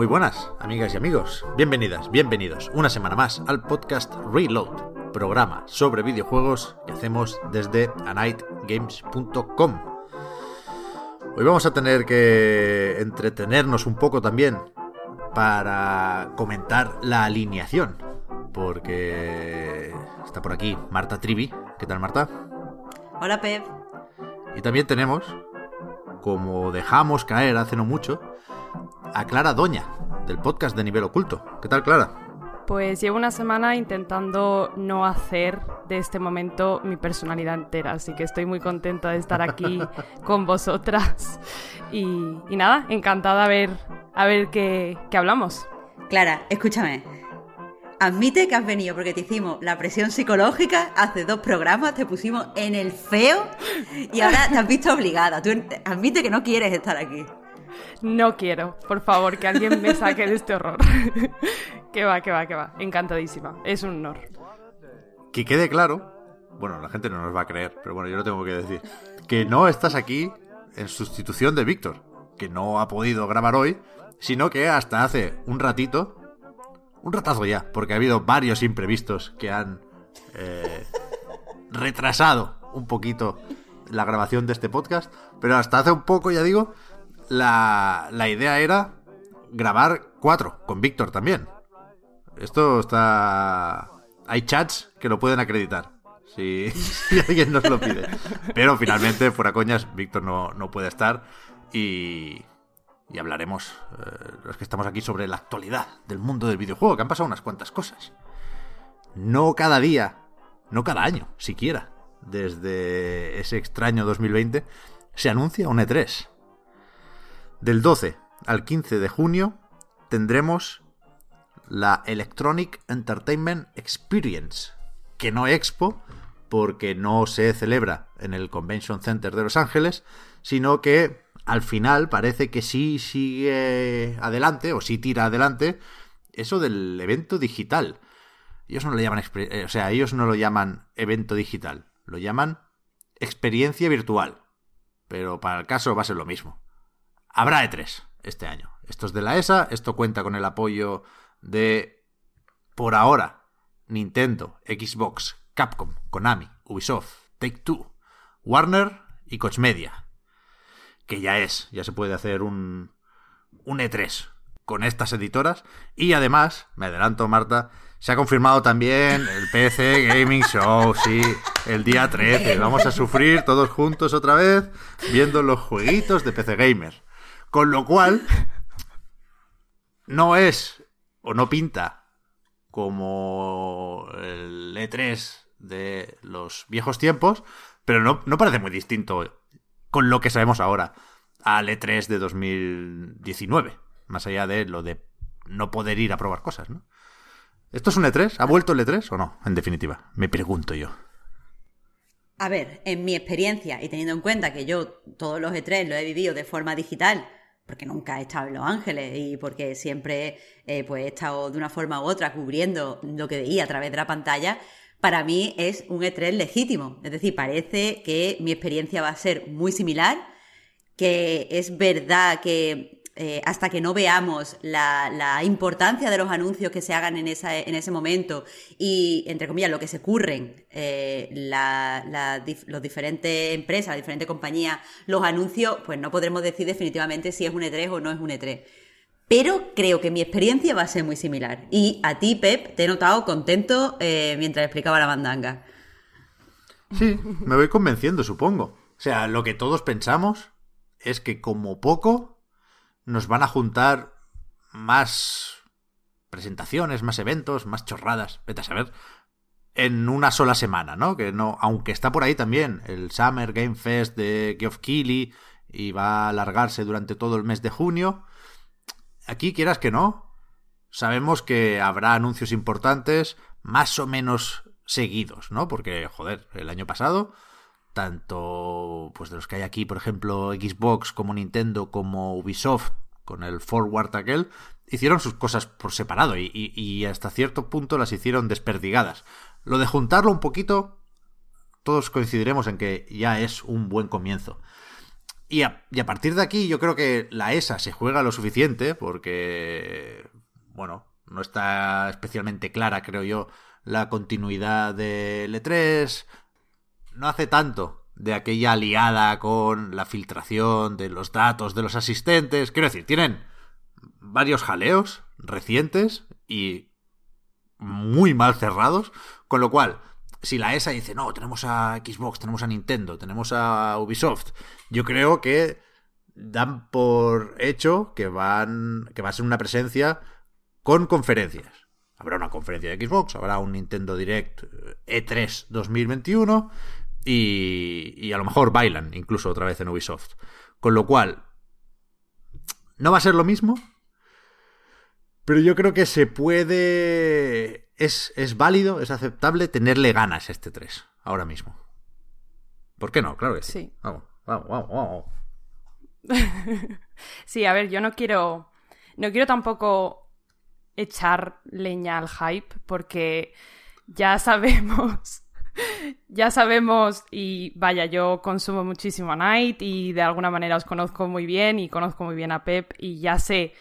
Muy buenas, amigas y amigos. Bienvenidas, bienvenidos una semana más al podcast Reload, programa sobre videojuegos que hacemos desde anightgames.com. Hoy vamos a tener que entretenernos un poco también para comentar la alineación, porque está por aquí Marta Trivi. ¿Qué tal, Marta? Hola, Pep. Y también tenemos, como dejamos caer hace no mucho, a Clara Doña, del podcast de Nivel Oculto. ¿Qué tal, Clara? Pues llevo una semana intentando no hacer de este momento mi personalidad entera, así que estoy muy contenta de estar aquí con vosotras. Y, y, nada, encantada a ver, a ver qué, qué hablamos. Clara, escúchame. Admite que has venido porque te hicimos la presión psicológica hace dos programas, te pusimos en el feo y ahora te has visto obligada. Tú admite que no quieres estar aquí. No quiero, por favor, que alguien me saque de este horror. que va, que va, que va. Encantadísima. Es un honor. Que quede claro, bueno, la gente no nos va a creer, pero bueno, yo lo tengo que decir, que no estás aquí en sustitución de Víctor, que no ha podido grabar hoy, sino que hasta hace un ratito, un ratazo ya, porque ha habido varios imprevistos que han eh, retrasado un poquito la grabación de este podcast, pero hasta hace un poco, ya digo, la, la idea era grabar cuatro, con Víctor también. Esto está... Hay chats que lo pueden acreditar, si, si alguien nos lo pide. Pero finalmente, fuera coñas, Víctor no, no puede estar y, y hablaremos, eh, los que estamos aquí, sobre la actualidad del mundo del videojuego, que han pasado unas cuantas cosas. No cada día, no cada año, siquiera, desde ese extraño 2020, se anuncia un E3. Del 12 al 15 de junio tendremos la Electronic Entertainment Experience, que no expo, porque no se celebra en el Convention Center de Los Ángeles, sino que al final parece que sí sigue adelante, o sí tira adelante, eso del evento digital. Ellos no lo llaman, o sea, ellos no lo llaman evento digital, lo llaman experiencia virtual. Pero para el caso va a ser lo mismo. Habrá E3 este año. Esto es de la ESA, esto cuenta con el apoyo de, por ahora, Nintendo, Xbox, Capcom, Konami, Ubisoft, Take Two, Warner y Koch Media. Que ya es, ya se puede hacer un, un E3 con estas editoras. Y además, me adelanto, Marta, se ha confirmado también el PC Gaming Show, sí, el día 13. Vamos a sufrir todos juntos otra vez viendo los jueguitos de PC Gamer. Con lo cual, no es o no pinta como el E3 de los viejos tiempos, pero no, no parece muy distinto con lo que sabemos ahora al E3 de 2019, más allá de lo de no poder ir a probar cosas, ¿no? ¿Esto es un E3? ¿Ha vuelto el E3 o no? En definitiva, me pregunto yo. A ver, en mi experiencia y teniendo en cuenta que yo todos los E3 lo he vivido de forma digital, porque nunca he estado en Los Ángeles y porque siempre eh, pues he estado de una forma u otra cubriendo lo que veía a través de la pantalla, para mí es un E3 legítimo. Es decir, parece que mi experiencia va a ser muy similar, que es verdad que eh, hasta que no veamos la, importancia de los anuncios que se hagan en, esa, en ese momento y, entre comillas, lo que se curren eh, diferentes empresas, las diferentes compañías, los anuncios, pues no podremos decir definitivamente si es un E3 o no es un E3. Pero creo que mi experiencia va a ser muy similar. Y a ti, Pep, te he notado contento eh, mientras explicaba la bandanga. Sí, me voy convenciendo, supongo. O sea, lo que todos pensamos es que como poco nos van a juntar más presentaciones, más eventos, más chorradas, vete a saber, en una sola semana, ¿no? Que no, aunque está por ahí también el Summer Game Fest de Geoff Keighley y va a alargarse durante todo el mes de junio, aquí quieras que no, sabemos que habrá anuncios importantes más o menos seguidos, ¿no? Porque, joder, el año pasado, tanto pues de los que hay aquí, por ejemplo, Xbox como Nintendo como Ubisoft, con el Forward aquel, hicieron sus cosas por separado y, y, hasta cierto punto las hicieron desperdigadas. Lo de juntarlo un poquito, todos coincidiremos en que ya es un buen comienzo. Y a, partir de aquí yo creo que la ESA se juega lo suficiente porque, bueno, no está especialmente clara, creo yo, la continuidad de L3. No hace tanto de aquella aliada con la filtración de los datos de los asistentes. Quiero decir, tienen varios jaleos recientes y muy mal cerrados, con lo cual, si la ESA dice, no, tenemos a Xbox, tenemos a Nintendo, tenemos a Ubisoft, yo creo que dan por hecho que van que va a ser una presencia con conferencias. Habrá una conferencia de Xbox, habrá un Nintendo Direct E3 2021 y, y a lo mejor bailan incluso otra vez en Ubisoft. Con lo cual, no va a ser lo mismo, pero yo creo que se puede... Es, es válido, es aceptable tenerle ganas a este 3 ahora mismo. ¿Por qué no? Claro que sí. Vamos, vamos, vamos, vamos. sí, a ver, yo no quiero... No quiero tampoco echar leña al hype porque ya sabemos, ya sabemos y vaya, yo consumo muchísimo a Night y de alguna manera os conozco muy bien y conozco muy bien a Pep y ya sé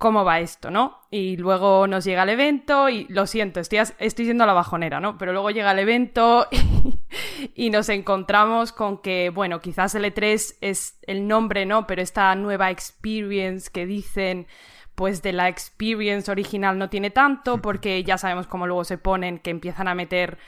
cómo va esto, ¿no? Y luego nos llega el evento y lo siento, estoy, estoy siendo la bajonera, ¿no? Pero luego llega el evento y, y, nos encontramos con que, bueno, quizás el E3 es el nombre, ¿no? Pero esta nueva experience que dicen pues de la experience original no tiene tanto, porque ya sabemos cómo luego se ponen, que empiezan a meter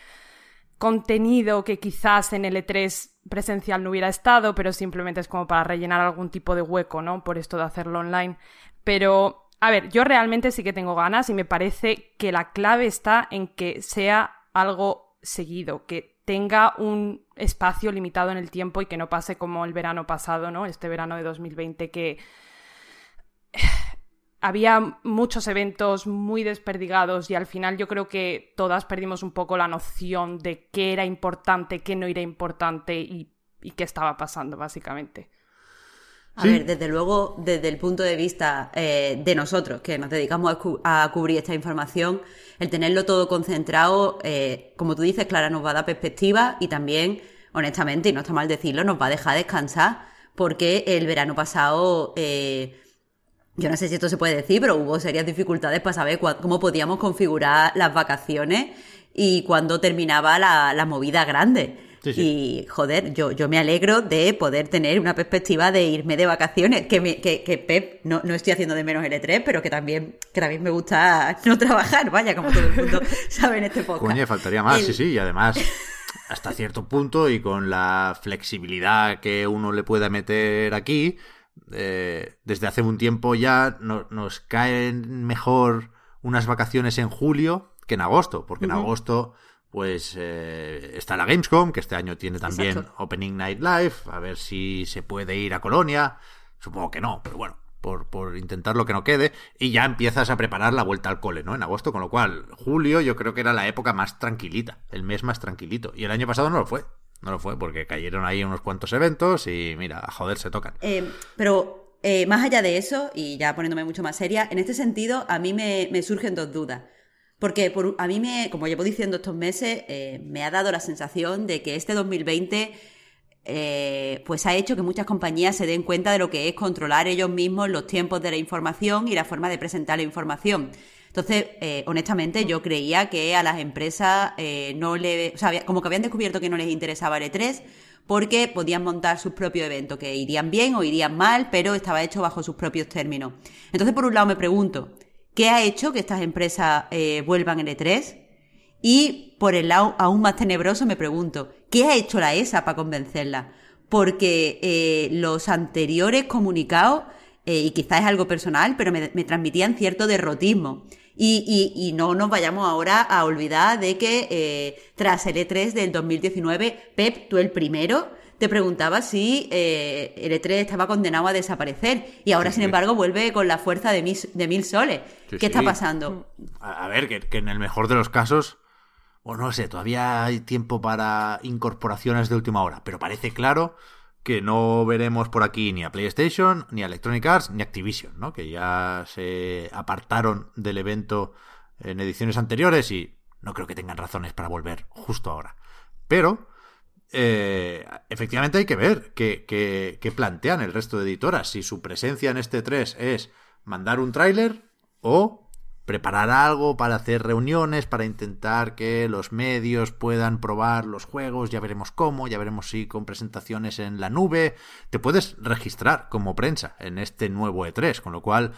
contenido que quizás en el E3 presencial no hubiera estado, pero simplemente es como para rellenar algún tipo de hueco, ¿no? Por esto de hacerlo online. Pero, a ver, yo realmente sí que tengo ganas y me parece que la clave está en que sea algo seguido, que tenga un espacio limitado en el tiempo y que no pase como el verano pasado, ¿no? Este verano de 2020 que había muchos eventos muy desperdigados y al final yo creo que todas perdimos un poco la noción de qué era importante, qué no era importante y, qué estaba pasando, básicamente. A ver, desde luego, desde el punto de vista eh, de nosotros, que nos dedicamos a, cubrir esta información, el tenerlo todo concentrado, eh, como tú dices, Clara, nos va a dar perspectiva y también, honestamente, y no está mal decirlo, nos va a dejar descansar, porque el verano pasado... Eh, yo no sé si esto se puede decir, pero hubo serias dificultades para saber cómo podíamos configurar las vacaciones y cuándo terminaba la, movida grande. Y joder, yo, yo me alegro de poder tener una perspectiva de irme de vacaciones, que, me, que, que Pep, no, no, estoy haciendo de menos el E3, pero que también, que también me gusta no trabajar, vaya, como todo el mundo sabe en este podcast. Coño, faltaría más, sí, sí, y además, hasta cierto punto y con la flexibilidad que uno le pueda meter aquí, eh, desde hace un tiempo ya nos caen mejor unas vacaciones en julio que en agosto, porque en agosto pues eh, está la Gamescom, que este año tiene también Opening Night Live, a ver si se puede ir a Colonia, supongo que no, pero bueno, por, por intentar lo que no quede, y ya empiezas a preparar la vuelta al cole, ¿no? En agosto, con lo cual, julio yo creo que era la época más tranquilita, el mes más tranquilito, y el año pasado no lo fue. No lo fue, porque cayeron ahí unos cuantos eventos y mira, a joder se tocan. Eh, pero eh, más allá de eso, y ya poniéndome mucho más seria, en este sentido a mí me, surgen dos dudas. Porque por, a mí, me, como llevo diciendo estos meses, eh, me ha dado la sensación de que este 2020 pues ha hecho que muchas compañías se den cuenta de lo que es controlar ellos mismos los tiempos de la información y la forma de presentar la información. Entonces, eh, honestamente, yo creía que a las empresas eh, no le. O sea, como que habían descubierto que no les interesaba el E3 porque podían montar sus propios eventos, que irían bien o irían mal, pero estaba hecho bajo sus propios términos. Entonces, por un lado, me pregunto, ¿qué ha hecho que estas empresas eh, vuelvan el E3? Y por el lado aún más tenebroso, me pregunto, ¿qué ha hecho la ESA para convencerla? Porque los anteriores comunicados, y quizás es algo personal, pero me transmitían cierto derrotismo Y, no nos vayamos ahora a olvidar de que eh, tras el E3 del 2019, Pep, tú el primero, te preguntaba si eh, el E3 estaba condenado a desaparecer y ahora, sin embargo, vuelve con la fuerza de, de mil soles. ¿Qué está pasando? A, ver, que, en el mejor de los casos, o no sé, todavía hay tiempo para incorporaciones de última hora, pero parece claro que no veremos por aquí ni a PlayStation, ni a Electronic Arts, ni a Activision, ¿no? Que ya se apartaron del evento en ediciones anteriores y no creo que tengan razones para volver justo ahora. Pero, eh, efectivamente hay que ver qué plantean el resto de editoras. Si su presencia en este 3 es mandar un tráiler o preparar algo para hacer reuniones, para intentar que los medios puedan probar los juegos, ya veremos cómo, ya veremos si con presentaciones en la nube, te puedes registrar como prensa en este nuevo E3, con lo cual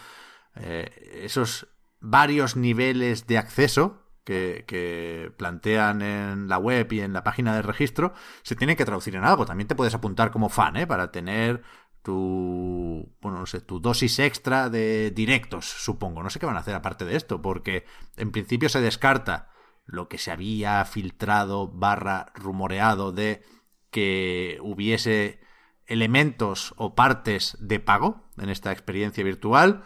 eh, esos varios niveles de acceso que, plantean en la web y en la página de registro se tienen que traducir en algo. También te puedes apuntar como fan, ¿eh? Para tener tu, bueno, no sé, tu dosis extra de directos, supongo. No sé qué van a hacer aparte de esto, porque en principio se descarta lo que se había filtrado barra rumoreado de que hubiese elementos o partes de pago en esta experiencia virtual.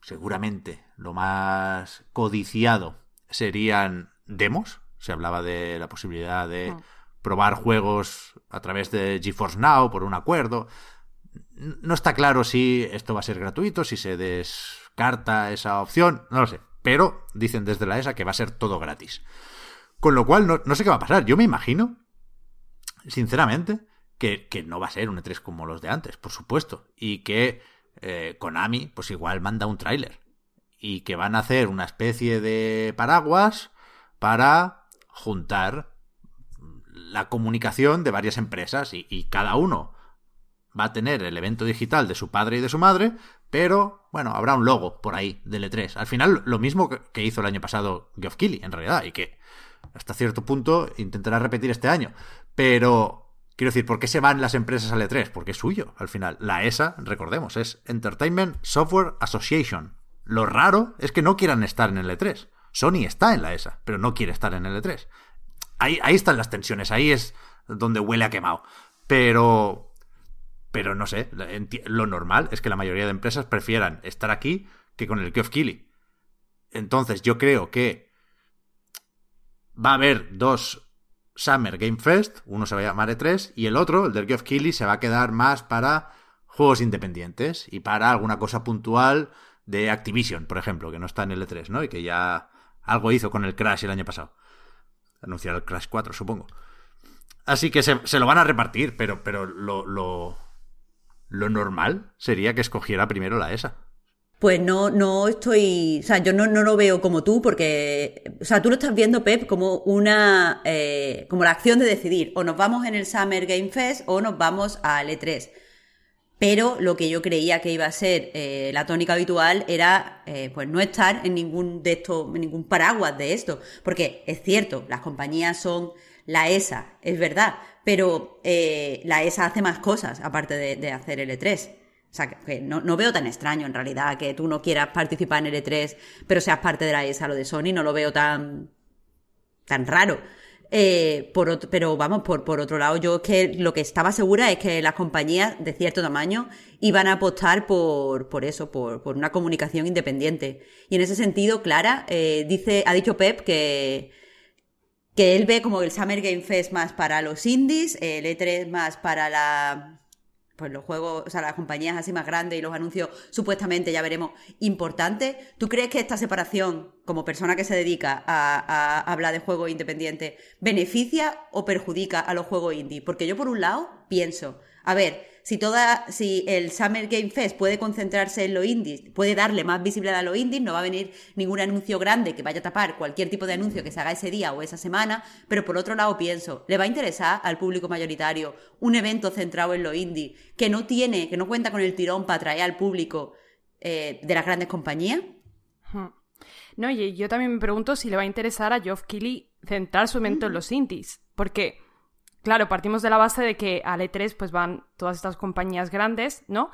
Seguramente lo más codiciado serían demos. Se hablaba de la posibilidad de ah. probar juegos a través de GeForce Now por un acuerdo. No está claro si esto va a ser gratuito, si se descarta esa opción, no lo sé. Pero dicen desde la ESA que va a ser todo gratis. Con lo cual, no, sé qué va a pasar. Yo me imagino, sinceramente, que, no va a ser un E3 como los de antes, por supuesto. Y que eh, Konami, pues igual manda un tráiler. Y que van a hacer una especie de paraguas para juntar la comunicación de varias empresas y cada uno va a tener el evento digital de su padre y de su madre, pero bueno, habrá un logo por ahí del E3. Al final, lo mismo que hizo el año pasado Geoff Keighley, en realidad, y que hasta cierto punto intentará repetir este año. Pero, quiero decir, ¿por qué se van las empresas al E3? Porque es suyo, al final. La ESA, recordemos, es Entertainment Software Association. Lo raro es que no quieran estar en el E3. Sony está en la ESA, pero no quiere estar en el E3. Ahí, ahí están las tensiones, ahí es donde huele a quemado. Pero, pero no sé, lo normal es que la mayoría de empresas prefieran estar aquí que con el Geoff Keighley. Entonces yo creo que va a haber dos Summer Game Fest, uno se va a llamar E3 y el otro, el del Geoff Keighley, se va a quedar más para juegos independientes y para alguna cosa puntual de Activision, por ejemplo, que no está en el E3, ¿no? Y que ya algo hizo con el Crash el año pasado. Anunciar el Crash 4, supongo. Así que se, lo van a repartir, pero, pero lo, lo normal sería que escogiera primero la ESA. Pues no, no estoy, o sea, yo no, no lo veo como tú, porque, o sea, tú lo estás viendo, Pep, como una, eh, como la acción de decidir, o nos vamos en el Summer Game Fest o nos vamos al E3. Pero lo que yo creía que iba a ser eh, la tónica habitual era, eh, pues, no estar en ningún de estos, en ningún paraguas de esto, porque es cierto, las compañías son la ESA, es verdad, pero eh, la ESA hace más cosas aparte de, hacer el E3. O sea, que no, veo tan extraño en realidad que tú no quieras participar en el E3, pero seas parte de la ESA, lo de Sony, no lo veo tan, tan raro. Eh, por pero vamos, por, por otro lado, yo es que lo que estaba segura es que las compañías de cierto tamaño iban a apostar por, por eso, por, por una comunicación independiente. Y en ese sentido, Clara, eh, dice, ha dicho Pep que, que él ve como el Summer Game Fest más para los indies, el E3 más para la pues los juegos, o sea, las compañías así más grandes y los anuncios supuestamente ya veremos importantes. ¿Tú crees que esta separación, como persona que se dedica a, hablar de juegos independientes, beneficia o perjudica a los juegos indie? Porque yo por un lado pienso, a ver, si toda, si el Summer Game Fest puede concentrarse en los indies, puede darle más visibilidad a los indies, no va a venir ningún anuncio grande que vaya a tapar cualquier tipo de anuncio que se haga ese día o esa semana, pero por otro lado pienso, ¿le va a interesar al público mayoritario un evento centrado en los indies que no tiene, que no cuenta con el tirón para atraer al público eh, de las grandes compañías? No, y yo también me pregunto si le va a interesar a Geoff Keighley centrar su evento en los indies, porque Claro, partimos de la base de que al E3 pues van todas estas compañías grandes, ¿no?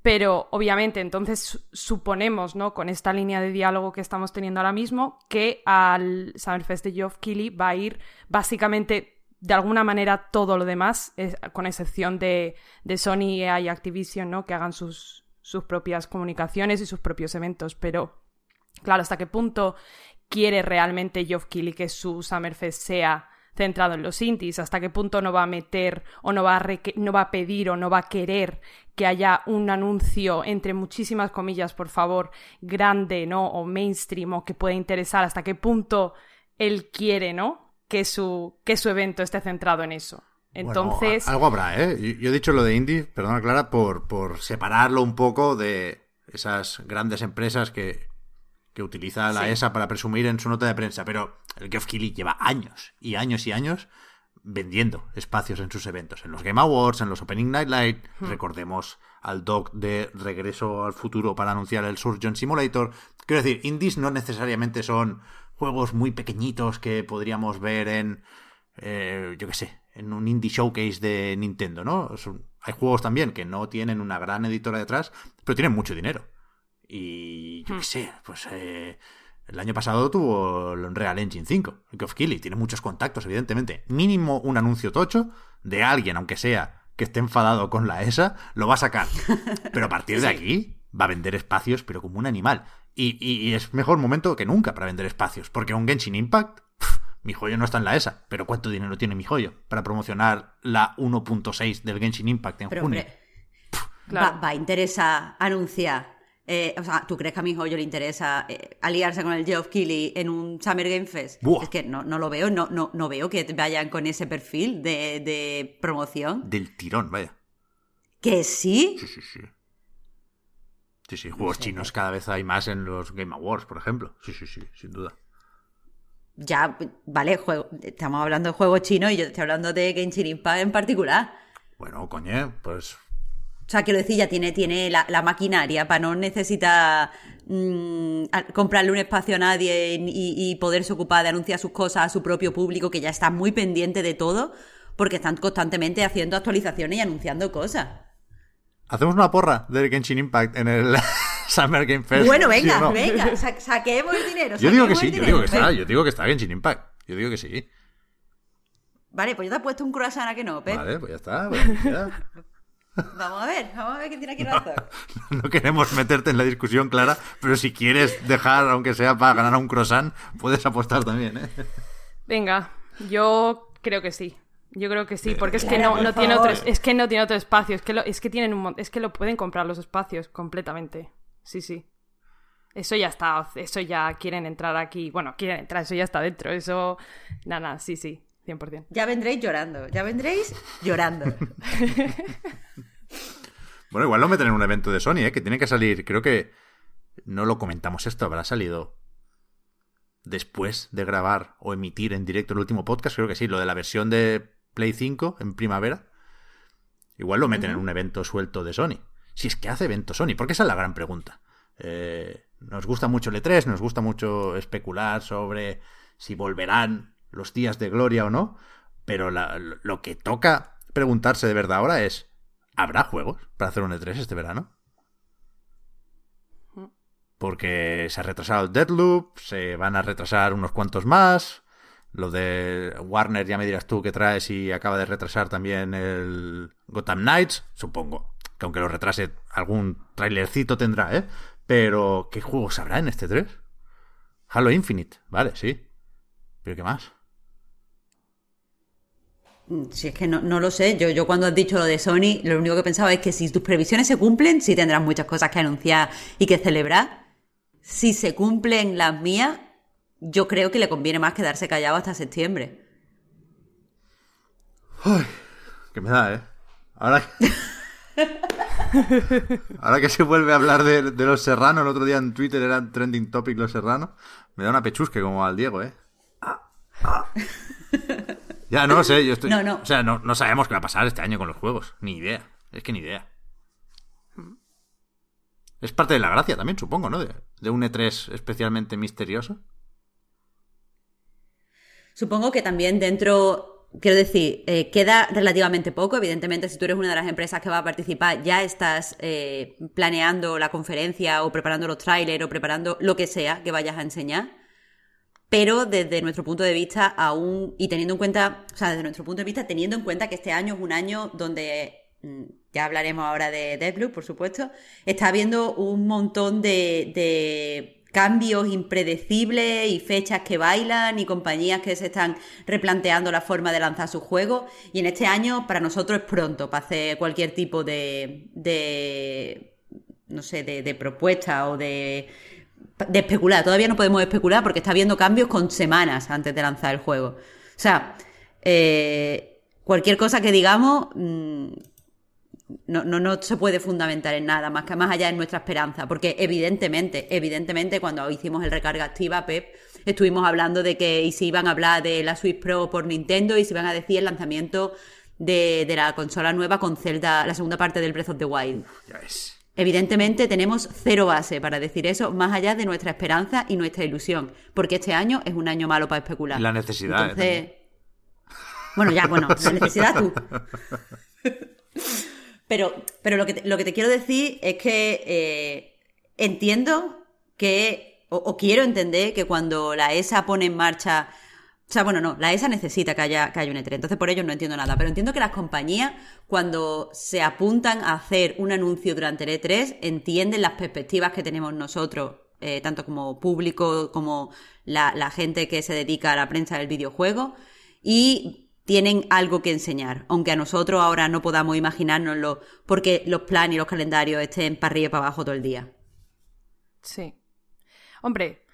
Pero obviamente entonces suponemos, ¿no? Con esta línea de diálogo que estamos teniendo ahora mismo, que al Summerfest de Geoff Keighley va a ir básicamente de alguna manera todo lo demás, con excepción de, Sony y Activision, ¿no? Que hagan sus, sus propias comunicaciones y sus propios eventos. Pero, claro, ¿hasta qué punto quiere realmente Geoff Keighley que su Summerfest sea centrado en los indies, hasta qué punto no va a meter o no va a, no va a pedir o no va a querer que haya un anuncio entre muchísimas comillas, por favor, grande, ¿no? O mainstream o que pueda interesar, hasta qué punto él quiere, ¿no? Que su, que su evento esté centrado en eso. Entonces. algo habrá, ¿eh? Yo he dicho lo de indie, perdona Clara, por, por separarlo un poco de esas grandes empresas que, que utiliza la ESA para presumir en su nota de prensa, pero el Geoff Keighley lleva años y años y años vendiendo espacios en sus eventos, en los Game Awards, en los Opening Night Light, hmm. recordemos al doc de Regreso al Futuro para anunciar el Surgeon Simulator. Quiero decir, indies no necesariamente son juegos muy pequeñitos que podríamos ver en, eh, yo qué sé, en un indie showcase de Nintendo, ¿no? hay juegos también que no tienen una gran editora detrás, pero tienen mucho dinero. Y yo qué hmm. sé, pues eh, el año pasado tuvo el Unreal Engine 5, el of Keighley, tiene muchos contactos, evidentemente. Mínimo un anuncio tocho de alguien, aunque sea que esté enfadado con la ESA, lo va a sacar. Pero a partir de aquí va a vender espacios, pero como un animal. Y, es mejor momento que nunca para vender espacios, porque un Genshin Impact, mi joyo no está en la ESA, pero ¿cuánto dinero tiene mi joyo para promocionar la 1.6 del Genshin Impact en junio? va, va a interesar anunciar eh, o sea, ¿tú crees que a mi joyo le interesa eh, aliarse con el Geoff Keighley en un Summer Game Fest? Es que no, no lo veo, no, no, no veo que vayan con ese perfil de, de promoción. Del tirón, vaya. ¿Que sí? Sí, sí, sí. Sí, sí, juegos chinos cada vez hay más en los Game Awards, por ejemplo. Sí, sí, sí, sin duda. Ya, vale, juego, estamos hablando de juegos chinos y yo estoy hablando de Genshin Impact en particular. Bueno, coño, pues o sea, quiero decir, ya tiene, tiene la, maquinaria para no necesitar mm, comprarle un espacio a nadie y, poderse ocupar de anunciar sus cosas a su propio público, que ya está muy pendiente de todo, porque están constantemente haciendo actualizaciones y anunciando cosas. Hacemos una porra de Genshin Impact en el Summer Game Fest. Bueno, venga, venga, saquemos el dinero. Yo digo que sí, yo digo que está, yo digo que está Genshin Impact. Yo digo que sí. Vale, pues yo te he puesto un croissant a que no, Pep. Vale, pues ya está. Pues ya. Vamos a ver, vamos a ver qué tiene aquí razón. No, no, queremos meterte en la discusión, Clara, pero si quieres dejar, aunque sea para ganar a un croissant, puedes apostar también, ¿eh? Venga, yo creo que sí. Yo creo que sí, porque es que no, no tiene otro, es que no tiene otro espacio, es que lo, es que tienen un es que lo pueden comprar los espacios completamente. Sí, sí. Eso ya está, eso ya quieren entrar aquí. Bueno, quieren entrar, eso ya está dentro. Eso. Nada, nada, sí, sí. 100%. Ya vendréis llorando, ya vendréis llorando. bueno, igual lo meten en un evento de Sony, ¿eh? que tiene que salir, creo que no lo comentamos esto, habrá salido después de grabar o emitir en directo el último podcast, creo que sí, lo de la versión de Play 5 en primavera. Igual lo meten en un evento suelto de Sony. Si es que hace evento Sony, porque esa es la gran pregunta. Eh, nos gusta mucho el E3, nos gusta mucho especular sobre si volverán los días de gloria o no, pero lo que toca preguntarse de verdad ahora es, ¿habrá juegos para hacer un E3 este verano? Porque se ha retrasado el Deadloop, se van a retrasar unos cuantos más. Lo de Warner, ya me dirás tú que traes y acaba de retrasar también el Gotham Knights, supongo. Que aunque lo retrase, algún trailercito tendrá, ¿eh? Pero, ¿qué juegos habrá en este 3? Halo Infinite, vale, sí. ¿Pero qué más? Si es que no, no lo sé, yo, yo cuando has dicho lo de Sony, lo único que pensaba es que si tus previsiones se cumplen, sí tendrás muchas cosas que anunciar y que celebrar. Si se cumplen las mías, yo creo que le conviene más quedarse callado hasta septiembre. Uy, que me da, ¿eh? Ahora que... Ahora que se vuelve a hablar de, los serranos, el otro día en Twitter eran trending topic los serranos, me da una pechusque como al Diego, ¿eh? Ah, ah. Ya, no sé, yo estoy... No, no. O sea, no, sabemos qué va a pasar este año con los juegos. Ni idea. Es que ni idea. Es parte de la gracia también, supongo, ¿no? De, un E3 especialmente misterioso. Supongo que también dentro quiero decir, eh, queda relativamente poco. Evidentemente, si tú eres una de las empresas que va a participar, ya estás eh, planeando la conferencia o preparando los trailers o preparando lo que sea que vayas a enseñar. Pero desde nuestro punto de vista, aún, y teniendo en cuenta, o sea, desde nuestro punto de vista, teniendo en cuenta que este año es un año donde, mm, ya hablaremos ahora de Deathloop, por supuesto, está habiendo un montón de, de cambios impredecibles y fechas que bailan y compañías que se están replanteando la forma de lanzar sus juegos. Y en este año para nosotros es pronto para hacer cualquier tipo de, de no sé, de, propuesta o de, de especular. Todavía no podemos especular porque está habiendo cambios con semanas antes de lanzar el juego. O sea, eh, cualquier cosa que digamos... Mm, no, no, no, se puede fundamentar en nada, más que más allá de nuestra esperanza, porque evidentemente, evidentemente cuando hicimos el recarga activa, Pep, estuvimos hablando de que y si iban a hablar de la Switch Pro por Nintendo y si iban a decir el lanzamiento de, de la consola nueva con Zelda, la segunda parte del Breath of the Wild. Evidentemente tenemos cero base para decir eso, más allá de nuestra esperanza y nuestra ilusión, porque este año es un año malo para especular. La necesidad. ¿eh? bueno, ya, bueno, la necesidad tú. Pero, pero lo, que te, lo que te quiero decir es que eh, entiendo que, o, quiero entender que cuando la ESA pone en marcha, o sea, bueno, no, la ESA necesita que haya, que haya un E3, entonces por ello no entiendo nada, pero entiendo que las compañías, cuando se apuntan a hacer un anuncio durante el E3, entienden las perspectivas que tenemos nosotros, eh, tanto como público como la, la gente que se dedica a la prensa del videojuego, y tienen algo que enseñar, aunque a nosotros ahora no podamos imaginárnoslo porque los planes y los calendarios estén para arriba y para abajo todo el día. Sí. Hombre,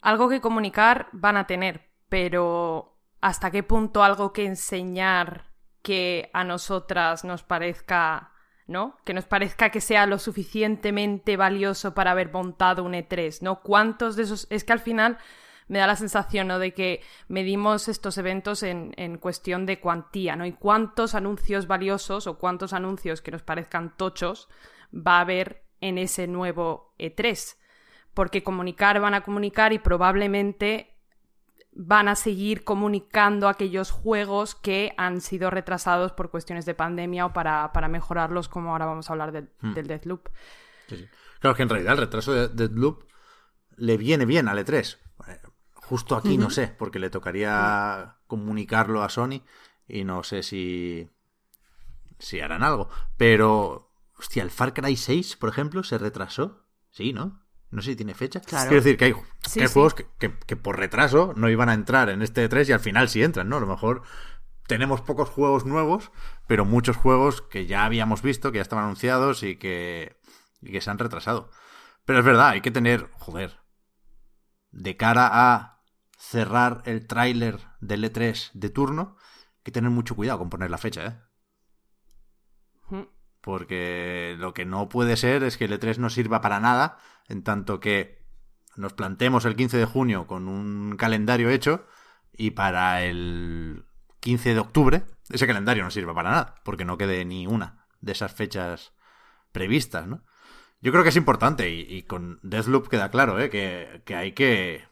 algo que comunicar van a tener, pero ¿hasta qué punto algo que enseñar que a nosotras nos parezca, ¿no? Que nos parezca que sea lo suficientemente valioso para haber montado un E3, ¿no? ¿Cuántos de esos... Es que al final me da la sensación ¿no? de que medimos estos eventos en, cuestión de cuantía, ¿no? Y cuántos anuncios valiosos o cuántos anuncios que nos parezcan tochos va a haber en ese nuevo E3. Porque comunicar van a comunicar y probablemente van a seguir comunicando aquellos juegos que han sido retrasados por cuestiones de pandemia o para, mejorarlos, como ahora vamos a hablar hmm. del Deathloop. Claro que en realidad el retraso de Deathloop le viene bien al E3. Justo aquí no sé, porque le tocaría comunicarlo a Sony y no sé si, si harán algo. Pero, hostia, el Far Cry 6, por ejemplo, se retrasó. Sí, ¿no? No sé si tiene fecha. Quiero decir que hay, juegos que, por retraso no iban a entrar en este 3 y al final sí entran, ¿no? A lo mejor tenemos pocos juegos nuevos, pero muchos juegos que ya habíamos visto, que ya estaban anunciados y que, y que se han retrasado. Pero es verdad, hay que tener, joder, de cara a cerrar el tráiler del E3 de turno, hay que tener mucho cuidado con poner la fecha, ¿eh? Hmm. Porque lo que no puede ser es que el E3 no sirva para nada, en tanto que nos plantemos el 15 de junio con un calendario hecho y para el 15 de octubre ese calendario no sirva para nada, porque no quede ni una de esas fechas previstas, ¿no? Yo creo que es importante y, con Deathloop queda claro ¿eh? que hay que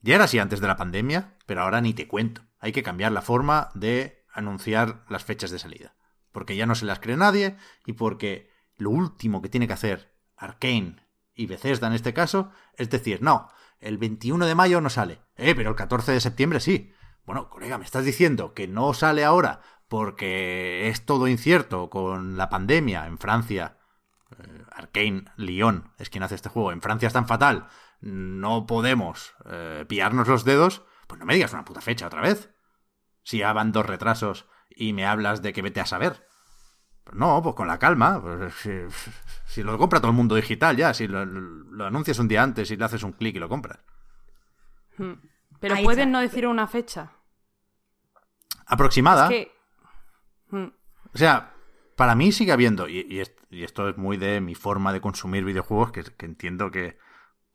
ya era así antes de la pandemia, pero ahora ni te cuento. Hay que cambiar la forma de anunciar las fechas de salida. Porque ya no se las cree nadie y porque lo último que tiene que hacer Arkane y Bethesda en este caso es decir, no, el 21 de mayo no sale. Eh, pero el 14 de septiembre sí. Bueno, colega, me estás diciendo que no sale ahora porque es todo incierto con la pandemia en Francia. Eh, Arkane, Lyon es quien hace este juego. En Francia es tan fatal no podemos eh, pillarnos los dedos, pues no me digas una puta fecha otra vez. Si ya van dos retrasos y me hablas de que vete a saber. No, pues con la calma. Pues, si, lo compra todo el mundo digital ya, si lo, anuncias un día antes y le haces un clic y lo compras. Hmm. Pero pueden no decir una fecha. Aproximada. Hmm. O sea, para mí sigue habiendo, y, esto es muy de mi forma de consumir videojuegos, que entiendo que,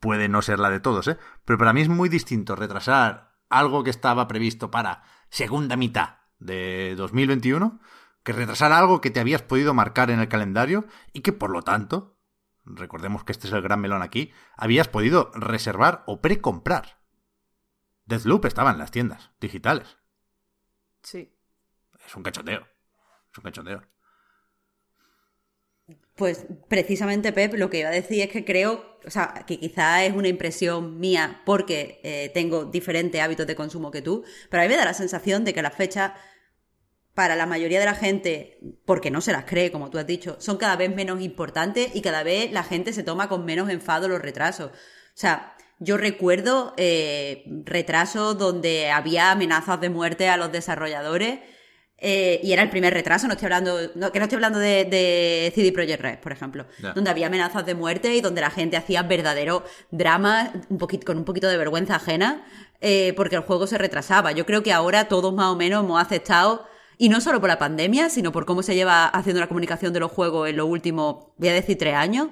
puede no ser la de todos, ¿eh? Pero para mí es muy distinto retrasar algo que estaba previsto para segunda mitad de 2021 que retrasar algo que te habías podido marcar en el calendario y que por lo tanto, recordemos que este es el gran melón aquí, habías podido reservar o precomprar. Deathloop estaba en las tiendas digitales. Sí. Es un cachondeo. Es un cachondeo. Pues precisamente, Pep, lo que iba a decir es que creo, o sea, que quizá es una impresión mía porque eh, tengo diferentes hábitos de consumo que tú, pero a mí me da la sensación de que las fechas, para la mayoría de la gente, porque no se las cree, como tú has dicho, son cada vez menos importantes y cada vez la gente se toma con menos enfado los retrasos. O sea, yo recuerdo eh, retrasos donde había amenazas de muerte a los desarrolladores eh, y era el primer retraso, no estoy hablando, no, que no estoy hablando de, de CD Projekt Red, por ejemplo, donde había amenazas de muerte y donde la gente hacía verdadero drama un poquito, con un poquito de vergüenza ajena eh, porque el juego se retrasaba. Yo creo que ahora todos más o menos hemos aceptado, y no solo por la pandemia, sino por cómo se lleva haciendo la comunicación de los juegos en los últimos, voy a decir, tres años.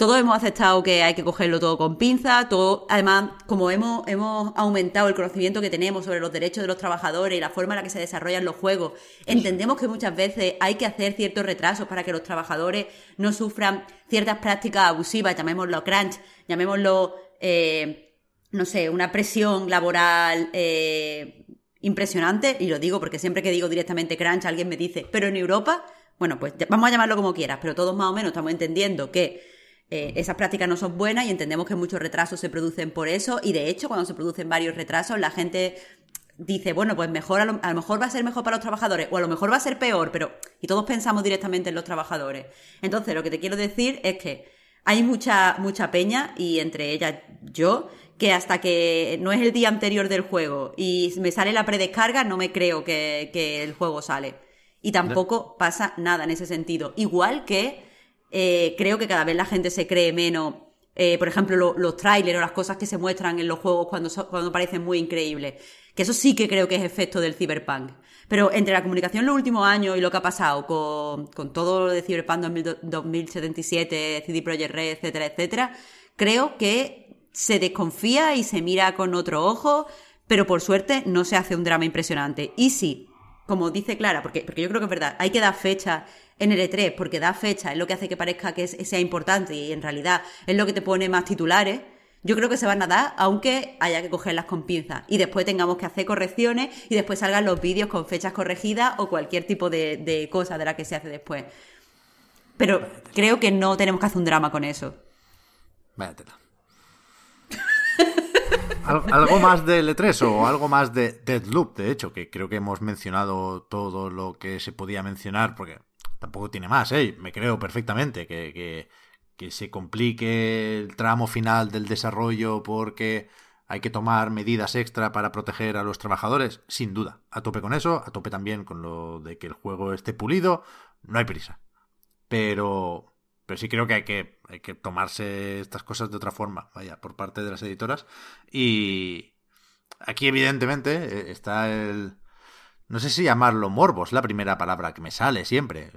Todos hemos aceptado que hay que cogerlo todo con pinza, todo, además, como hemos, hemos aumentado el conocimiento que tenemos sobre los derechos de los trabajadores y la forma en la que se desarrollan los juegos, entendemos que muchas veces hay que hacer ciertos retrasos para que los trabajadores no sufran ciertas prácticas abusivas, llamémoslo crunch, llamémoslo, eh, no sé, una presión laboral eh, impresionante, y lo digo porque siempre que digo directamente crunch alguien me dice, pero en Europa, bueno, pues vamos a llamarlo como quieras, pero todos más o menos estamos entendiendo que eh, esas prácticas no son buenas y entendemos que muchos retrasos se producen por eso y de hecho cuando se producen varios retrasos la gente dice, bueno, pues mejor a lo, a lo mejor va a ser mejor para los trabajadores o a lo mejor va a ser peor, pero y todos pensamos directamente en los trabajadores. Entonces, lo que te quiero decir es que hay mucha mucha peña y entre ellas yo que hasta que no es el día anterior del juego y me sale la predescarga no me creo que, que el juego sale. Y tampoco pasa nada en ese sentido. Igual que eh, creo que cada vez la gente se cree menos, eh, por ejemplo, lo- los trailers o las cosas que se muestran en los juegos cuando, so- cuando parecen muy increíbles. Que eso sí que creo que es efecto del cyberpunk. Pero entre la comunicación en los últimos años y lo que ha pasado con, con todo lo de Cyberpunk 2000 2077, CD Projekt Red, etcétera, etcétera, creo que se desconfía y se mira con otro ojo, pero por suerte no se hace un drama impresionante. Y sí, como dice Clara, porque, porque yo creo que es verdad, hay que dar fecha en el E3, porque da fecha, es lo que hace que parezca que es- sea importante y en realidad es lo que te pone más titulares. Yo creo que se van a dar, aunque haya que cogerlas con pinzas. Y después tengamos que hacer correcciones y después salgan los vídeos con fechas corregidas o cualquier tipo de, de cosa de la que se hace después. Pero creo que no tenemos que hacer un drama con eso. Vaya tela. Al- ¿Algo más de L3 o algo más de Deadloop? De hecho, que creo que hemos mencionado todo lo que se podía mencionar, porque tampoco tiene más, ¿eh? Me creo perfectamente que, que, que se complique el tramo final del desarrollo porque hay que tomar medidas extra para proteger a los trabajadores, sin duda. A tope con eso, a tope también con lo de que el juego esté pulido, no hay prisa. Pero, pero sí creo que hay, que tomarse estas cosas de otra forma, vaya, por parte de las editoras. Y aquí, evidentemente, eh, está el. No sé si llamarlo morbo, es la primera palabra que me sale siempre.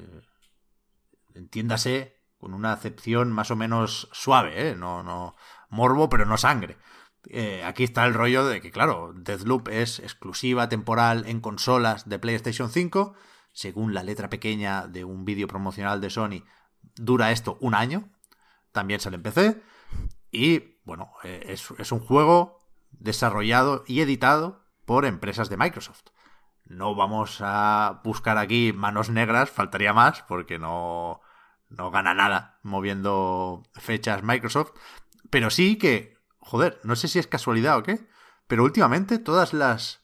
Entiéndase con una acepción más o menos suave, ¿eh? No, no. Morbo, pero no sangre. Eh, aquí está el rollo de que, claro, Deathloop es exclusiva temporal en consolas de PlayStation 5. Según la letra pequeña de un vídeo promocional de Sony, dura esto un año. También sale en PC. Y, bueno, eh, es, es un juego desarrollado y editado por empresas de Microsoft. No vamos a buscar aquí manos negras, faltaría más, porque no, no gana nada moviendo fechas Microsoft. Pero sí que, joder, no sé si es casualidad o qué, pero últimamente todas las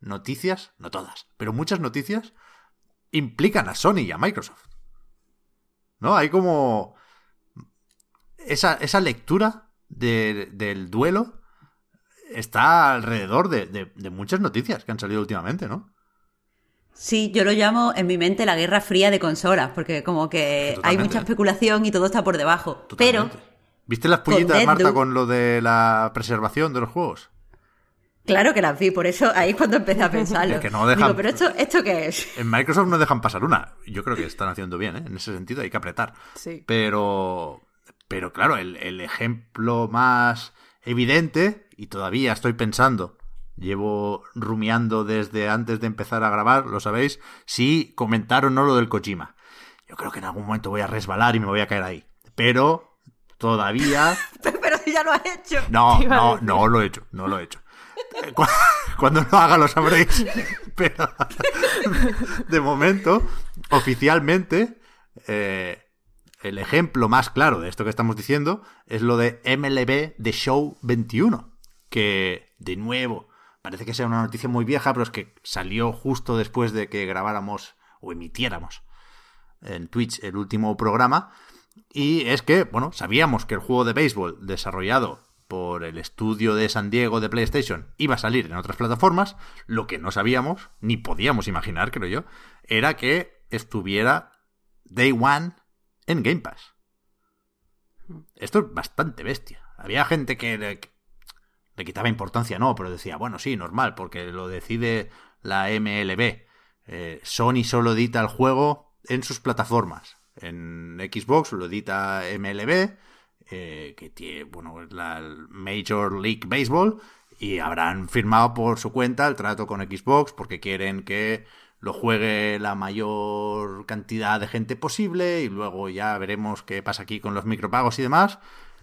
noticias, no todas, pero muchas noticias implican a Sony y a Microsoft. ¿No? Hay como esa, esa lectura de- del duelo está alrededor de, de- de muchas noticias que han salido últimamente, ¿no? Sí, yo lo llamo en mi mente la guerra fría de consolas, porque como que hay mucha especulación y todo está por debajo. Totalmente. Pero, ¿Viste las pullitas, Marta, con lo de la preservación de los juegos? Claro que las vi, por eso ahí es cuando empecé a pensarlo. Es que no dejan- Digo, pero esto, ¿esto qué es? En Microsoft no dejan pasar una. Yo creo que están haciendo bien, ¿eh? En ese sentido hay que apretar. Sí. Pero, pero claro, el, el ejemplo más evidente, y todavía estoy pensando, llevo rumiando desde antes de empezar a grabar, lo sabéis, si comentar o no lo del Kojima. Yo creo que en algún momento voy a resbalar y me voy a caer ahí. Pero todavía pero si ya lo has hecho. no, no, no lo he hecho, no lo he hecho. Cu- Cuando lo haga lo sabréis. Pero de momento, oficialmente, eh, el ejemplo más claro de esto que estamos diciendo es lo de MLB The Show 21, que de nuevo parece que sea una noticia muy vieja, pero es que salió justo después de que grabáramos o emitiéramos en Twitch el último programa. Y es que, bueno, sabíamos que el juego de béisbol desarrollado por el estudio de San Diego de PlayStation iba a salir en otras plataformas, lo que no sabíamos, ni podíamos imaginar, creo yo, era que estuviera Day One en Game Pass. Esto es bastante bestia. Había gente que le, quitaba importancia, no, pero decía, bueno, sí, normal, porque lo decide la MLB. Eh, Sony solo edita el juego en sus plataformas. En Xbox lo edita MLB, eh, que tiene, bueno, la Major League Baseball, y habrán firmado por su cuenta el trato con Xbox porque quieren que lo juegue la mayor cantidad de gente posible y luego ya veremos qué pasa aquí con los micropagos y demás.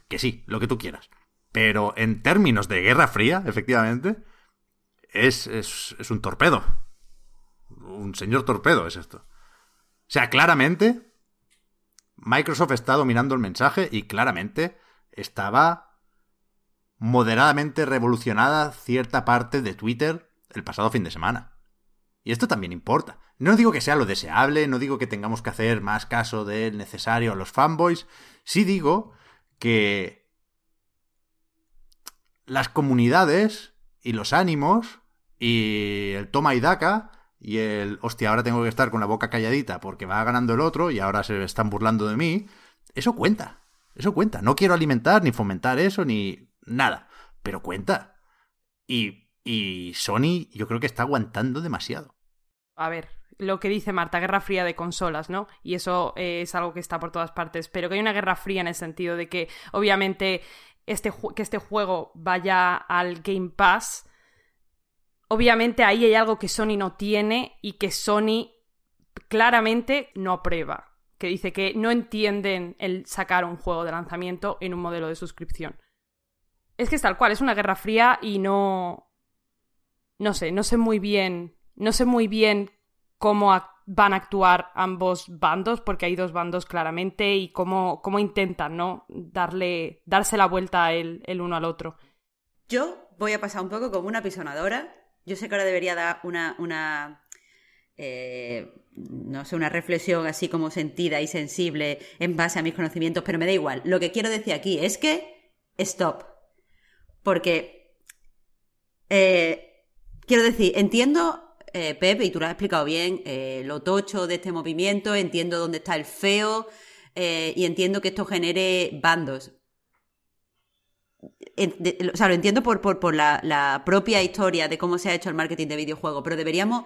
Que sí, lo que tú quieras. Pero en términos de Guerra Fría, efectivamente, es, es, es un torpedo. Un señor torpedo es esto. O sea, claramente, Microsoft está dominando el mensaje y claramente estaba moderadamente revolucionada cierta parte de Twitter el pasado fin de semana. Y esto también importa. No digo que sea lo deseable, no digo que tengamos que hacer más caso del necesario a los fanboys, sí digo que las comunidades y los ánimos y el toma y daca y el hostia, ahora tengo que estar con la boca calladita porque va ganando el otro y ahora se están burlando de mí, eso cuenta. Eso cuenta. No quiero alimentar ni fomentar eso ni nada, pero cuenta. Y, y Sony yo creo que está aguantando demasiado a ver, lo que dice Marta, guerra fría de consolas, ¿no? Y eso eh, es algo que está por todas partes, pero que hay una guerra fría en el sentido de que obviamente este, que este juego vaya al Game Pass, obviamente ahí hay algo que Sony no tiene y que Sony claramente no aprueba, que dice que no entienden el sacar un juego de lanzamiento en un modelo de suscripción. Es que es tal cual, es una guerra fría y no... No sé, no sé muy bien no sé muy bien cómo van a actuar ambos bandos, porque hay dos bandos claramente, y cómo, cómo intentan, ¿no? Darle, darse la vuelta el, el uno al otro. Yo voy a pasar un poco como una pisonadora. Yo sé que ahora debería dar una, una eh, no sé, una reflexión así como sentida y sensible en base a mis conocimientos, pero me da igual. Lo que quiero decir aquí es que stop. Porque, eh, quiero decir, entiendo eh, Pepe, y tú lo has explicado bien, eh, lo tocho de este movimiento, entiendo dónde está el feo y entiendo que esto genere bandos. O sea, lo entiendo por, por, la, la, propia historia de cómo se ha hecho el marketing de videojuegos, pero deberíamos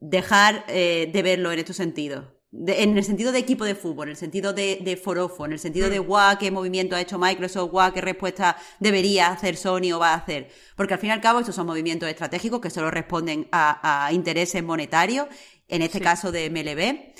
dejar de verlo en estos sentidos en el sentido de equipo de fútbol, en el sentido de, de forofo, en el sentido de mm. guau, qué movimiento ha hecho Microsoft, guau, qué respuesta debería hacer Sony o va a hacer. Porque al fin y al cabo estos son movimientos estratégicos que solo responden a, intereses monetarios, en este caso de MLB.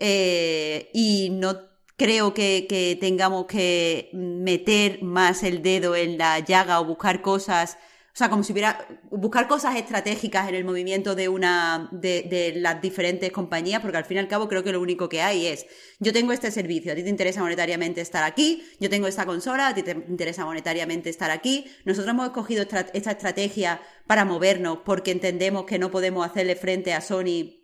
Eh, y no creo que, que tengamos que meter más el dedo en la llaga o buscar cosas o sea, como si hubiera buscar cosas estratégicas en el movimiento de una de, de, las diferentes compañías, porque al fin y al cabo creo que lo único que hay es yo tengo este servicio, a ti te interesa monetariamente estar aquí, yo tengo esta consola, a ti te interesa monetariamente estar aquí. Nosotros hemos escogido esta estrategia para movernos porque entendemos que no podemos hacerle frente a Sony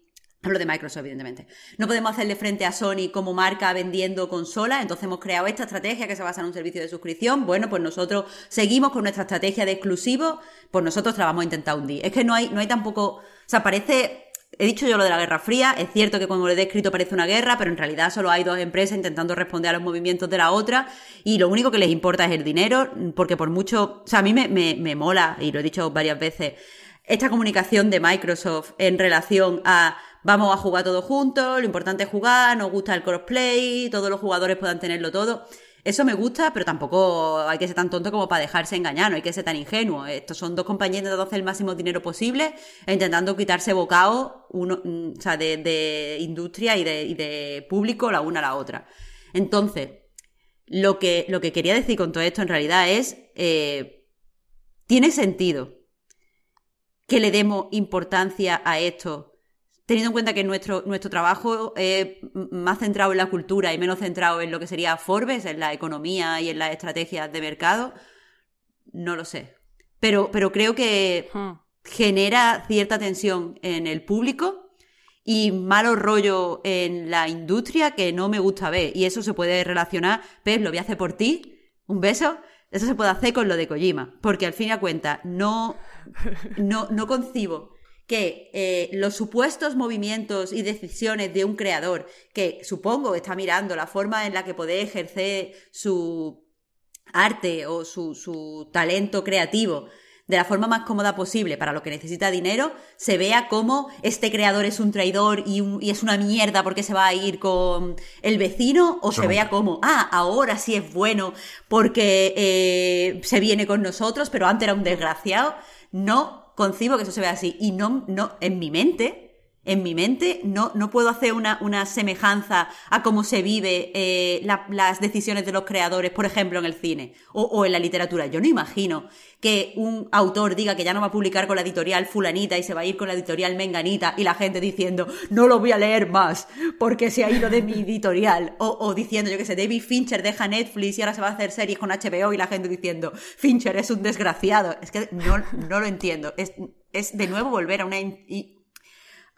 Hablo de Microsoft, evidentemente. No podemos hacerle frente a Sony como marca vendiendo consolas, entonces hemos creado esta estrategia que se basa en un servicio de suscripción. Bueno, pues nosotros seguimos con nuestra estrategia de exclusivo, pues nosotros la vamos a intentar hundir. Es que no hay, no hay tampoco. O sea, parece. He dicho yo lo de la Guerra Fría, es cierto que cuando lo he descrito parece una guerra, pero en realidad solo hay dos empresas intentando responder a los movimientos de la otra y lo único que les importa es el dinero, porque por mucho, o sea, a mí me, me, me mola, y lo he dicho varias veces, esta comunicación de Microsoft en relación a vamos a jugar todos juntos, lo importante es jugar, nos gusta el crossplay, todos los jugadores puedan tenerlo todo. Eso me gusta, pero tampoco hay que ser tan tonto como para dejarse engañar, no hay que ser tan ingenuo. Estos son dos compañías intentando hacer el máximo dinero posible e intentando quitarse bocado uno, mm, o sea, de, industria y de, de, público la una a la otra. Entonces, lo que, lo que quería decir con todo esto en realidad es, eh, tiene sentido que le demos importancia a esto, teniendo en cuenta que nuestro, nuestro trabajo es más centrado en la cultura y menos centrado en lo que sería Forbes, en la economía y en las estrategias de mercado, no lo sé. Pero, pero creo que Hmm. genera cierta tensión en el público y malo rollo en la industria que no me gusta ver. Y eso se puede relacionar, Pep, lo voy a hacer por ti, un beso. Eso se puede hacer con lo de Kojima, porque al fin y al cuenta no, no, no concibo que eh, los supuestos movimientos y decisiones de un creador que supongo está mirando la forma en la que puede ejercer su arte o su, su talento creativo de la forma más cómoda posible para lo que necesita dinero, se vea como este creador es un traidor y, un- y es una mierda porque se va a ir con el vecino, o se vea como, ah, ahora sí es bueno porque eh, se viene con nosotros, pero antes era un desgraciado. No concibo que eso se vea así. Y no, no, en mi mente, en mi mente, no, no puedo hacer una, una semejanza a cómo se vive eh, la- las decisiones de los creadores, por ejemplo, en el cine o, o en la literatura. Yo no imagino que un autor diga que ya no va a publicar con la editorial fulanita y se va a ir con la editorial menganita y la gente diciendo, no lo voy a leer más porque se ha ido de mi editorial. O, o diciendo, yo que sé, David Fincher deja Netflix y ahora se va a hacer series con HBO y la gente diciendo, Fincher es un desgraciado. Es que no, no lo entiendo. Es, es de nuevo volver a una...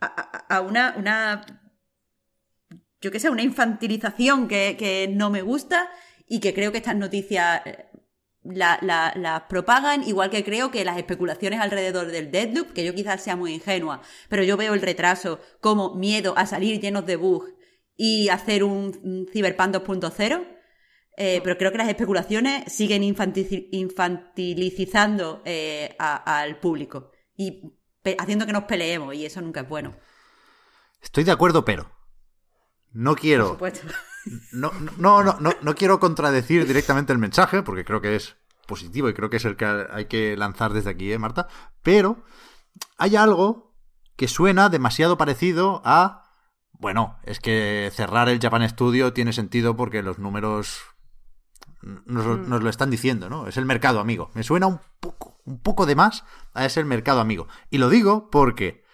a, una, una yo que sé, una infantilización que, que no me gusta y que creo que estas noticias eh, la- la- las propagan, igual que creo que las especulaciones alrededor del Deadloop, que yo quizás sea muy ingenua, pero yo veo el retraso como miedo a salir llenos de bugs y hacer un, un Cyberpunk 2.0. eh, pero creo que las especulaciones siguen infantilizando eh, a- al público y haciendo que nos peleemos y eso nunca es bueno. Estoy de acuerdo, pero no Por quiero supuesto. no, no, no, no, no quiero contradecir directamente el mensaje, porque creo que es positivo y creo que es el que hay que lanzar desde aquí, ¿eh, Marta? Pero hay algo que suena demasiado parecido a. Bueno, es que cerrar el Japan Studio tiene sentido porque los números nos, lo- nos lo están diciendo, ¿no? Es el mercado amigo. Me suena un poco, un poco de más a ese mercado amigo. Y lo digo porque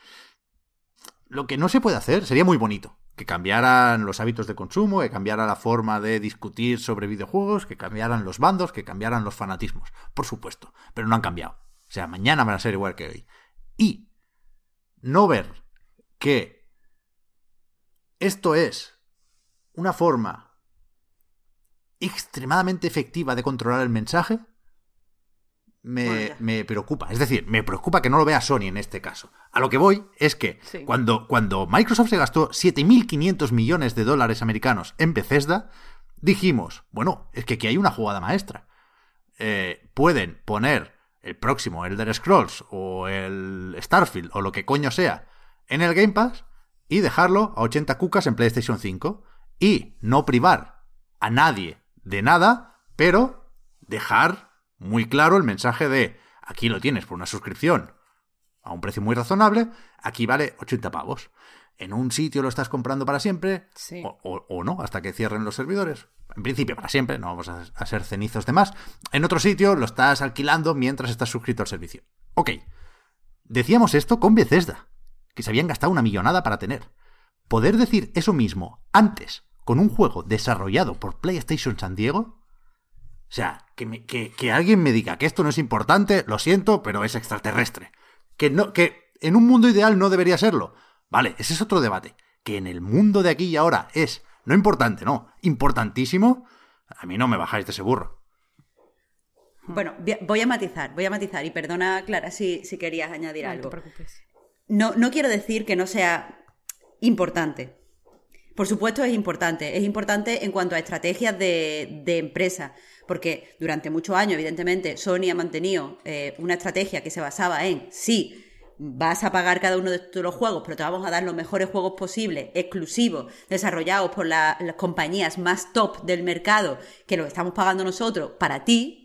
lo que no se puede hacer sería muy bonito. Que cambiaran los hábitos de consumo, que cambiara la forma de discutir sobre videojuegos, que cambiaran los bandos, que cambiaran los fanatismos. Por supuesto. Pero no han cambiado. O sea, mañana van a ser igual que hoy. Y no ver que esto es una forma extremadamente efectiva de controlar el mensaje, me, preocupa. Es decir, me preocupa que no lo vea Sony en este caso. A lo que voy es que Sí. cuando, cuando Microsoft se gastó 7.500 millones de dólares americanos en Bethesda, dijimos, bueno, es que aquí hay una jugada maestra. Eh, pueden poner el próximo Elder Scrolls o el Starfield o lo que coño sea en el Game Pass y dejarlo a 80 cucas en PlayStation 5 y no privar a nadie de nada, pero dejar muy claro el mensaje de aquí lo tienes por una suscripción a un precio muy razonable, aquí vale 80 pavos. En un sitio lo estás comprando para siempre, Sí. o, o- o no, hasta que cierren los servidores. En principio para siempre, no vamos a, a ser cenizos de más. En otro sitio lo estás alquilando mientras estás suscrito al servicio. Ok. Decíamos esto con Bethesda, que se habían gastado una millonada para tener. Poder decir eso mismo antes con un juego desarrollado por PlayStation San Diego o sea, que, me- que, que alguien me diga que esto no es importante, lo siento, pero es extraterrestre. Que, no, que en un mundo ideal no debería serlo. Vale, ese es otro debate. Que en el mundo de aquí y ahora es, no importante, no, importantísimo, a mí no me bajáis de ese burro. Bueno, vi- voy a matizar, voy a matizar y perdona, Clara, si, si querías añadir No te algo. preocupes. No, no quiero decir que no sea importante. Por supuesto es importante. Es importante en cuanto a estrategias de, de empresa. Porque durante muchos años, evidentemente, Sony ha mantenido eh, una estrategia que se basaba en sí, vas a pagar cada uno de los juegos, pero te vamos a dar los mejores juegos posibles, exclusivos, desarrollados por la- las compañías más top del mercado, que los estamos pagando nosotros para ti,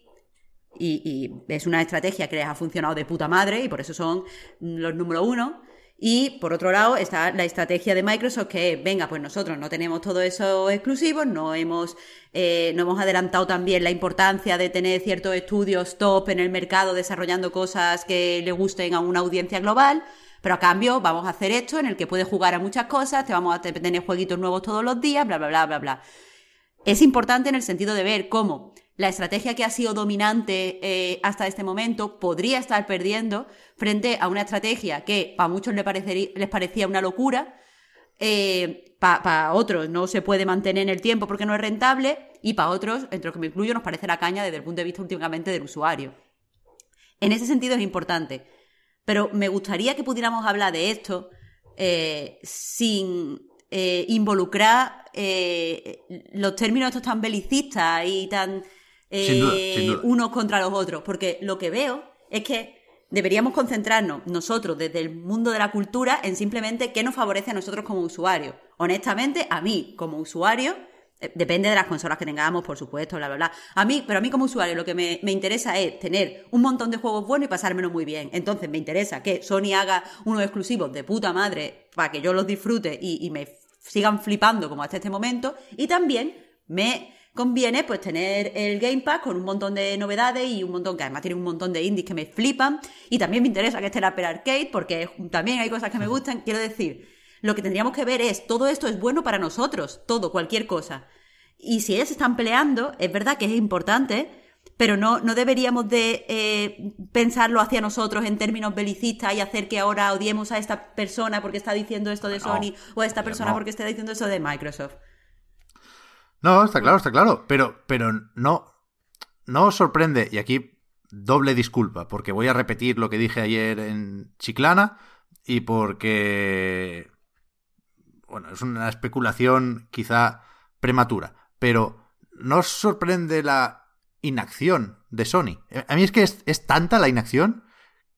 y, y es una estrategia que les ha funcionado de puta madre y por eso son los número uno. Y por otro lado está la estrategia de Microsoft que es, venga, pues nosotros no tenemos todo eso exclusivos, no hemos, eh, no hemos adelantado también la importancia de tener ciertos estudios top en el mercado desarrollando cosas que le gusten a una audiencia global. Pero a cambio vamos a hacer esto en el que puedes jugar a muchas cosas, te vamos a tener jueguitos nuevos todos los días, bla, bla, bla, bla, bla. Es importante en el sentido de ver cómo la estrategia que ha sido dominante eh, hasta este momento podría estar perdiendo frente a una estrategia que para muchos les, les parecía una locura, eh, para otros no se puede mantener en el tiempo porque no es rentable y para otros, entre los que me incluyo, nos parece la caña desde el punto de vista últimamente del usuario. En ese sentido es importante, pero me gustaría que pudiéramos hablar de esto eh, sin involucrar los términos estos tan belicistas y tan eh, unos contra los otros, porque lo que veo es que deberíamos concentrarnos nosotros desde el mundo de la cultura en simplemente qué nos favorece a nosotros como usuarios. Honestamente, a mí como usuario, eh, depende de las consolas que tengamos, por supuesto, bla, bla, bla. A mí, pero a mí como usuario lo que me, interesa es tener un montón de juegos buenos y pasármelo muy bien. Entonces me interesa que Sony haga unos exclusivos de puta madre para que yo los disfrute y, y me sigan flipando como hasta este momento. Y también me conviene pues tener el Game Pass con un montón de novedades y un montón que además tiene un montón de indies que me flipan y también me interesa que esté el Apple Arcade porque también hay cosas que me gustan, quiero decir, lo que tendríamos que ver es todo esto es bueno para nosotros, todo, cualquier cosa. Y si ellas están peleando, es verdad que es importante, pero no, no deberíamos de eh, pensarlo hacia nosotros en términos belicistas y hacer que ahora odiemos a esta persona porque está diciendo esto de Sony o a esta persona porque está diciendo eso de Microsoft. No, está claro, está claro. Pero, pero no, no os sorprende, y aquí doble disculpa, porque voy a repetir lo que dije ayer en Chiclana y porque, bueno, es una especulación quizá prematura, pero no os sorprende la inacción de Sony. A mí es que es, es tanta la inacción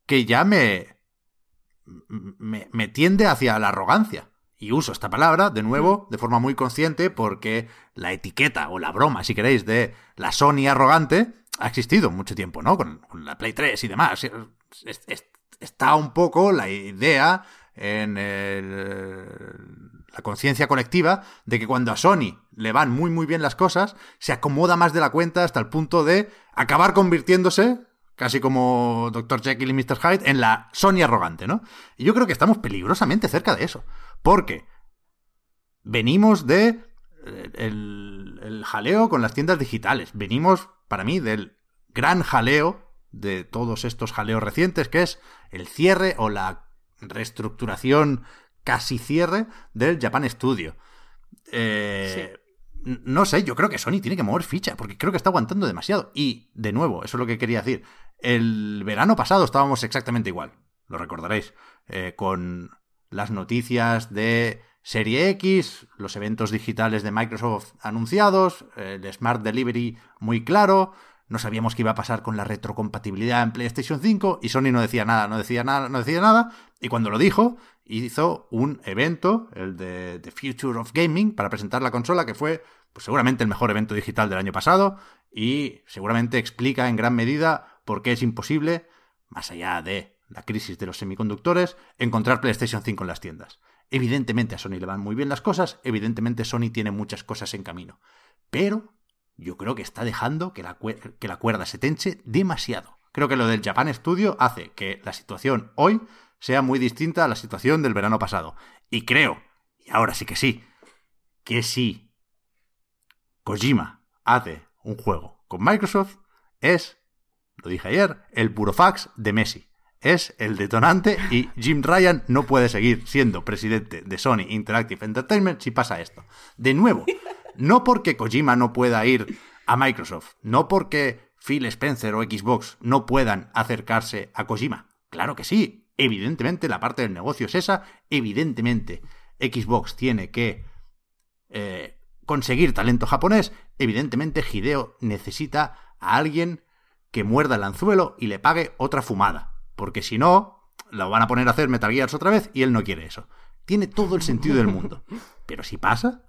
que ya me, me, me tiende hacia la arrogancia. Y uso esta palabra, de nuevo, de forma muy consciente, porque la etiqueta o la broma, si queréis, de la Sony arrogante ha existido mucho tiempo, ¿no? Con, la Play 3 y demás. está un poco la idea en la conciencia colectiva de que cuando a Sony le van muy muy bien las cosas, se acomoda más de la cuenta hasta el punto de acabar convirtiéndose casi como Dr. Jekyll y Mr. Hyde, en la Sony arrogante, ¿no? Y yo creo que estamos peligrosamente cerca de eso. Porque venimos de eh, el, jaleo con las tiendas digitales. Venimos, para mí, del gran jaleo de todos estos jaleos recientes, que es el cierre o la reestructuración casi cierre del Japan Studio. Eh, no sé, yo creo que Sony tiene que mover ficha, porque creo que está aguantando demasiado. Y, de nuevo, eso es lo que quería decir. El verano pasado estábamos exactamente igual, lo recordaréis, eh, con las noticias de Serie X, los eventos digitales de Microsoft anunciados, el Smart Delivery muy claro, no sabíamos qué iba a pasar con la retrocompatibilidad en PlayStation 5 y Sony no decía nada, no decía nada, no decía nada, y cuando lo dijo, hizo un evento, el de The Future of Gaming, para presentar la consola, que fue pues, seguramente el mejor evento digital del año pasado y seguramente explica en gran medida por qué es imposible, más allá de la crisis de los semiconductores, encontrar PlayStation 5 en las tiendas. Evidentemente a Sony le van muy bien las cosas, evidentemente Sony tiene muchas cosas en camino, pero yo creo que está dejando que la, que la cuerda se tenche demasiado. Creo que lo del Japan Studio hace que la situación hoy sea muy distinta a la situación del verano pasado. Y creo, y ahora sí que sí, que si Kojima hace un juego con Microsoft, es, lo dije ayer, el burofax de Messi es el detonante y Jim Ryan no puede seguir siendo presidente de Sony Interactive Entertainment si pasa esto. De nuevo, no porque Kojima no pueda ir a Microsoft, no porque Phil Spencer o Xbox no puedan acercarse a Kojima. Claro que sí, evidentemente la parte del negocio es esa, evidentemente Xbox tiene que eh, conseguir talento japonés, evidentemente Hideo necesita a alguien que muerda el anzuelo y le pague otra fumada porque si no, lo van a poner a hacer Metal Gears otra vez y él no quiere eso. Tiene todo el sentido del mundo. Pero si pasa,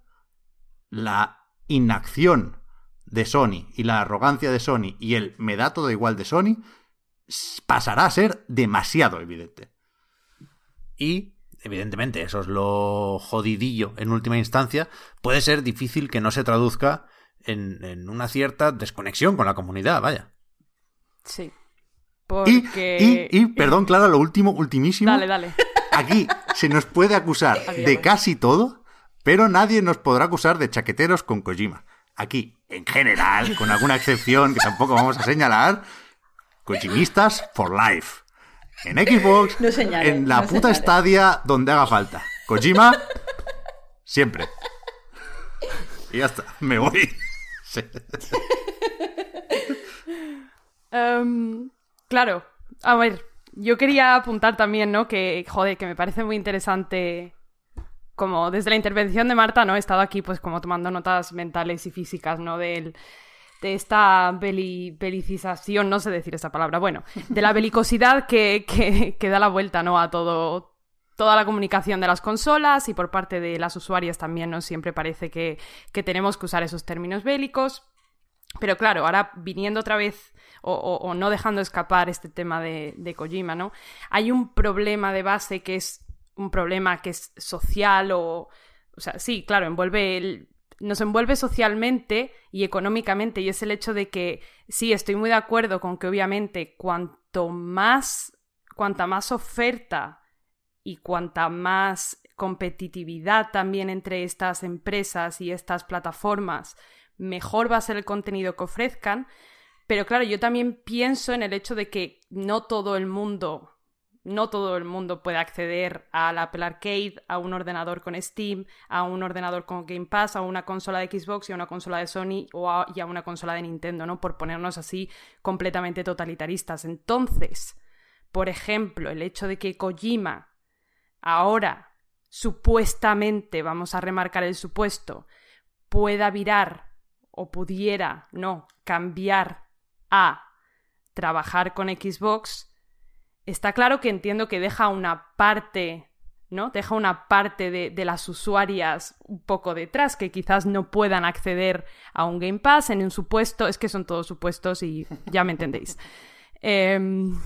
la inacción de Sony y la arrogancia de Sony y el me da todo igual de Sony pasará a ser demasiado evidente. Y evidentemente eso es lo jodidillo en última instancia, puede ser difícil que no se traduzca en, una cierta desconexión con la comunidad, vaya. Sí. Porque... Y, y, perdón, Clara, lo último, ultimísimo. Dale, dale. Aquí se nos puede acusar de casi todo, pero nadie nos podrá acusar de chaqueteros con Kojima. Aquí, en general, con alguna excepción que tampoco vamos a señalar, Kojimistas for life. En Xbox, en la puta estadia donde haga falta. Kojima, siempre. Y ya está, me voy. Em, claro, a ver, yo quería apuntar también, ¿no? Que, joder, que me parece muy interesante como desde la intervención de Marta, ¿no? He estado aquí pues como tomando notas mentales y físicas, ¿no? de esta belicización, no sé decir esa palabra, bueno, de la belicosidad que, que, da la vuelta, ¿no? A todo, toda la comunicación de las consolas y por parte de las usuarias también, ¿no? Siempre parece que, que tenemos que usar esos términos bélicos. Pero claro, ahora viniendo otra vez o, no dejando escapar este tema de, de, Kojima, ¿no? Hay un problema de base que es un problema que es social o... O sea, sí, claro, envuelve nos envuelve socialmente y económicamente y es el hecho de que sí, estoy muy de acuerdo con que obviamente cuanto más, cuanta más oferta y cuanta más competitividad también entre estas empresas y estas plataformas, mejor va a ser el contenido que ofrezcan, pero claro, yo también pienso en el hecho de que no todo el mundo, no todo el mundo puede acceder a la Apple Arcade, a un ordenador con Steam, a un ordenador con Game Pass, a una consola de Xbox y a una consola de Sony o a, a una consola de Nintendo, ¿no? Por ponernos así completamente totalitaristas. Entonces, por ejemplo, el hecho de que Kojima ahora supuestamente, vamos a remarcar el supuesto, pueda virar o pudiera, no, cambiar a trabajar con Xbox, está claro que entiendo que deja una parte, ¿no? Deja una parte de, las usuarias un poco detrás, que quizás no puedan acceder a un Game Pass en un supuesto, es que son todos supuestos y ya me entendéis. Em,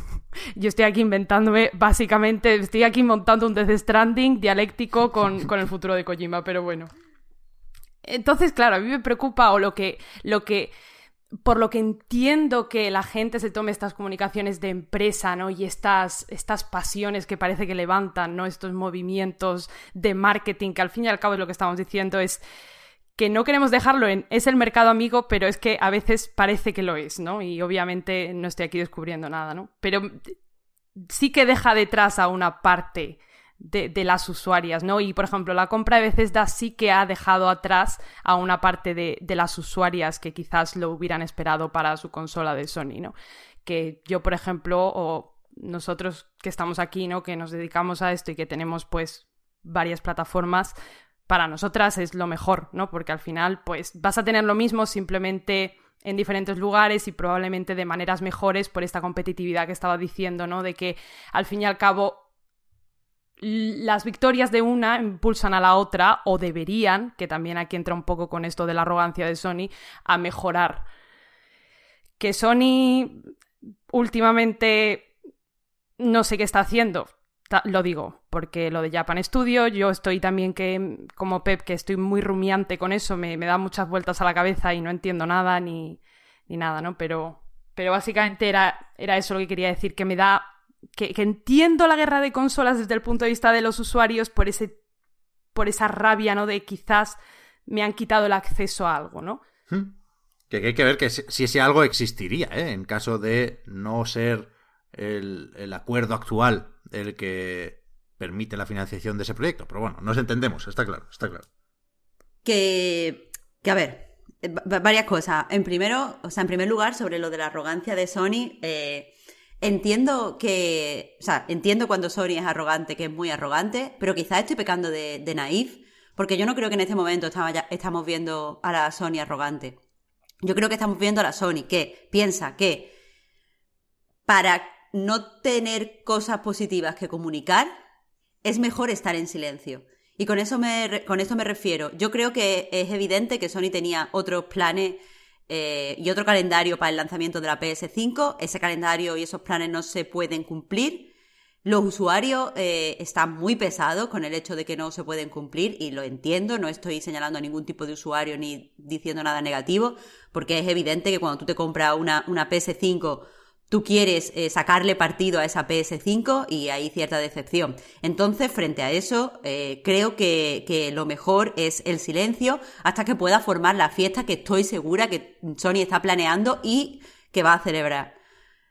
yo estoy aquí inventándome, básicamente, estoy aquí montando un Death Stranding dialéctico con, con el futuro de Kojima, pero bueno. Entonces, claro, a mí me preocupa o lo que, lo que por lo que entiendo que la gente se tome estas comunicaciones de empresa, ¿no? Y estas, estas pasiones que parece que levantan, ¿no? Estos movimientos de marketing, que al fin y al cabo es lo que estamos diciendo, es que no queremos dejarlo en es el mercado amigo, pero es que a veces parece que lo es, ¿no? Y obviamente no estoy aquí descubriendo nada, ¿no? Pero sí que deja detrás a una parte de, las usuarias, ¿no? Y, por ejemplo, la compra de Bethesda sí que ha dejado atrás a una parte de, de, las usuarias que quizás lo hubieran esperado para su consola de Sony, ¿no? Que yo, por ejemplo, o nosotros que estamos aquí, ¿no? Que nos dedicamos a esto y que tenemos, pues, varias plataformas, para nosotras es lo mejor, ¿no? Porque al final, pues, vas a tener lo mismo simplemente en diferentes lugares y probablemente de maneras mejores por esta competitividad que estaba diciendo, ¿no? De que al fin y al cabo las victorias de una impulsan a la otra, o deberían, que también aquí entra un poco con esto de la arrogancia de Sony, a mejorar. Que Sony últimamente no sé qué está haciendo, lo digo, porque lo de Japan Studio, yo estoy también que, como Pep, que estoy muy rumiante con eso, me, da muchas vueltas a la cabeza y no entiendo nada ni, ni nada, ¿no? Pero, pero básicamente era, era eso lo que quería decir, que me da que, entiendo la guerra de consolas desde el punto de vista de los usuarios por ese por esa rabia, ¿no? De quizás me han quitado el acceso a algo, ¿no? Hmm. Que hay que ver que si ese algo existiría, ¿eh? En caso de no ser el, el acuerdo actual el que permite la financiación de ese proyecto. Pero bueno, nos entendemos, está claro, está claro. Que, que a ver, eh, varias cosas. En primero, o sea, en primer lugar, sobre lo de la arrogancia de Sony, eh, Entiendo que, o sea, entiendo cuando Sony es arrogante, que es muy arrogante, pero quizás estoy pecando de, de naif, porque yo no creo que en este momento estamos, viendo a la Sony arrogante. Yo creo que estamos viendo a la Sony que piensa que para no tener cosas positivas que comunicar, es mejor estar en silencio. Y con eso me, con esto me refiero. Yo creo que es evidente que Sony tenía otros planes eh, y otro calendario para el lanzamiento de la PS5. Ese calendario y esos planes no se pueden cumplir. Los usuarios eh, están muy pesados con el hecho de que no se pueden cumplir y lo entiendo, no estoy señalando a ningún tipo de usuario ni diciendo nada negativo, porque es evidente que cuando tú te compras una, una PS5 tú quieres eh, sacarle partido a esa PS5 y hay cierta decepción. Entonces, frente a eso, eh, creo que, que, lo mejor es el silencio hasta que pueda formar la fiesta que estoy segura que Sony está planeando y que va a celebrar.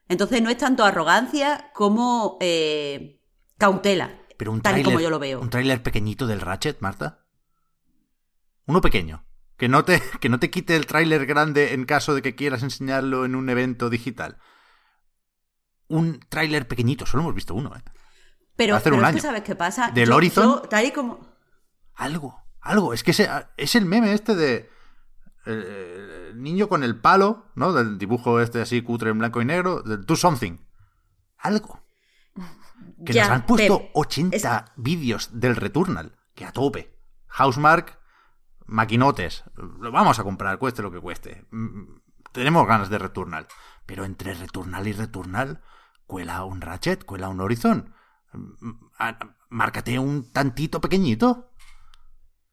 Entonces no es tanto arrogancia como eh, cautela. Pero un tal tráiler, como yo lo veo. Un tráiler pequeñito del Ratchet, Marta. Uno pequeño. Que no te, que no te quite el tráiler grande en caso de que quieras enseñarlo en un evento digital. Un tráiler pequeñito, solo hemos visto uno, ¿eh? Pero, Hace pero un es año. que sabes qué pasa. ¿Del Yo- Horizon? yo, tal y como. Algo, algo. Es que ese- es el meme este de. eh, El niño con el palo, ¿no? Del dibujo este así cutre en blanco y negro. Del Do Something. Algo. Que Ya, nos han puesto Pep, 80 vídeos del Returnal. Que a tope. Housemark, maquinotes. Lo vamos a comprar, cueste lo que cueste. Mm, Tenemos ganas de Returnal. Pero entre Returnal y Returnal, cuela un Ratchet, cuela un Horizon. Mm, ah, Márcate un tantito pequeñito.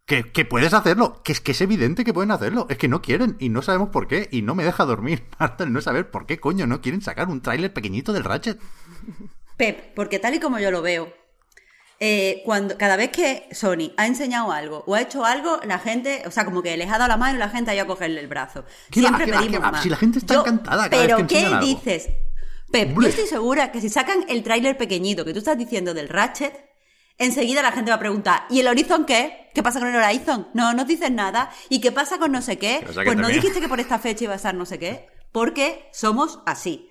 Que, que puedes hacerlo, que es que es evidente que pueden hacerlo, es que no quieren y no sabemos por qué y no me deja dormir Marta el no saber por qué coño no quieren sacar un tráiler pequeñito del Ratchet. Pep, porque tal y como yo lo veo, eh, cuando cada vez que Sony ha enseñado algo o ha hecho algo, la gente, o sea, como que les ha dado la mano y la gente ha ido a cogerle el brazo. ¿Qué va, Siempre va, pedimos qué va? más. Si la gente está encantada cada Pero vez que ¿qué algo. dices? Pep, Hombre. yo estoy segura que si sacan el tráiler pequeñito que tú estás diciendo del Ratchet, enseguida la gente va a preguntar, ¿y el Horizon qué? ¿Qué pasa con el Horizon? No nos dices nada. ¿Y qué pasa con no sé qué? O sea que Pues no también- dijiste que por esta fecha iba a estar no sé qué. Porque somos así.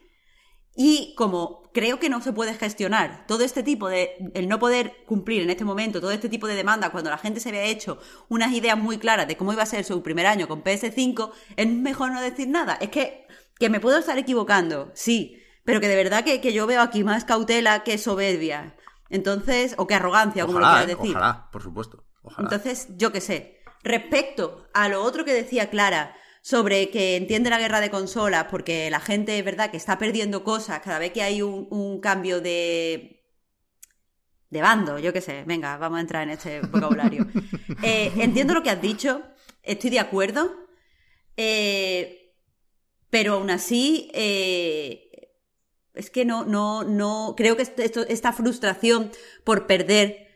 Y como creo que no se puede gestionar todo este tipo de, el no poder cumplir en este momento, todo este tipo de demandas, cuando la gente se había hecho unas ideas muy claras de cómo iba a ser su primer año con PS5, es mejor no decir nada. Es que, que me puedo estar equivocando, sí, pero que de verdad que, que yo veo aquí más cautela que soberbia. Entonces, o que arrogancia, como lo Ojalá, quieras decir. ojalá, por supuesto. Ojalá. Entonces, yo qué sé. Respecto a lo otro que decía Clara sobre que entiende la guerra de consolas, porque la gente es verdad que está perdiendo cosas cada vez que hay un, un cambio de. de bando, yo qué sé. Venga, vamos a entrar en este vocabulario. Eh, entiendo lo que has dicho, estoy de acuerdo. eh, pero aún así. eh, es que no, no, no. Creo que esto- esta frustración por perder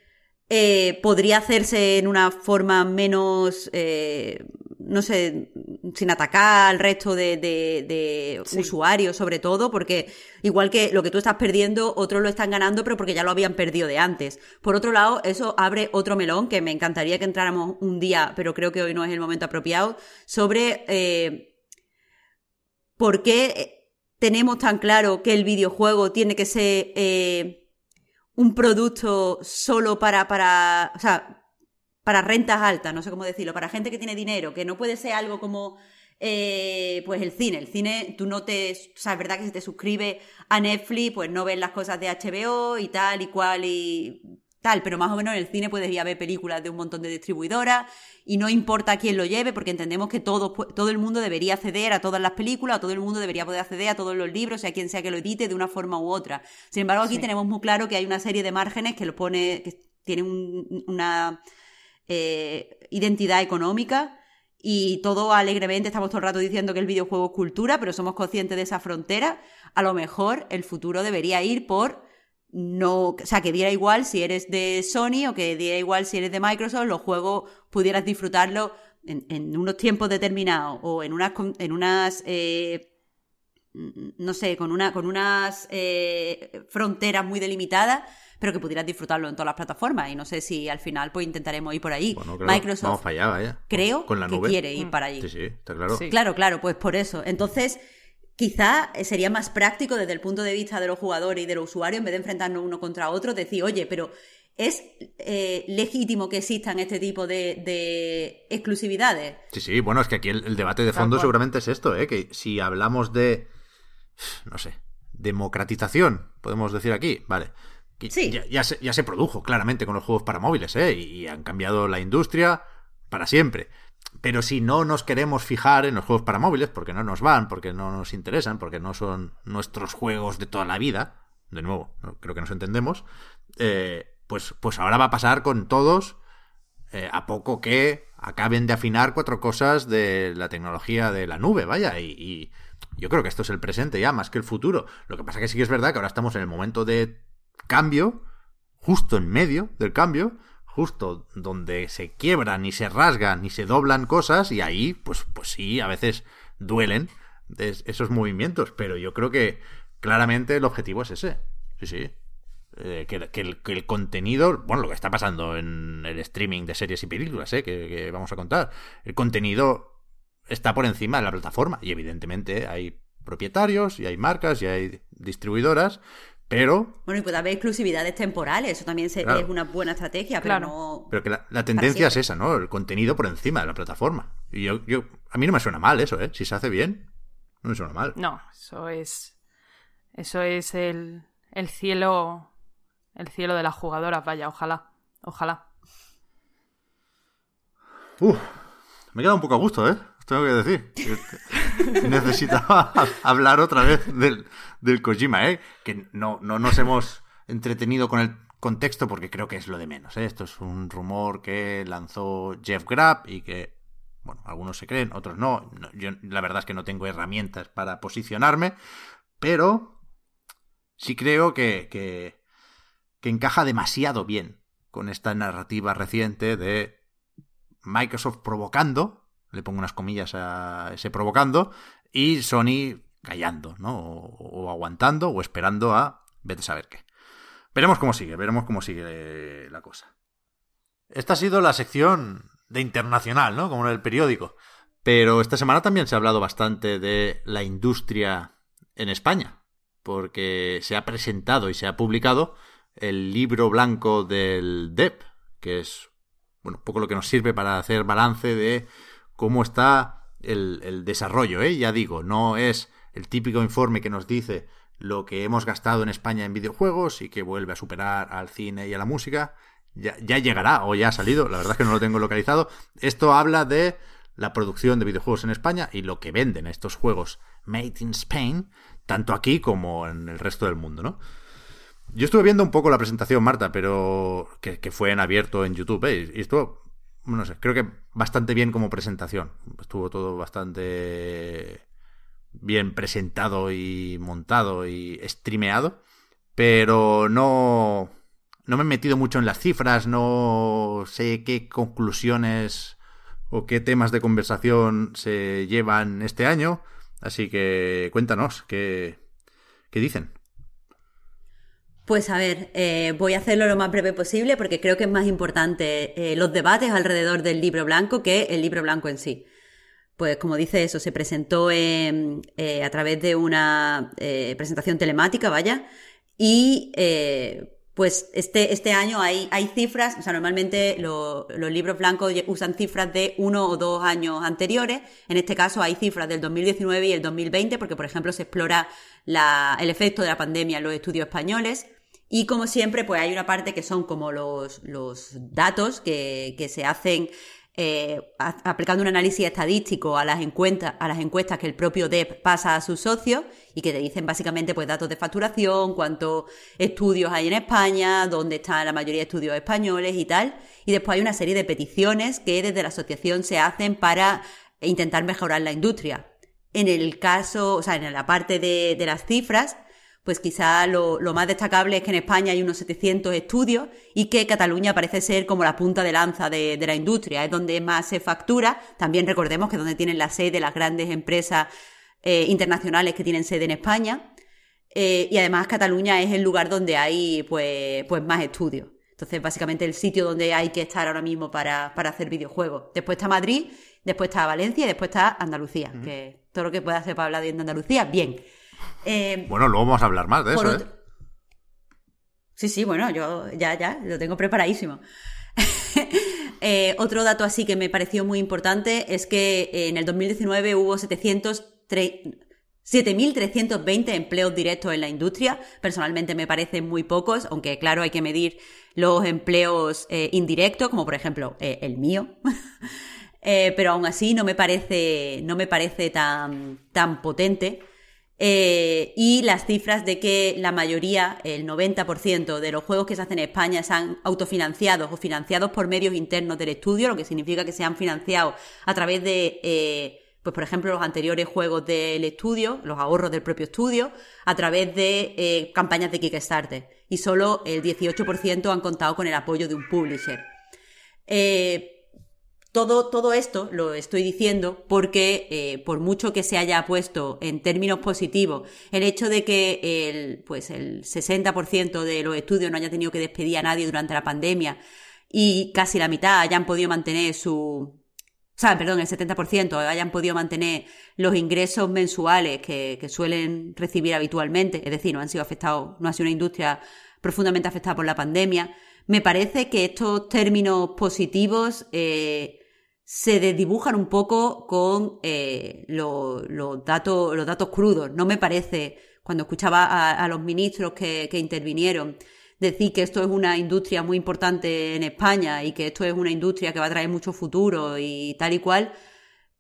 eh, podría hacerse en una forma menos, eh, no sé, sin atacar al resto de, de- de Sí. usuarios, sobre todo, porque igual que lo que tú estás perdiendo, otros lo están ganando, pero porque ya lo habían perdido de antes. Por otro lado, eso abre otro melón que me encantaría que entráramos un día, pero creo que hoy no es el momento apropiado, sobre eh, por qué tenemos tan claro que el videojuego tiene que ser un producto solo para, para, o sea, para rentas altas, no sé cómo decirlo, para gente que tiene dinero, que no puede ser algo como, eh, pues el cine. El cine, tú no te, o sea, es verdad que si te suscribes a Netflix, pues no ves las cosas de HBO y tal y cual y tal, pero más o menos en el cine puedes ir a ver películas de un montón de distribuidoras y no importa quién lo lleve porque entendemos que todo, todo el mundo debería acceder a todas las películas, o todo el mundo debería poder acceder a todos los libros, sea quien sea que lo edite de una forma u otra. Sin embargo, aquí Sí. tenemos muy claro que hay una serie de márgenes que lo pone, que tienen un- una eh, identidad económica y todo alegremente estamos todo el rato diciendo que el videojuego es cultura, pero somos conscientes de esa frontera. A lo mejor el futuro debería ir por no, o sea, que diera igual si eres de Sony o que diera igual si eres de Microsoft, los juegos pudieras disfrutarlo en, en unos tiempos determinados o en unas, con- en unas eh, no sé, con, una, con unas eh, fronteras muy delimitadas, pero que pudieras disfrutarlo en todas las plataformas. Y no sé si al final pues intentaremos ir por ahí. Bueno, claro, Microsoft vamos para allá, vaya. creo Con la que quiere ir para allí. Sí, sí, está claro. Sí. Claro, claro, pues por eso. Entonces, quizá sería más práctico desde el punto de vista de los jugadores y de los usuarios, en vez de enfrentarnos uno contra otro, decir, oye, pero ¿es eh, legítimo que existan este tipo de, de exclusividades? Sí, sí, bueno, es que aquí el, el debate de fondo seguramente es esto, ¿eh? Que si hablamos de, no sé, democratización, podemos decir aquí, vale. Sí. Ya, ya se, ya se produjo claramente con los juegos para móviles, ¿eh? Y, y han cambiado la industria para siempre. Pero si no nos queremos fijar en los juegos para móviles, porque no nos van, porque no nos interesan, porque no son nuestros juegos de toda la vida, de nuevo, creo que nos entendemos, eh, pues, pues ahora va a pasar con todos eh, a poco que acaben de afinar cuatro cosas de la tecnología de la nube, vaya, y, yo creo que esto es el presente ya, más que el futuro. Lo que pasa que sí que es verdad que ahora estamos en el momento de cambio, justo en medio del cambio, justo donde se quiebran y se rasgan y se doblan cosas, y ahí, pues, pues sí, a veces duelen esos movimientos, pero yo creo que claramente el objetivo es ese. Sí, sí. Eh, que, el, contenido, bueno, lo que está pasando en el streaming de series y películas, eh, que, vamos a contar, el contenido está por encima de la plataforma y evidentemente hay propietarios y hay marcas y hay distribuidoras, pero... Bueno, y puede haber exclusividades temporales, eso también es una buena estrategia, pero no... Pero que la, tendencia es esa, ¿no? El contenido por encima de la plataforma. Y yo, yo, a mí no me suena mal eso, ¿eh? Si se hace bien, no me suena mal. No, eso es... Eso es el, el cielo el cielo de las jugadoras, vaya, ojalá, ojalá. Uf, me queda un poco a gusto, ¿eh? Tengo que decir. Necesitaba hablar otra vez del, del Kojima, ¿eh? Que no, no nos hemos entretenido con el contexto porque creo que es lo de menos. ¿eh? Esto es un rumor que lanzó Jeff Grapp y que, bueno, algunos se creen, otros no. Yo la verdad es que no tengo herramientas para posicionarme, pero sí creo que, que que encaja demasiado bien con esta narrativa reciente de Microsoft provocando, le pongo unas comillas a ese provocando, y Sony callando, ¿no? O, aguantando o esperando a vete a saber qué. Veremos cómo sigue, veremos cómo sigue la cosa. Esta ha sido la sección de internacional, ¿no? Como en el periódico. Pero esta semana también se ha hablado bastante de la industria en España, porque se ha presentado y se ha publicado el libro blanco del DEP, que es bueno, un poco lo que nos sirve para hacer balance de cómo está el, desarrollo. ¿eh? Ya digo, no es el típico informe que nos dice lo que hemos gastado en España en videojuegos y que vuelve a superar al cine y a la música. Ya, llegará o ya ha salido, la verdad es que no lo tengo localizado. Esto habla de la producción de videojuegos en España y lo que venden estos juegos made in Spain, tanto aquí como en el resto del mundo, ¿no? Yo estuve viendo un poco la presentación, Marta, pero que, fue en abierto en YouTube, ¿eh? y estuvo, no sé, creo que bastante bien como presentación. Estuvo todo bastante bien presentado y montado y streameado, pero no, no me he metido mucho en las cifras, no sé qué conclusiones o qué temas de conversación se llevan este año, así que cuéntanos, ¿qué, qué dicen? Pues a ver, eh, voy a hacerlo lo más breve posible porque creo que es más importante eh, los debates alrededor del libro blanco que el libro blanco en sí. Pues como dice eso, se presentó eh, a través de una presentación telemática, vaya, y pues este, este año hay, hay cifras, o sea, normalmente los libros blancos usan cifras de uno o dos años anteriores, en este caso hay cifras del 2019 y el 2020, porque por ejemplo se explora el efecto de la pandemia en los estudios españoles. Y como siempre, pues hay una parte que son como los, los datos que, que se hacen eh, aplicando un análisis estadístico a las, encuestas, a las encuestas que el propio DEP pasa a sus socios y que te dicen básicamente pues datos de facturación, cuántos estudios hay en España, dónde están la mayoría de estudios españoles y tal. Y después hay una serie de peticiones que desde la asociación se hacen para intentar mejorar la industria. En el caso, o sea, en la parte de, las cifras, pues quizá lo, más destacable es que en España hay unos 700 estudios y que Cataluña parece ser como la punta de lanza de, la industria, es donde más se factura. También recordemos que es donde tienen la sede las grandes empresas eh, internacionales que tienen sede en España. Eh, y además Cataluña es el lugar donde hay pues, pues más estudios. Entonces, básicamente el sitio donde hay que estar ahora mismo para, hacer videojuegos. Después está Madrid, después está Valencia y después está Andalucía, que todo lo que pueda hacer para hablar de Andalucía, bien. Eh, bueno, luego vamos a hablar más de eso. ¿eh? Sí, sí, bueno, yo ya, ya, lo tengo preparadísimo. Eh, otro dato así que me pareció muy importante es que en el 2019 hubo 7.320 empleos directos en la industria. Personalmente me parecen muy pocos, aunque claro, hay que medir los empleos indirectos, como por ejemplo el mío. pero aún así no me parece, no me parece tan, tan potente. Eh, y las cifras de que la mayoría, el 90% de los juegos que se hacen en España han autofinanciados o financiados por medios internos del estudio, lo que significa que se han financiado a través de, eh, pues por ejemplo, los anteriores juegos del estudio, los ahorros del propio estudio, a través de eh, campañas de Kickstarter. Y solo el 18% han contado con el apoyo de un publisher. Eh, todo, todo esto lo estoy diciendo porque eh, por mucho que se haya puesto en términos positivos el hecho de que el, pues el 60% de los estudios no haya tenido que despedir a nadie durante la pandemia y casi la mitad hayan podido mantener su, o sea, perdón, el 70% hayan podido mantener los ingresos mensuales que, suelen recibir habitualmente, es decir, no han sido afectados, no ha sido una industria profundamente afectada por la pandemia. Me parece que estos términos positivos eh, se desdibujan un poco con eh, los, datos, los datos crudos. No me parece, cuando escuchaba a, los ministros que, intervinieron, decir que esto es una industria muy importante en España y que esto es una industria que va a traer mucho futuro y tal y cual,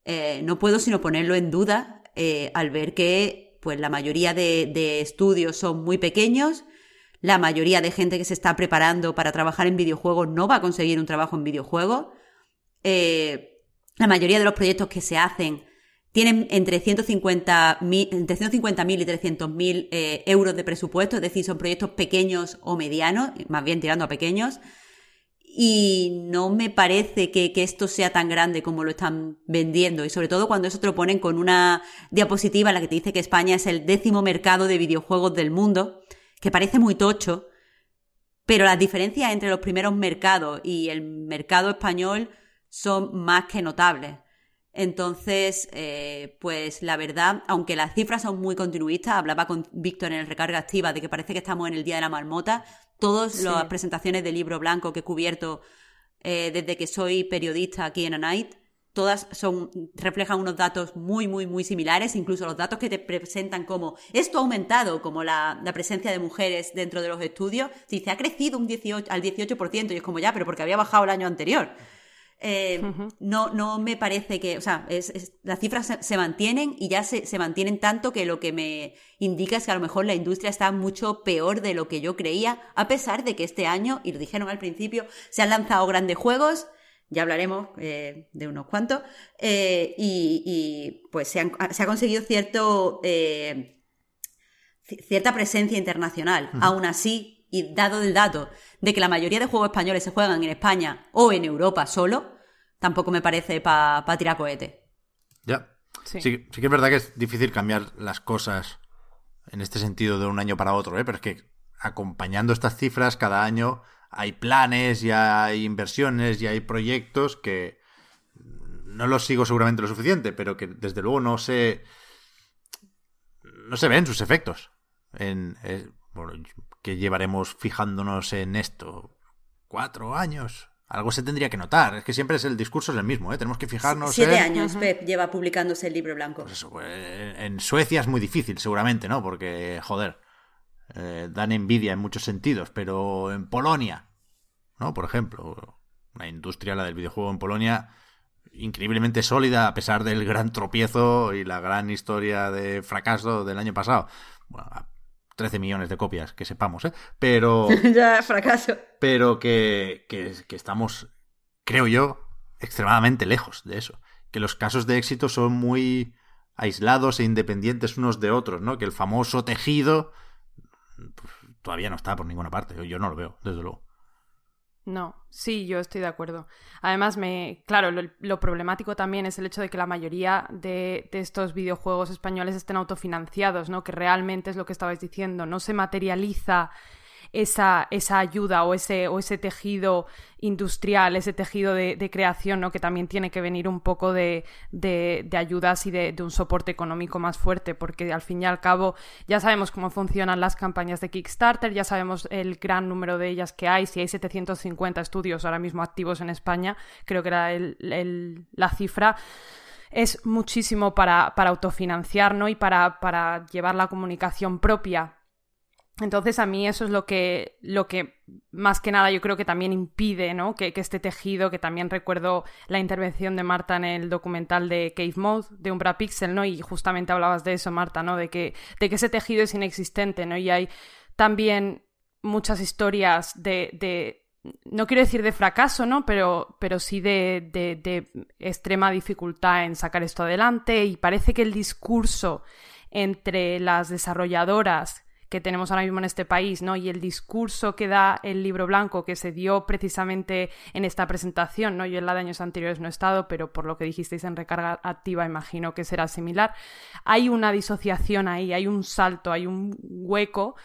eh, no puedo sino ponerlo en duda eh, al ver que pues, la mayoría de, de, estudios son muy pequeños, la mayoría de gente que se está preparando para trabajar en videojuegos no va a conseguir un trabajo en videojuegos eh, la mayoría de los proyectos que se hacen tienen entre 150.000 entre 150 y 300.000 eh, euros de presupuesto, es decir, son proyectos pequeños o medianos, más bien tirando a pequeños. Y no me parece que, esto sea tan grande como lo están vendiendo. Y sobre todo cuando eso te lo ponen con una diapositiva en la que te dice que España es el décimo mercado de videojuegos del mundo, que parece muy tocho, pero las diferencias entre los primeros mercados y el mercado español son más que notables. Entonces, eh, pues la verdad, aunque las cifras son muy continuistas, hablaba con Víctor en el recarga activa de que parece que estamos en el día de la marmota. Todas las presentaciones del libro blanco que he cubierto eh, desde que soy periodista aquí en Night, todas son, reflejan unos datos muy, muy, muy similares, incluso los datos que te presentan como esto ha aumentado, como la, presencia de mujeres dentro de los estudios, dice ha crecido un 18, al 18% y es como ya, pero porque había bajado el año anterior. Eh, no, no me parece que, o sea, las cifras se, mantienen y ya se, mantienen tanto que lo que me indica es que a lo mejor la industria está mucho peor de lo que yo creía, a pesar de que este año, y lo dijeron al principio, se han lanzado grandes juegos, ya hablaremos eh, de unos cuantos, eh, y, pues se, ha conseguido cierto, cierta presencia internacional. Aún así, y dado el dato de que la mayoría de juegos españoles se juegan en España o en Europa solo, tampoco me parece para pa tirar cohete. Ya. Sí. sí. que es verdad que es difícil cambiar las cosas en este sentido de un año para otro, ¿eh? pero es que acompañando estas cifras cada año hay planes y hay inversiones y hay proyectos que no los sigo seguramente lo suficiente, pero que desde luego no se no se ven sus efectos en eh, que llevaremos fijándonos en esto cuatro años algo se tendría que notar. Es que siempre es el discurso es el mismo, ¿eh? Tenemos que fijarnos. Siete años, Pep, lleva publicándose el libro blanco. Pues eso, pues, en Suecia es muy difícil, seguramente, ¿no? Porque, joder, eh, dan envidia en muchos sentidos, pero en Polonia, ¿no? Por ejemplo, una industria, la del videojuego en Polonia, increíblemente sólida, a pesar del gran tropiezo y la gran historia de fracaso del año pasado. Bueno, 13 millones de copias, que sepamos, ¿eh? Pero... ya, fracaso. Pero que, que, estamos, creo yo, extremadamente lejos de eso. Que los casos de éxito son muy aislados e independientes unos de otros, ¿no? Que el famoso tejido pues, todavía no está por ninguna parte. Yo no lo veo, desde luego. No, sí, yo estoy de acuerdo. Además, me, claro, lo, problemático también es el hecho de que la mayoría de, de, estos videojuegos españoles estén autofinanciados, ¿no? Que realmente es lo que estabais diciendo, no se materializa esa, esa ayuda o ese, o ese tejido industrial, ese tejido de, creación, ¿no? que también tiene que venir un poco de, de, ayudas y de, un soporte económico más fuerte, porque al fin y al cabo ya sabemos cómo funcionan las campañas de Kickstarter, ya sabemos el gran número de ellas que hay, si hay 750 estudios ahora mismo activos en España, creo que era el, la cifra es muchísimo para, para autofinanciar ¿no? y para, para llevar la comunicación propia Entonces a mí eso es lo que, lo que más que nada yo creo que también impide, ¿no? Que, este tejido, que también recuerdo la intervención de Marta en el documental de Cave Mode, de Umbra Pixel, ¿no? Y justamente hablabas de eso, Marta, ¿no? De que, de que ese tejido es inexistente, ¿no? Y hay también muchas historias de, de no quiero decir de fracaso, ¿no? Pero, pero sí de, de, de extrema dificultad en sacar esto adelante y parece que el discurso entre las desarrolladoras que tenemos ahora mismo en este país, ¿no? Y el discurso que da el libro blanco que se dio precisamente en esta presentación, ¿no? Yo en la de años anteriores no he estado, pero por lo que dijisteis en recarga activa imagino que será similar. Hay una disociación ahí, hay un salto, hay un hueco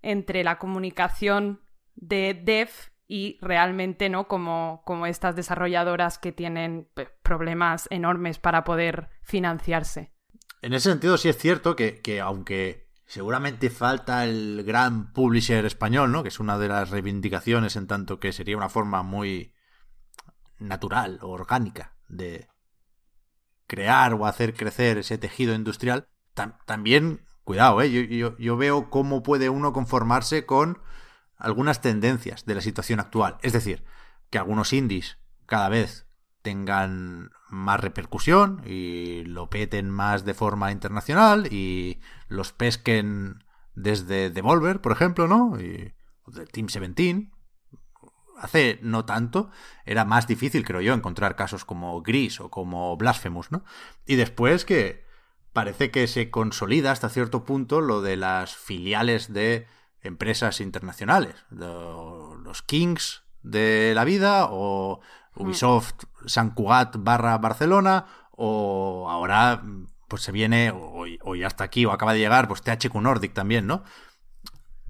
entre la comunicación de dev y realmente, ¿no? Como, como estas desarrolladoras que tienen problemas enormes para poder financiarse. En ese sentido sí es cierto que, que aunque Seguramente falta el gran publisher español, ¿no? Que es una de las reivindicaciones en tanto que sería una forma muy natural o orgánica de crear o hacer crecer ese tejido industrial. también, cuidado, ¿eh? Yo, yo veo cómo puede uno conformarse con algunas tendencias de la situación actual. Es decir, que algunos indies cada vez tengan más repercusión y lo peten más de forma internacional y los pesquen desde Devolver, por ejemplo, ¿no? Y de Team 17. Hace no tanto era más difícil, creo yo, encontrar casos como Gris o como Blasphemous, ¿no? Y después que parece que se consolida hasta cierto punto lo de las filiales de empresas internacionales, los Kings de la vida o Ubisoft San Cugat barra Barcelona, o ahora pues se viene, o, ya está aquí, o acaba de llegar, pues THQ Nordic también, ¿no?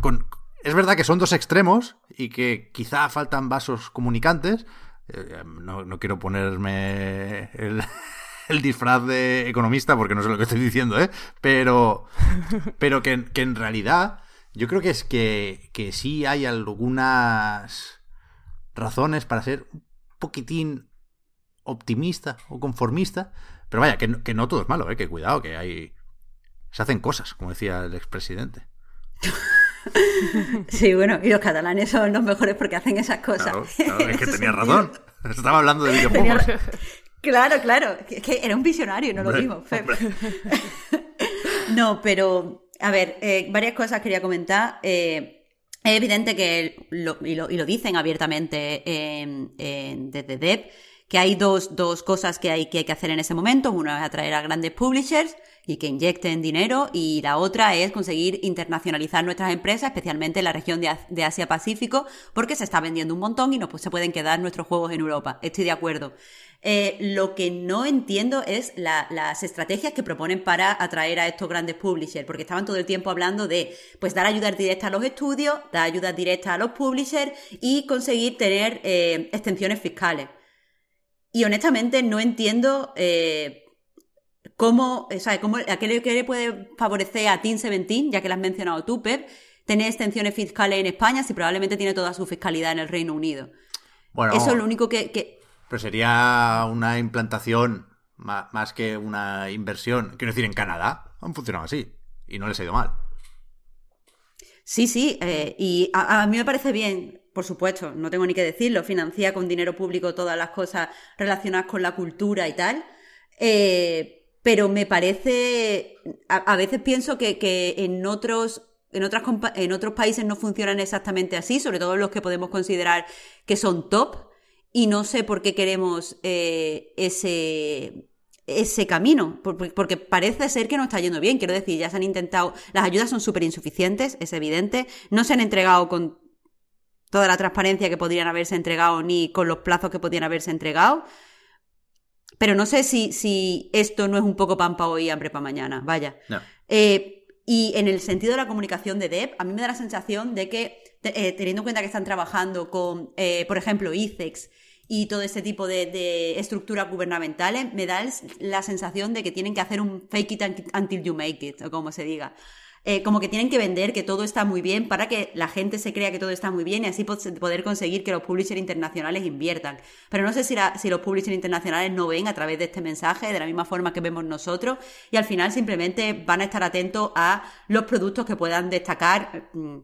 Con, es verdad que son dos extremos y que quizá faltan vasos comunicantes. Eh, no, quiero ponerme el, el, disfraz de economista porque no sé lo que estoy diciendo, ¿eh? Pero, pero que, que en realidad yo creo que es que, que sí hay algunas razones para ser poquitín optimista o conformista. Pero vaya, que no, que no todo es malo, ¿eh? que cuidado, que hay. Se hacen cosas, como decía el expresidente. Sí, bueno, y los catalanes son los mejores porque hacen esas cosas. Claro, es que tenía razón. Estaba hablando de videojuegos. Claro, claro. Es que era un visionario, no lo digo. No, pero, a ver, eh, varias cosas quería comentar. Eh, es evidente que, lo, y, lo, dicen abiertamente desde Dev, que hay dos, dos cosas que hay, que hay que hacer en ese momento. Una es atraer a grandes publishers y que inyecten dinero y la otra es conseguir internacionalizar nuestras empresas, especialmente en la región de, Asia-Pacífico, porque se está vendiendo un montón y no pues, se pueden quedar nuestros juegos en Europa. Estoy de acuerdo. Eh, lo que no entiendo es las estrategias que proponen para atraer a estos grandes publishers, porque estaban todo el tiempo hablando de pues dar ayuda directa a los estudios, dar ayuda directa a los publishers y conseguir tener eh, extensiones fiscales. Y honestamente no entiendo eh, cómo, o sea, cómo, a qué le, puede favorecer a Team 17, ya que lo has mencionado tú, Pep, tener extensiones fiscales en España si probablemente tiene toda su fiscalidad en el Reino Unido. Bueno, Eso es lo único que, Pero sería una implantación más, que una inversión. Quiero decir, en Canadá han funcionado así y no les ha ido mal. Sí, sí, eh, y a, mí me parece bien por supuesto, no tengo ni que decirlo, financia con dinero público todas las cosas relacionadas con la cultura y tal. Eh, pero me parece, a, veces pienso que, en otros en, otras, en otros países no funcionan exactamente así, sobre todo los que podemos considerar que son top, y no sé por qué queremos eh, ese, ese camino, porque parece ser que no está yendo bien. Quiero decir, ya se han intentado, las ayudas son súper insuficientes, es evidente, no se han entregado con toda la transparencia que podrían haberse entregado ni con los plazos que podrían haberse entregado. Pero no sé si, si esto no es un poco pan para hoy y hambre para mañana. Vaya. Eh, y en el sentido de la comunicación de DEP, a mí me da la sensación de que, eh, teniendo en cuenta que están trabajando con, eh, por ejemplo, ICEX y todo este tipo de, de, estructuras gubernamentales, me da la sensación de que tienen que hacer un fake it until you make it, o como se diga. Eh, como que tienen que vender que todo está muy bien para que la gente se crea que todo está muy bien y así poder conseguir que los publishers internacionales inviertan. Pero no sé si, los publishers internacionales no ven a través de este mensaje de la misma forma que vemos nosotros y al final simplemente van a estar atentos a los productos que puedan destacar mm,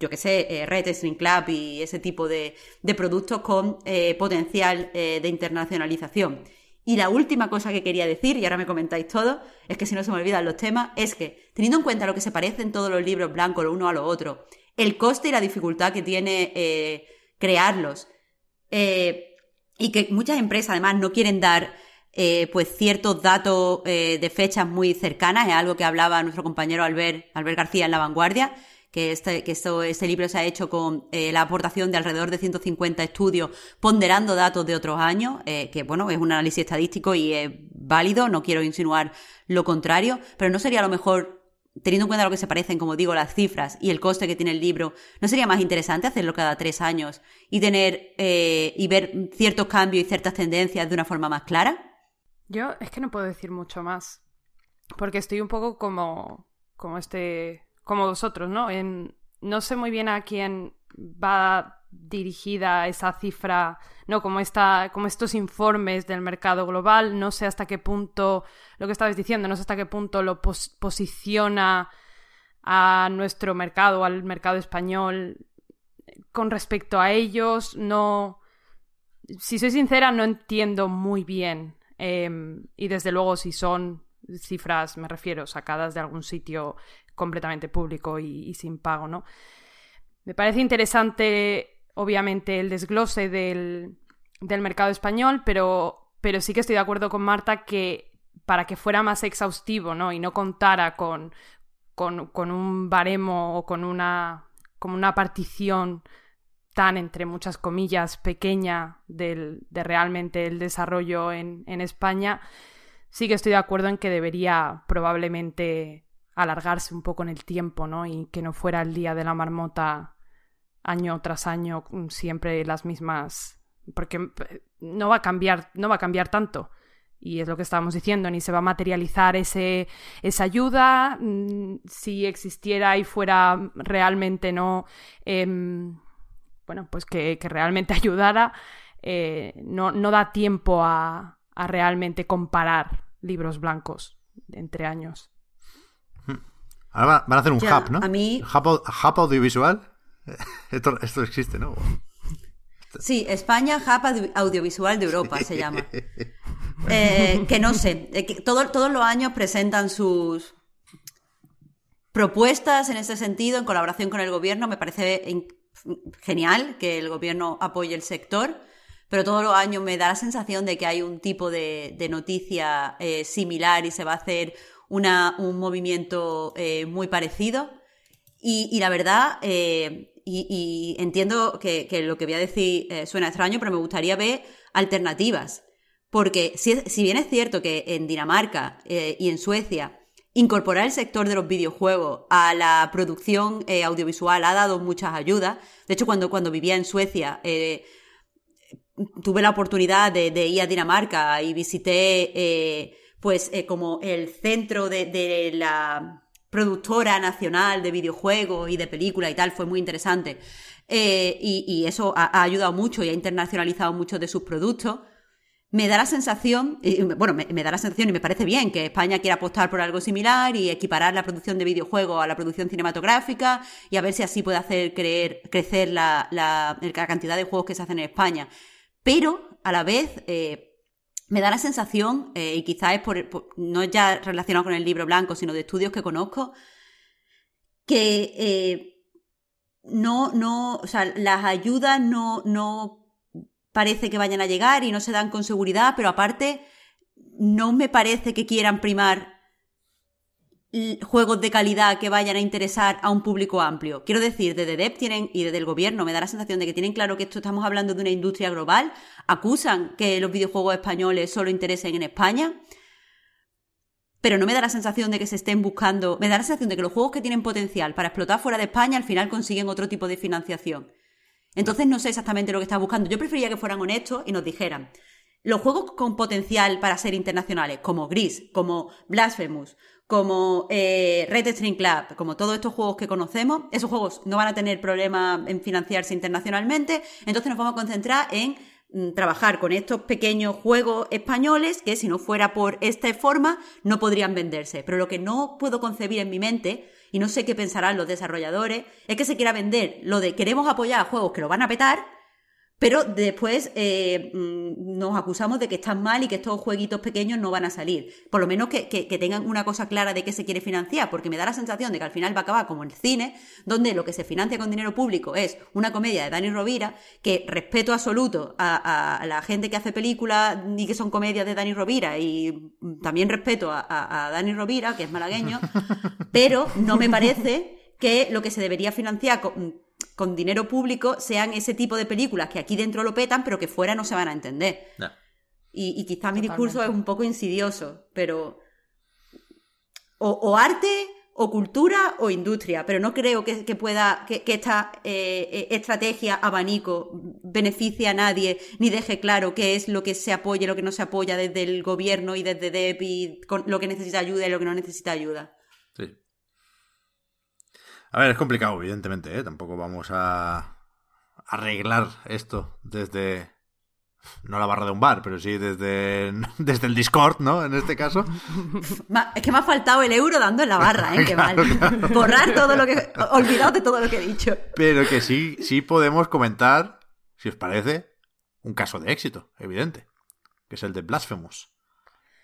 yo que sé, eh, Red String Club y ese tipo de, productos con eh, potencial de internacionalización. Y la última cosa que quería decir, y ahora me comentáis todo, es que si no se me olvidan los temas, es que teniendo en cuenta lo que se parecen todos los libros blancos lo uno a lo otro, el coste y la dificultad que tiene eh, crearlos, eh, y que muchas empresas además no quieren dar eh, pues ciertos datos de fechas muy cercanas, es algo que hablaba nuestro compañero Albert, Albert García en La Vanguardia, que este, que esto, este libro se ha hecho con eh, la aportación de alrededor de 150 estudios ponderando datos de otros años, eh, que bueno, es un análisis estadístico y es válido, no quiero insinuar lo contrario, pero no sería a lo mejor teniendo en cuenta lo que se parecen, como digo, las cifras y el coste que tiene el libro, ¿no sería más interesante hacerlo cada tres años y tener eh, y ver ciertos cambios y ciertas tendencias de una forma más clara? Yo es que no puedo decir mucho más, porque estoy un poco como, como este como vosotros, ¿no? No sé muy bien a quién va dirigida esa cifra, no como esta, como estos informes del mercado global, no sé hasta qué punto lo que estabas diciendo, no sé hasta qué punto lo posiciona a nuestro mercado, al mercado español con respecto a ellos, no si soy sincera, no entiendo muy bien. Em, y desde luego, si son cifras, me refiero, sacadas de algún sitio completamente público y, sin pago, ¿no? Me parece interesante, obviamente, el desglose del, mercado español, pero, pero sí que estoy de acuerdo con Marta que para que fuera más exhaustivo, ¿no? Y no contara con, con, un baremo o con una, una partición tan, entre muchas comillas, pequeña del, de realmente el desarrollo en, en España, sí que estoy de acuerdo en que debería probablemente alargarse un poco en el tiempo, ¿no? Y que no fuera el día de la marmota año tras año mm, siempre las mismas porque eh, no va a cambiar, no va a cambiar tanto. Y es lo que estábamos diciendo, ni se va a materializar ese, esa ayuda. Mm, si existiera y fuera realmente no, em, bueno, pues que, realmente ayudara, eh, no, no da tiempo a, a realmente comparar libros blancos entre años. Ahora van a hacer un hub, ¿no? A mí... Hub, audiovisual. Esto, esto, existe, ¿no? Sí, España Hub Audiovisual de Europa se llama. Eh, que no sé, eh, que todos los años presentan sus propuestas en ese sentido, en colaboración con el gobierno. Me parece genial que el gobierno apoye el sector, pero todos los años me da la sensación de que hay un tipo de, noticia eh, similar y se va a hacer un movimiento eh, muy parecido. Y, la verdad, eh, y, entiendo que, lo que voy a decir eh, suena extraño, pero me gustaría ver alternativas. Porque si, si bien es cierto que en Dinamarca y en Suecia incorporar el sector de los videojuegos a la producción audiovisual ha dado muchas ayudas. De hecho, cuando, cuando vivía en Suecia, tuve la oportunidad de, de, ir a Dinamarca y visité pues eh, como el centro de, la productora nacional de videojuegos y de películas y tal, fue muy interesante. Eh, y, eso ha, ayudado mucho y ha internacionalizado muchos de sus productos. Me da la sensación, bueno, me, da la sensación y me parece bien que España quiera apostar por algo similar y equiparar la producción de videojuegos a la producción cinematográfica y a ver si así puede hacer creer, crecer la, la, cantidad de juegos que se hacen en España. Pero, a la vez, eh, me da la sensación, eh, y quizás es por, no ya relacionado con el libro blanco, sino de estudios que conozco, que eh, no, no, o sea, las ayudas no, no parece que vayan a llegar y no se dan con seguridad, pero aparte no me parece que quieran primar juegos de calidad que vayan a interesar a un público amplio. Quiero decir, desde DEP tienen, y desde el gobierno, me da la sensación de que tienen claro que esto estamos hablando de una industria global, acusan que los videojuegos españoles solo interesen en España, pero no me da la sensación de que se estén buscando, me da la sensación de que los juegos que tienen potencial para explotar fuera de España al final consiguen otro tipo de financiación. Entonces no sé exactamente lo que está buscando. Yo preferiría que fueran honestos y nos dijeran, los juegos con potencial para ser internacionales, como Gris, como Blasphemous, como eh, Red String Club, como todos estos juegos que conocemos, esos juegos no van a tener problema en financiarse internacionalmente, entonces nos vamos a concentrar en mm, trabajar con estos pequeños juegos españoles que si no fuera por esta forma no podrían venderse. Pero lo que no puedo concebir en mi mente, y no sé qué pensarán los desarrolladores, es que se quiera vender lo de queremos apoyar a juegos que lo van a petar, pero después eh, mm, nos acusamos de que están mal y que estos jueguitos pequeños no van a salir. Por lo menos que, tengan una cosa clara de qué se quiere financiar, porque me da la sensación de que al final va a acabar como el cine, donde lo que se financia con dinero público es una comedia de Dani Rovira, que respeto absoluto a, la gente que hace películas y que son comedias de Dani Rovira, y también respeto a, a Dani Rovira, que es malagueño, pero no me parece que lo que se debería financiar con dinero público sean ese tipo de películas que aquí dentro lo petan, pero que fuera no se van a entender. Y, y, quizá mi discurso es un poco insidioso, pero. O, arte, o cultura, o industria, pero no creo que, pueda. que, esta eh, eh, estrategia abanico beneficie a nadie, ni deje claro qué es lo que se apoya y lo que no se apoya desde el gobierno y desde DEP y lo que necesita ayuda y lo que no necesita ayuda. A ver, es complicado, evidentemente, ¿eh? Tampoco vamos a arreglar esto desde no la barra de un bar, pero sí desde, desde el Discord, ¿no? En este caso. Es que me ha faltado el euro dando en la barra, ¿eh? Qué mal. Borrar todo lo que. Olvidado de todo lo que he dicho. Pero que sí, sí podemos comentar, si os parece, un caso de éxito, evidente. Que es el de Blasphemous.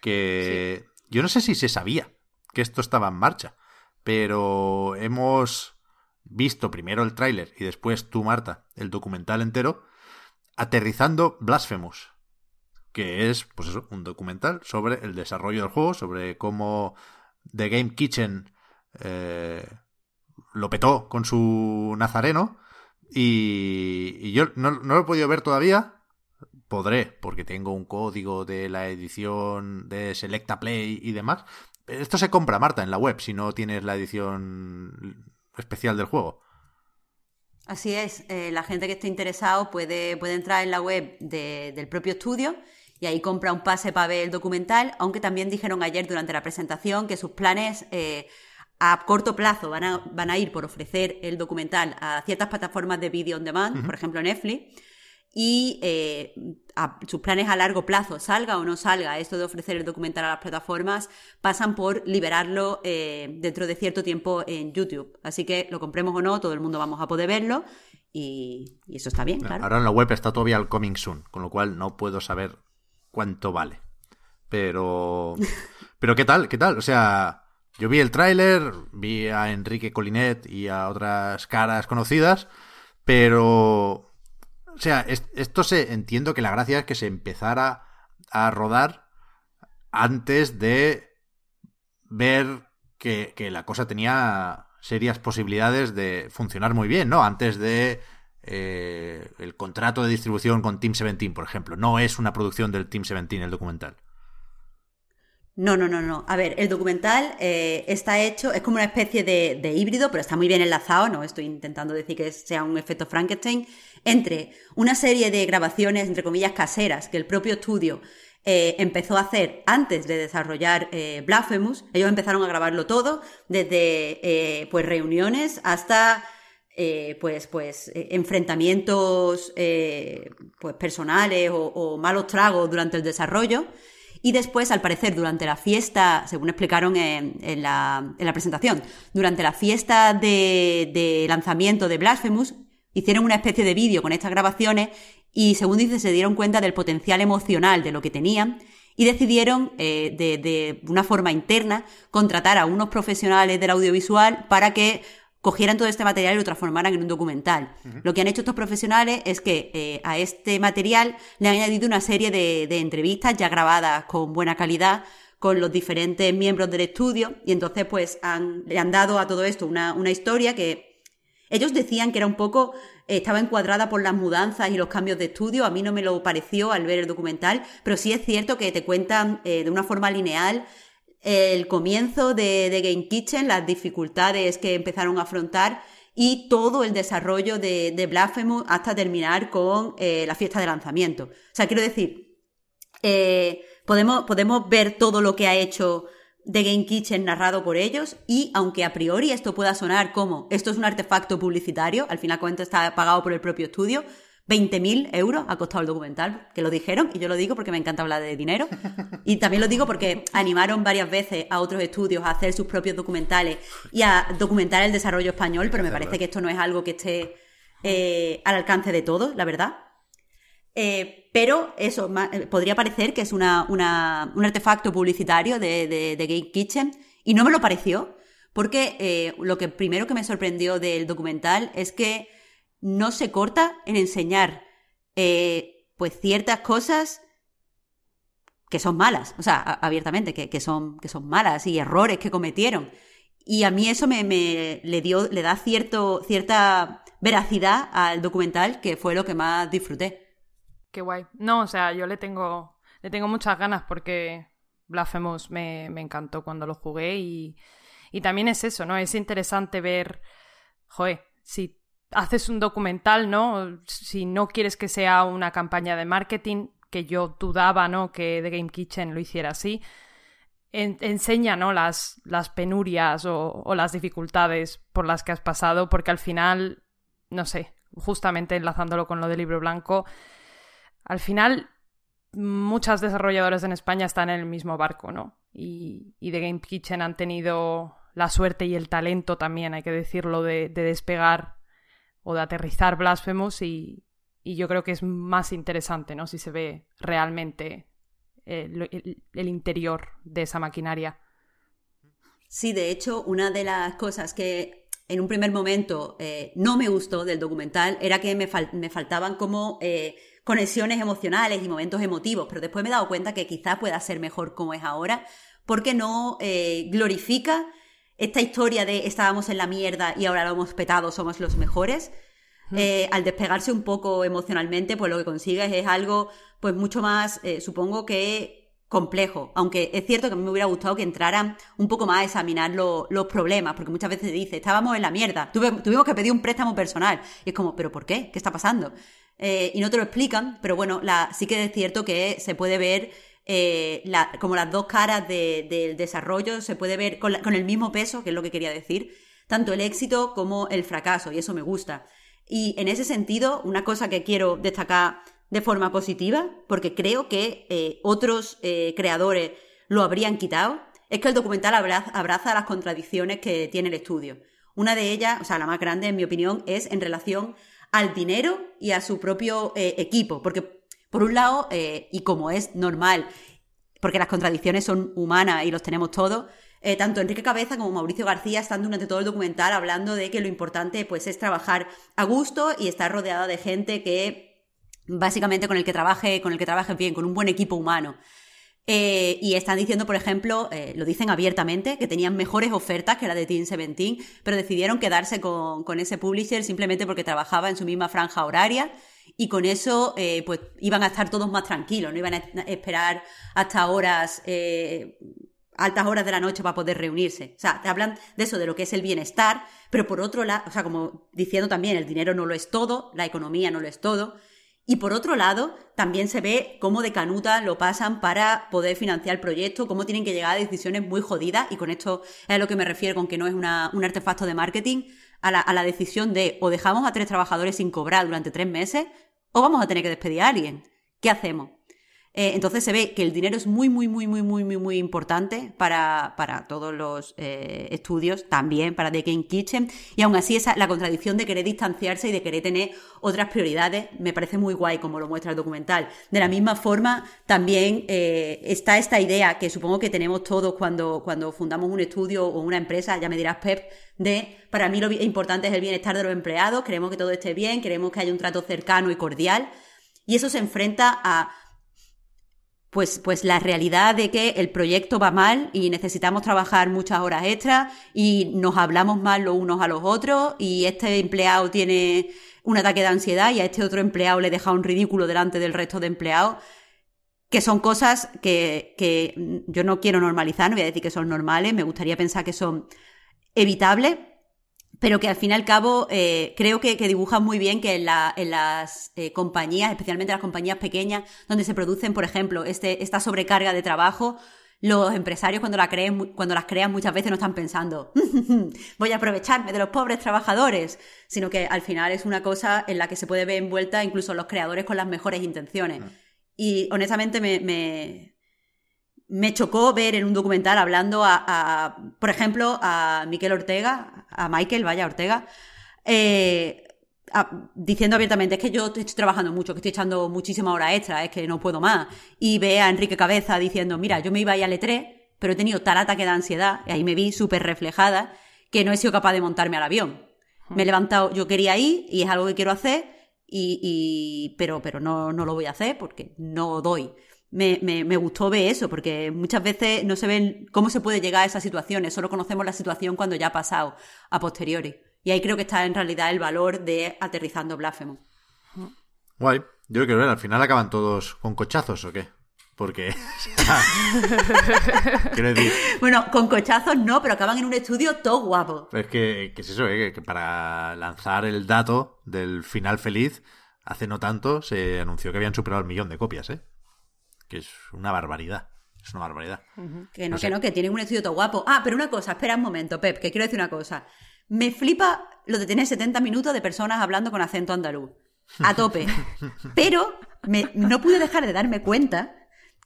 Que yo no sé si se sabía que esto estaba en marcha pero hemos visto primero el tráiler y después tú, Marta, el documental entero, aterrizando Blasphemous, que es, pues eso, un documental sobre el desarrollo del juego, sobre cómo The Game Kitchen eh, lo petó con su nazareno. Y, yo no, no, lo he podido ver todavía. Podré, porque tengo un código de la edición de Selecta Play y demás. Esto se compra, Marta, en la web, si no tienes la edición especial del juego. Así es, eh, la gente que esté interesado puede, puede entrar en la web del propio estudio y ahí compra un pase para ver el documental, aunque también dijeron ayer durante la presentación que sus planes eh, a corto plazo van a, van a, ir por ofrecer el documental a ciertas plataformas de video on demand, por ejemplo Netflix, y eh, sus planes a largo plazo, salga o no salga esto de ofrecer el documental a las plataformas, pasan por liberarlo eh, dentro de cierto tiempo en YouTube. Así que lo compremos o no, todo el mundo vamos a poder verlo y, eso está bien, claro. Ahora en la web está todavía el coming soon, con lo cual no puedo saber cuánto vale. Pero... Pero ¿qué tal? ¿Qué tal? O sea, yo vi el tráiler, vi a Enrique Colinet y a otras caras conocidas, pero o sea, esto se entiendo que la gracia es que se empezara a rodar antes de ver que, la cosa tenía serias posibilidades de funcionar muy bien, ¿no? Antes de eh, el contrato de distribución con Team 17, por ejemplo. No es una producción del Team 17 el documental. No, no, no, no. A ver, el documental eh, está hecho, es como una especie de, de, híbrido, pero está muy bien enlazado, no estoy intentando decir que sea un efecto Frankenstein, entre una serie de grabaciones, entre comillas, caseras, que el propio estudio eh, empezó a hacer antes de desarrollar eh, Blasphemous. Ellos empezaron a grabarlo todo, desde eh, pues reuniones hasta pues, pues enfrentamientos pues personales o malos tragos durante el desarrollo. Y después, al parecer, durante la fiesta, según explicaron en, la, presentación, durante la fiesta de, lanzamiento de Blasphemous, hicieron una especie de vídeo con estas grabaciones y, según dice, se dieron cuenta del potencial emocional de lo que tenían y decidieron, eh, de, de una forma interna, contratar a unos profesionales del audiovisual para que cogieran todo este material y lo transformaran en un documental. Lo que han hecho estos profesionales es que eh, a este material le han añadido una serie de, entrevistas ya grabadas con buena calidad con los diferentes miembros del estudio y entonces pues han, le han dado a todo esto una, una historia que ellos decían que era un poco estaba encuadrada por las mudanzas y los cambios de estudio. A mí no me lo pareció al ver el documental, pero sí es cierto que te cuentan eh, de una forma lineal el comienzo de, Game Kitchen, las dificultades que empezaron a afrontar y todo el desarrollo de, de Blasphemous hasta terminar con eh, la fiesta de lanzamiento. O sea, quiero decir, eh, podemos, podemos ver todo lo que ha hecho de Game Kitchen narrado por ellos y aunque a priori esto pueda sonar como esto es un artefacto publicitario, al final cuenta está pagado por el propio estudio, 20.000 euros ha costado el documental, que lo dijeron, y yo lo digo porque me encanta hablar de dinero. Y también lo digo porque animaron varias veces a otros estudios a hacer sus propios documentales y a documentar el desarrollo español, pero me parece que esto no es algo que esté eh, al alcance de todos, la verdad. Eh, pero eso, eh, podría parecer que es un artefacto publicitario de, Game Kitchen, y no me lo pareció, porque lo que primero que me sorprendió del documental es que no se corta en enseñar pues ciertas cosas que son malas, o sea, abiertamente, que, son, que son malas y errores que cometieron. Y a mí eso me, le dio, le da cierto, cierta veracidad al documental, que fue lo que más disfruté. Qué guay. No, o sea, yo le tengo, le tengo muchas ganas porque Blasphemous me, me encantó cuando lo jugué y, y también es eso, ¿no? Es interesante ver, joder, si haces un documental, ¿no? Si no quieres que sea una campaña de marketing, que yo dudaba, ¿no? Que The Game Kitchen lo hiciera así, enseña, ¿no? Las, las penurias o, o, las dificultades por las que has pasado, porque al final no sé, justamente enlazándolo con lo del libro blanco, al final muchas desarrolladoras en España están en el mismo barco, ¿no? Y, y The Game Kitchen han tenido la suerte y el talento también, hay que decirlo, de, despegar o de aterrizar Blasphemous y, yo creo que es más interesante, ¿no? Si se ve realmente el, el interior de esa maquinaria. Sí, de hecho, una de las cosas que en un primer momento eh, no me gustó del documental era que me, faltaban como eh, conexiones emocionales y momentos emotivos, pero después me he dado cuenta que quizás pueda ser mejor como es ahora, porque no eh, glorifica esta historia de estábamos en la mierda y ahora lo hemos petado, somos los mejores. al despegarse un poco emocionalmente, pues lo que consigues es algo pues mucho más, supongo que complejo, aunque es cierto que a mí me hubiera gustado que entraran un poco más a examinar los problemas, porque muchas veces dice, estábamos en la mierda, tuvimos que pedir un préstamo personal, y es como, ¿pero por qué? ¿Qué está pasando? Eh, y no te lo explican, pero bueno, la, sí que es cierto que se puede ver eh, como las dos caras del desarrollo, se puede ver con, el mismo peso, que es lo que quería decir, tanto el éxito como el fracaso, y eso me gusta. Y en ese sentido, una cosa que quiero destacar de forma positiva, porque creo que eh, otros creadores lo habrían quitado, es que el documental abraza, las contradicciones que tiene el estudio. Una de ellas, o sea, la más grande en mi opinión, es en relación al dinero y a su propio eh, equipo, porque por un lado, y como es normal, porque las contradicciones son humanas y los tenemos todos, tanto Enrique Cabeza como Mauricio García están durante todo el documental hablando de que lo importante pues es trabajar a gusto y estar rodeada de gente que básicamente con el que trabaje, con el que trabaje bien, con un buen equipo humano. Eh, y están diciendo, por ejemplo, eh, lo dicen abiertamente, que tenían mejores ofertas que la de Team 17, pero decidieron quedarse con, ese publisher simplemente porque trabajaba en su misma franja horaria y con eso eh, pues iban a estar todos más tranquilos, no iban a esperar hasta horas, altas horas de la noche para poder reunirse. O sea, te hablan de eso, de lo que es el bienestar, pero por otro lado, o sea, como diciendo también, el dinero no lo es todo, la economía no lo es todo, y por otro lado, también se ve cómo de canuta lo pasan para poder financiar el proyecto, cómo tienen que llegar a decisiones muy jodidas, y con esto es a lo que me refiero con que no es un artefacto de marketing, a la, decisión de o dejamos a tres trabajadores sin cobrar durante tres meses, o vamos a tener que despedir a alguien. ¿Qué hacemos? Eh, entonces se ve que el dinero es muy, muy, muy, muy, muy, muy, muy importante para, para todos los eh, estudios, también para The Game Kitchen, y aún así esa, la contradicción de querer distanciarse y de querer tener otras prioridades me parece muy guay como lo muestra el documental. De la misma forma, también eh, está esta idea que supongo que tenemos todos cuando, cuando fundamos un estudio o una empresa, ya me dirás Pep, de para mí lo importante es el bienestar de los empleados, queremos que todo esté bien, queremos que haya un trato cercano y cordial, y eso se enfrenta a pues, pues la realidad de que el proyecto va mal y necesitamos trabajar muchas horas extras y nos hablamos mal los unos a los otros y este empleado tiene un ataque de ansiedad y a este otro empleado le deja un ridículo delante del resto de empleados, que son cosas que, que yo no quiero normalizar, no voy a decir que son normales, me gustaría pensar que son evitables, pero que al fin y al cabo eh, creo que, dibujan muy bien que en, las eh, compañías, especialmente las compañías pequeñas, donde se producen, por ejemplo, este, esta sobrecarga de trabajo, los empresarios cuando, la creen, cuando las crean muchas veces no están pensando, voy a aprovecharme de los pobres trabajadores, sino que al final es una cosa en la que se puede ver envuelta incluso los creadores con las mejores intenciones. Y honestamente me, me, me, chocó ver en un documental hablando a, por ejemplo, a Miquel Ortega, a Michael, vaya, Ortega, eh, diciendo abiertamente, es que yo estoy trabajando mucho, que estoy echando muchísima hora extra, es que no puedo más. Y ve a Enrique Cabeza diciendo, mira, yo me iba a ir al E3, pero he tenido tal ataque de ansiedad, y ahí me vi súper reflejada, que no he sido capaz de montarme al avión. Me he levantado, yo quería ir, y es algo que quiero hacer, y, pero, pero no, no lo voy a hacer porque no doy. Me, me, me, gustó ver eso, porque muchas veces no se ven cómo se puede llegar a esas situaciones, solo conocemos la situación cuando ya ha pasado a posteriori. Y ahí creo que está en realidad el valor de aterrizando blasfemo. Guay. Yo creo que al final acaban todos con cochazos o qué. Porque. Quiero decir. Bueno, con cochazos no, pero acaban en un estudio todo guapo. Es que, es eso, ¿eh? que para lanzar el dato del final feliz, hace no tanto se anunció que habían superado el millón de copias, ¿eh? Que es una barbaridad. Es una barbaridad. Que no, que no, que tienen un estudio todo guapo. Ah, pero una cosa, espera un momento, Pep, que quiero decir una cosa. Me flipa lo de tener 70 minutos de personas hablando con acento andaluz. A tope. Pero no pude dejar de darme cuenta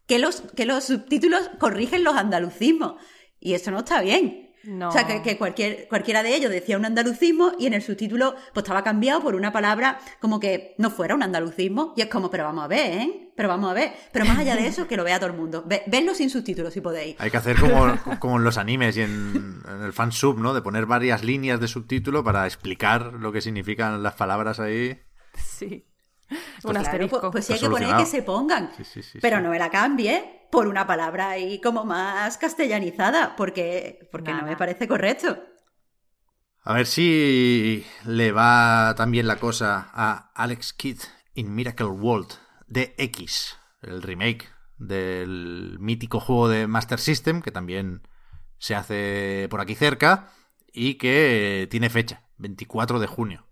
que los, que los subtítulos corrigen los andalucismos. Y eso no está bien. O sea, que, cualquier, cualquiera de ellos decía un andalucismo y en el subtítulo pues estaba cambiado por una palabra como que no fuera un andalucismo. Y es como, pero vamos a ver, ¿eh? Pero vamos a ver. Pero más allá de eso, que lo vea todo el mundo. Ve, sin subtítulos si podéis. Hay que hacer como, como en los animes y en, el fansub, ¿no? De poner varias líneas de subtítulo para explicar lo que significan las palabras ahí. Sí. Un asterisco. Pues, pues, sí hay que poner que se pongan. pero no me la cambie por una palabra ahí como más castellanizada, porque, porque no me parece correcto. A ver si le va también la cosa a Alex Kidd in Miracle World de X, el remake del mítico juego de Master System, que también se hace por aquí cerca y que tiene fecha, 24 de junio.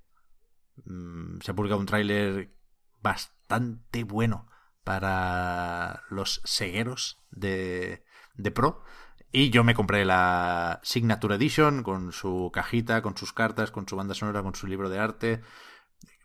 Mm, se ha publicado un tráiler bastante bueno para los segueros de, de Pro. Y yo me compré la Signature Edition con su cajita, con sus cartas, con su banda sonora, con su libro de arte.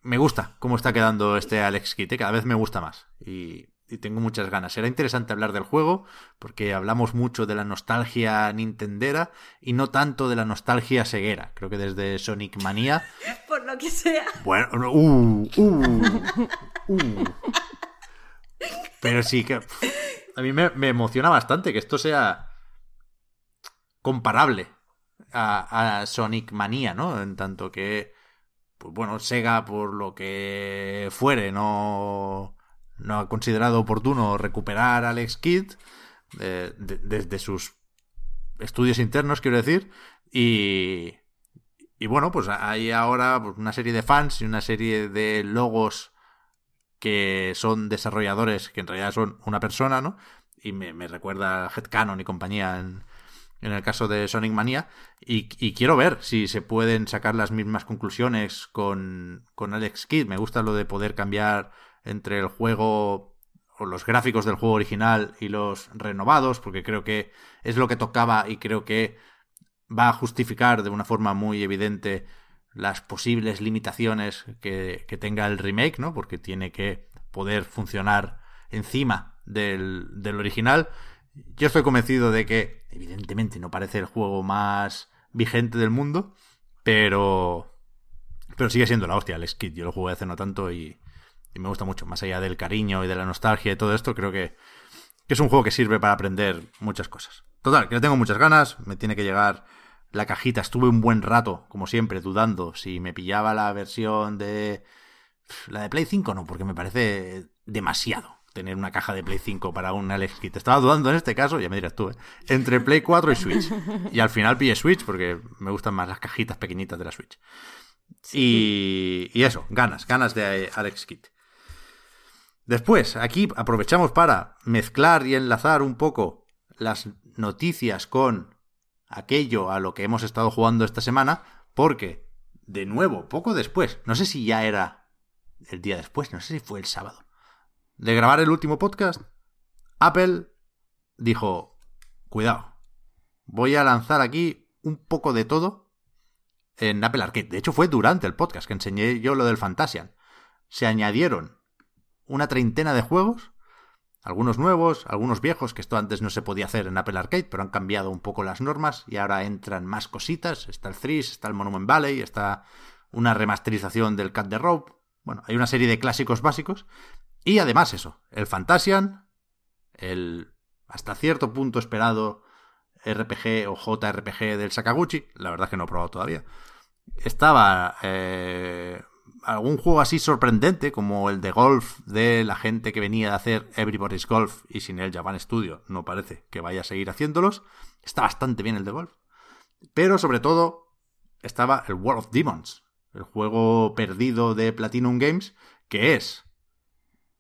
Me gusta cómo está quedando este Alex Kidd, ¿eh? cada vez me gusta más. Y, y, tengo muchas ganas. Será interesante hablar del juego, porque hablamos mucho de la nostalgia nintendera y no tanto de la nostalgia ceguera. Creo que desde Sonic Mania. Por lo que sea. Bueno, uh, uh, uh. Pero sí que. a mí me, emociona bastante que esto sea comparable a, Sonic Manía, ¿no? En tanto que. Pues bueno, Sega, por lo que fuere, no, no ha considerado oportuno recuperar a Alex Kidd eh, desde sus estudios internos, quiero decir. Y, y bueno, pues hay ahora pues, una serie de fans y una serie de logos que son desarrolladores que en realidad son una persona, ¿no? Y me, recuerda a Headcanon y compañía en, en el caso de Sonic Mania. Y, quiero ver si se pueden sacar las mismas conclusiones con, con Alex Kidd. Me gusta lo de poder cambiar entre el juego o los gráficos del juego original y los renovados, porque creo que es lo que tocaba y creo que va a justificar de una forma muy evidente las posibles limitaciones que, tenga el remake, ¿no? Porque tiene que poder funcionar encima del, del original. Yo estoy convencido de que, evidentemente, no parece el juego más vigente del mundo, pero. Pero sigue siendo la hostia, el Skid. Yo lo jugué hace no tanto y, y, me gusta mucho. Más allá del cariño y de la nostalgia y todo esto, creo que, que es un juego que sirve para aprender muchas cosas. Total, que le tengo muchas ganas. Me tiene que llegar la cajita. Estuve un buen rato, como siempre, dudando si me pillaba la versión de... La de Play 5 no, porque me parece demasiado tener una caja de Play 5 para un Alex Kit. Estaba dudando en este caso, ya me dirás tú, ¿eh? entre Play 4 y Switch. Y al final pillé Switch porque me gustan más las cajitas pequeñitas de la Switch. Y, y, eso, ganas, ganas de Alex Kit. Después, aquí aprovechamos para mezclar y enlazar un poco las noticias con aquello a lo que hemos estado jugando esta semana, porque, de nuevo, poco después, no sé si ya era el día después, no sé si fue el sábado, de grabar el último podcast, Apple dijo, cuidado. Voy a lanzar aquí un poco de todo en Apple Arcade. De hecho, fue durante el podcast que enseñé yo lo del Fantasian. Se añadieron una treintena de juegos, algunos nuevos, algunos viejos, que esto antes no se podía hacer en Apple Arcade, pero han cambiado un poco las normas y ahora entran más cositas. Está el Threes, está el Monument Valley, está una remasterización del Cat the Rope. Bueno, hay una serie de clásicos básicos. Y además eso, el Fantasian, el hasta cierto punto esperado RPG o JRPG del Sakaguchi, la verdad es que no he probado todavía. Estaba eh, algún juego así sorprendente como el de golf de la gente que venía de hacer Everybody's Golf y sin el Japan Studio no parece que vaya a seguir haciéndolos. Está bastante bien el de golf. Pero sobre todo estaba el World of Demons, el juego perdido de Platinum Games, que es,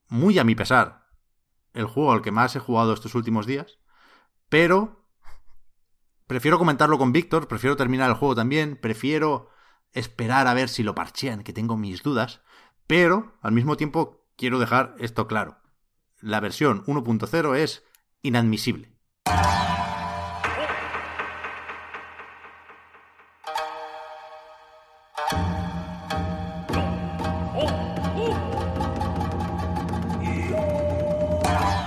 muy a mi pesar, el juego al que más he jugado estos últimos días, pero prefiero comentarlo con Víctor, prefiero terminar el juego también, prefiero esperar a ver si lo parchean, que tengo mis dudas, pero al mismo tiempo quiero dejar esto claro. La versión 1.0 es inadmisible.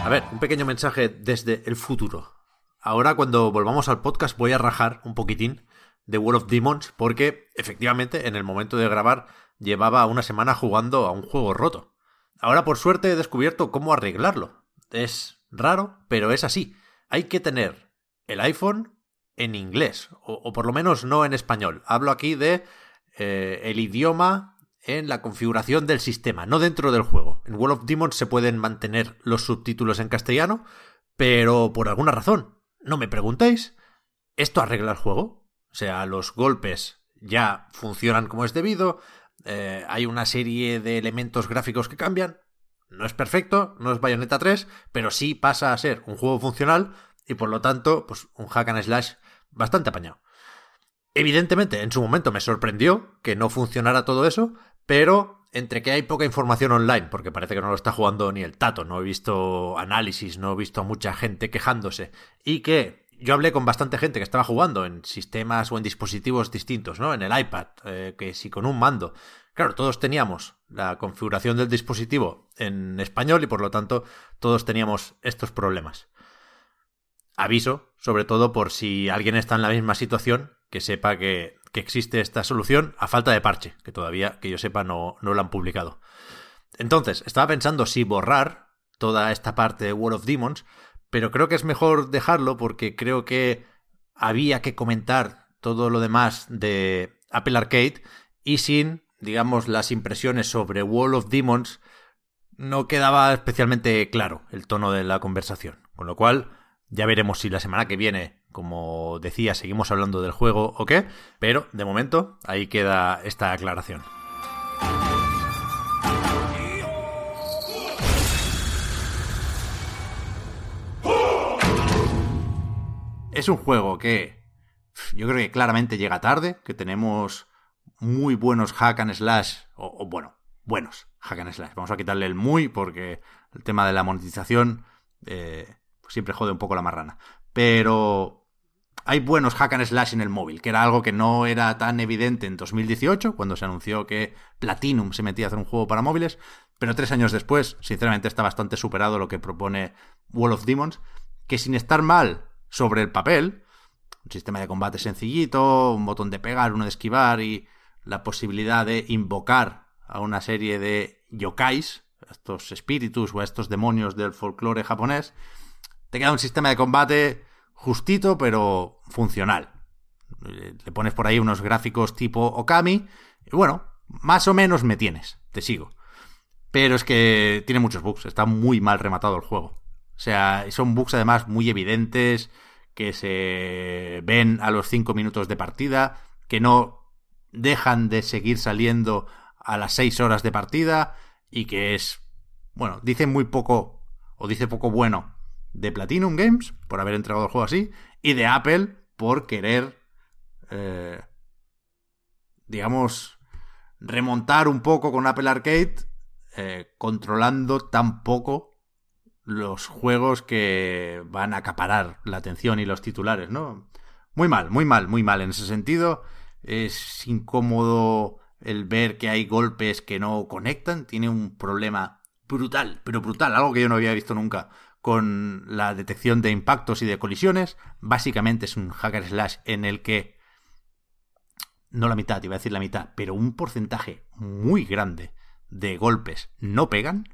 A ver, un pequeño mensaje desde el futuro. Ahora cuando volvamos al podcast voy a rajar un poquitín de World of Demons porque efectivamente en el momento de grabar llevaba una semana jugando a un juego roto. Ahora por suerte he descubierto cómo arreglarlo. Es raro, pero es así. Hay que tener el iPhone en inglés, o, por lo menos no en español. Hablo aquí de eh, el idioma en la configuración del sistema, no dentro del juego. En World of Demons se pueden mantener los subtítulos en castellano, pero por alguna razón, no me preguntéis, ¿esto arregla el juego? O sea, los golpes ya funcionan como es debido, eh, hay una serie de elementos gráficos que cambian, no es perfecto, no es Bayonetta 3, pero sí pasa a ser un juego funcional y por lo tanto, pues un hack and slash bastante apañado. Evidentemente, en su momento me sorprendió que no funcionara todo eso, pero entre que hay poca información online, porque parece que no lo está jugando ni el tato, no he visto análisis, no he visto a mucha gente quejándose, y que yo hablé con bastante gente que estaba jugando en sistemas o en dispositivos distintos, ¿no? En el iPad, eh, que si con un mando. Claro, todos teníamos la configuración del dispositivo en español y por lo tanto todos teníamos estos problemas. Aviso, sobre todo por si alguien está en la misma situación, que sepa que que existe esta solución a falta de parche, que todavía, que yo sepa, no, no lo han publicado. Entonces, estaba pensando si borrar toda esta parte de World of Demons, pero creo que es mejor dejarlo porque creo que había que comentar todo lo demás de Apple Arcade y sin, digamos, las impresiones sobre World of Demons no quedaba especialmente claro el tono de la conversación. Con lo cual, ya veremos si la semana que viene como decía, seguimos hablando del juego o qué, pero de momento ahí queda esta aclaración. Es un juego que yo creo que claramente llega tarde, que tenemos muy buenos hack and slash, o, bueno, buenos hack and slash. Vamos a quitarle el muy porque el tema de la monetización eh, siempre jode un poco la marrana. Pero hay buenos hack and slash en el móvil, que era algo que no era tan evidente en 2018, cuando se anunció que Platinum se metía a hacer un juego para móviles, pero tres años después, sinceramente, está bastante superado lo que propone Wall of Demons, que sin estar mal sobre el papel, un sistema de combate sencillito, un botón de pegar, uno de esquivar y la posibilidad de invocar a una serie de yokais, estos espíritus o a estos demonios del folclore japonés, te queda un sistema de combate justito, pero funcional. Le pones por ahí unos gráficos tipo Okami, y bueno, más o menos me tienes, te sigo. Pero es que tiene muchos bugs, está muy mal rematado el juego. O sea, son bugs además muy evidentes, que se ven a los 5 minutos de partida, que no dejan de seguir saliendo a las 6 horas de partida, y que es, bueno, dice muy poco, o dice poco bueno de Platinum Games por haber entregado el juego así y de Apple por querer, eh, digamos, remontar un poco con Apple Arcade, eh, controlando tan poco los juegos que van a acaparar la atención y los titulares, ¿no? Muy mal, muy mal, muy mal en ese sentido. Es incómodo el ver que hay golpes que no conectan. Tiene un problema brutal, pero brutal, algo que yo no había visto nunca con la detección de impactos y de colisiones. Básicamente es un hacker slash en el que no la mitad, iba a decir la mitad, pero un porcentaje muy grande de golpes no pegan.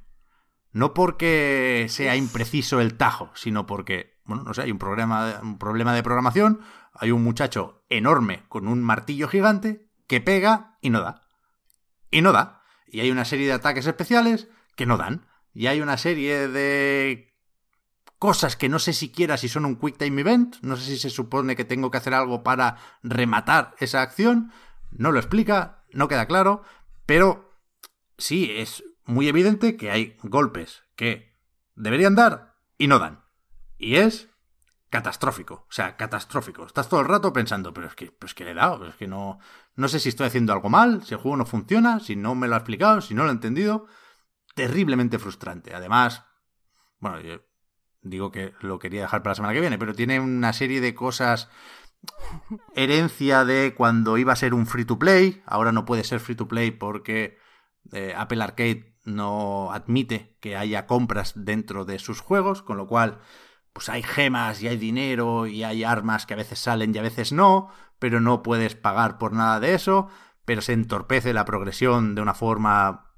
No porque sea impreciso el tajo, sino porque, bueno, no sé, hay un problema, un problema de programación, hay un muchacho enorme con un martillo gigante que pega y no da. Y no da. Y hay una serie de ataques especiales que no dan. Y hay una serie de cosas que no sé siquiera si son un Quick Time Event, no sé si se supone que tengo que hacer algo para rematar esa acción, no lo explica, no queda claro, pero sí, es muy evidente que hay golpes que deberían dar y no dan. Y es catastrófico, o sea, catastrófico. Estás todo el rato pensando, pero es que, pues que le he dado, es que no, no sé si estoy haciendo algo mal, si el juego no funciona, si no me lo ha explicado, si no lo he entendido. Terriblemente frustrante. Además, bueno, digo que lo quería dejar para la semana que viene, pero tiene una serie de cosas herencia de cuando iba a ser un free to play, ahora no puede ser free to play porque eh, Apple Arcade no admite que haya compras dentro de sus juegos, con lo cual pues hay gemas y hay dinero y hay armas que a veces salen y a veces no, pero no puedes pagar por nada de eso, pero se entorpece la progresión de una forma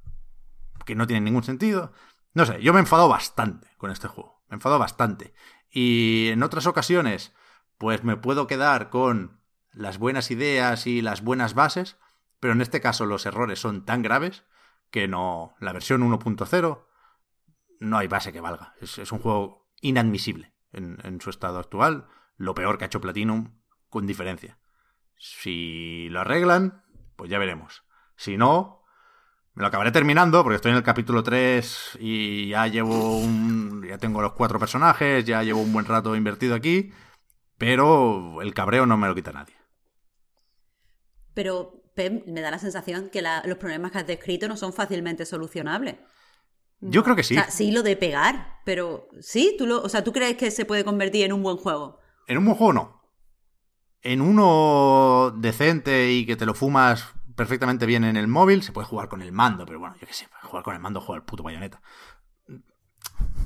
que no tiene ningún sentido. No sé, yo me he enfadado bastante con este juego me enfado bastante. Y en otras ocasiones, pues me puedo quedar con las buenas ideas y las buenas bases, pero en este caso los errores son tan graves que no. La versión 1.0 no hay base que valga. Es, un juego inadmisible en, en, su estado actual. Lo peor que ha hecho Platinum, con diferencia. Si lo arreglan, pues ya veremos. Si no, me lo acabaré terminando porque estoy en el capítulo 3 y ya llevo un. Ya tengo los cuatro personajes, ya llevo un buen rato invertido aquí. Pero el cabreo no me lo quita nadie. Pero, Pep, me da la sensación que los problemas que has descrito no son fácilmente solucionables. Yo creo que sí. O sea, sí lo de pegar, pero sí, tú lo, o sea, ¿tú crees que se puede convertir en un buen juego? En un buen juego no. En uno decente y que te lo fumas perfectamente bien en el móvil, se puede jugar con el mando, pero bueno, yo qué sé, jugar con el mando, jugar el puto bayoneta.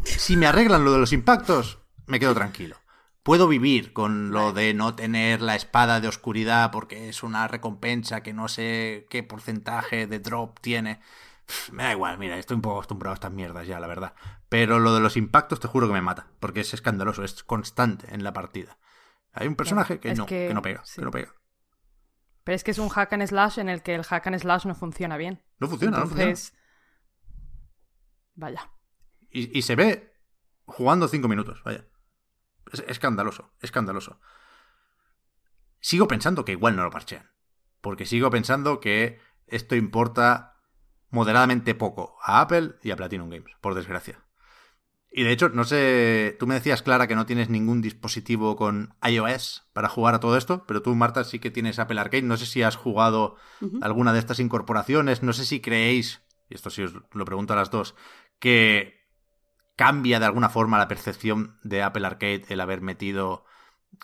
Si me arreglan lo de los impactos, me quedo tranquilo. Puedo vivir con lo de no tener la espada de oscuridad porque es una recompensa que no sé qué porcentaje de drop tiene. Me da igual, mira, estoy un poco acostumbrado a estas mierdas ya, la verdad. Pero lo de los impactos te juro que me mata, porque es escandaloso, es constante en la partida. Hay un personaje que, no, que, no pega, que no pega. Pero es que es un hack and slash en el que el hack and slash no funciona bien. No funciona, no funciona. Vaya. Y, se ve jugando cinco minutos, vaya. Es escandaloso, escandaloso. Sigo pensando que igual no lo parchean. Porque sigo pensando que esto importa moderadamente poco a Apple y a Platinum Games, por desgracia. Y de hecho, no sé, tú me decías, Clara, que no tienes ningún dispositivo con iOS para jugar a todo esto, pero tú, Marta, sí que tienes Apple Arcade. No sé si has jugado alguna de estas incorporaciones, no sé si creéis, y esto sí os lo pregunto a las dos, que cambia de alguna forma la percepción de Apple Arcade el haber metido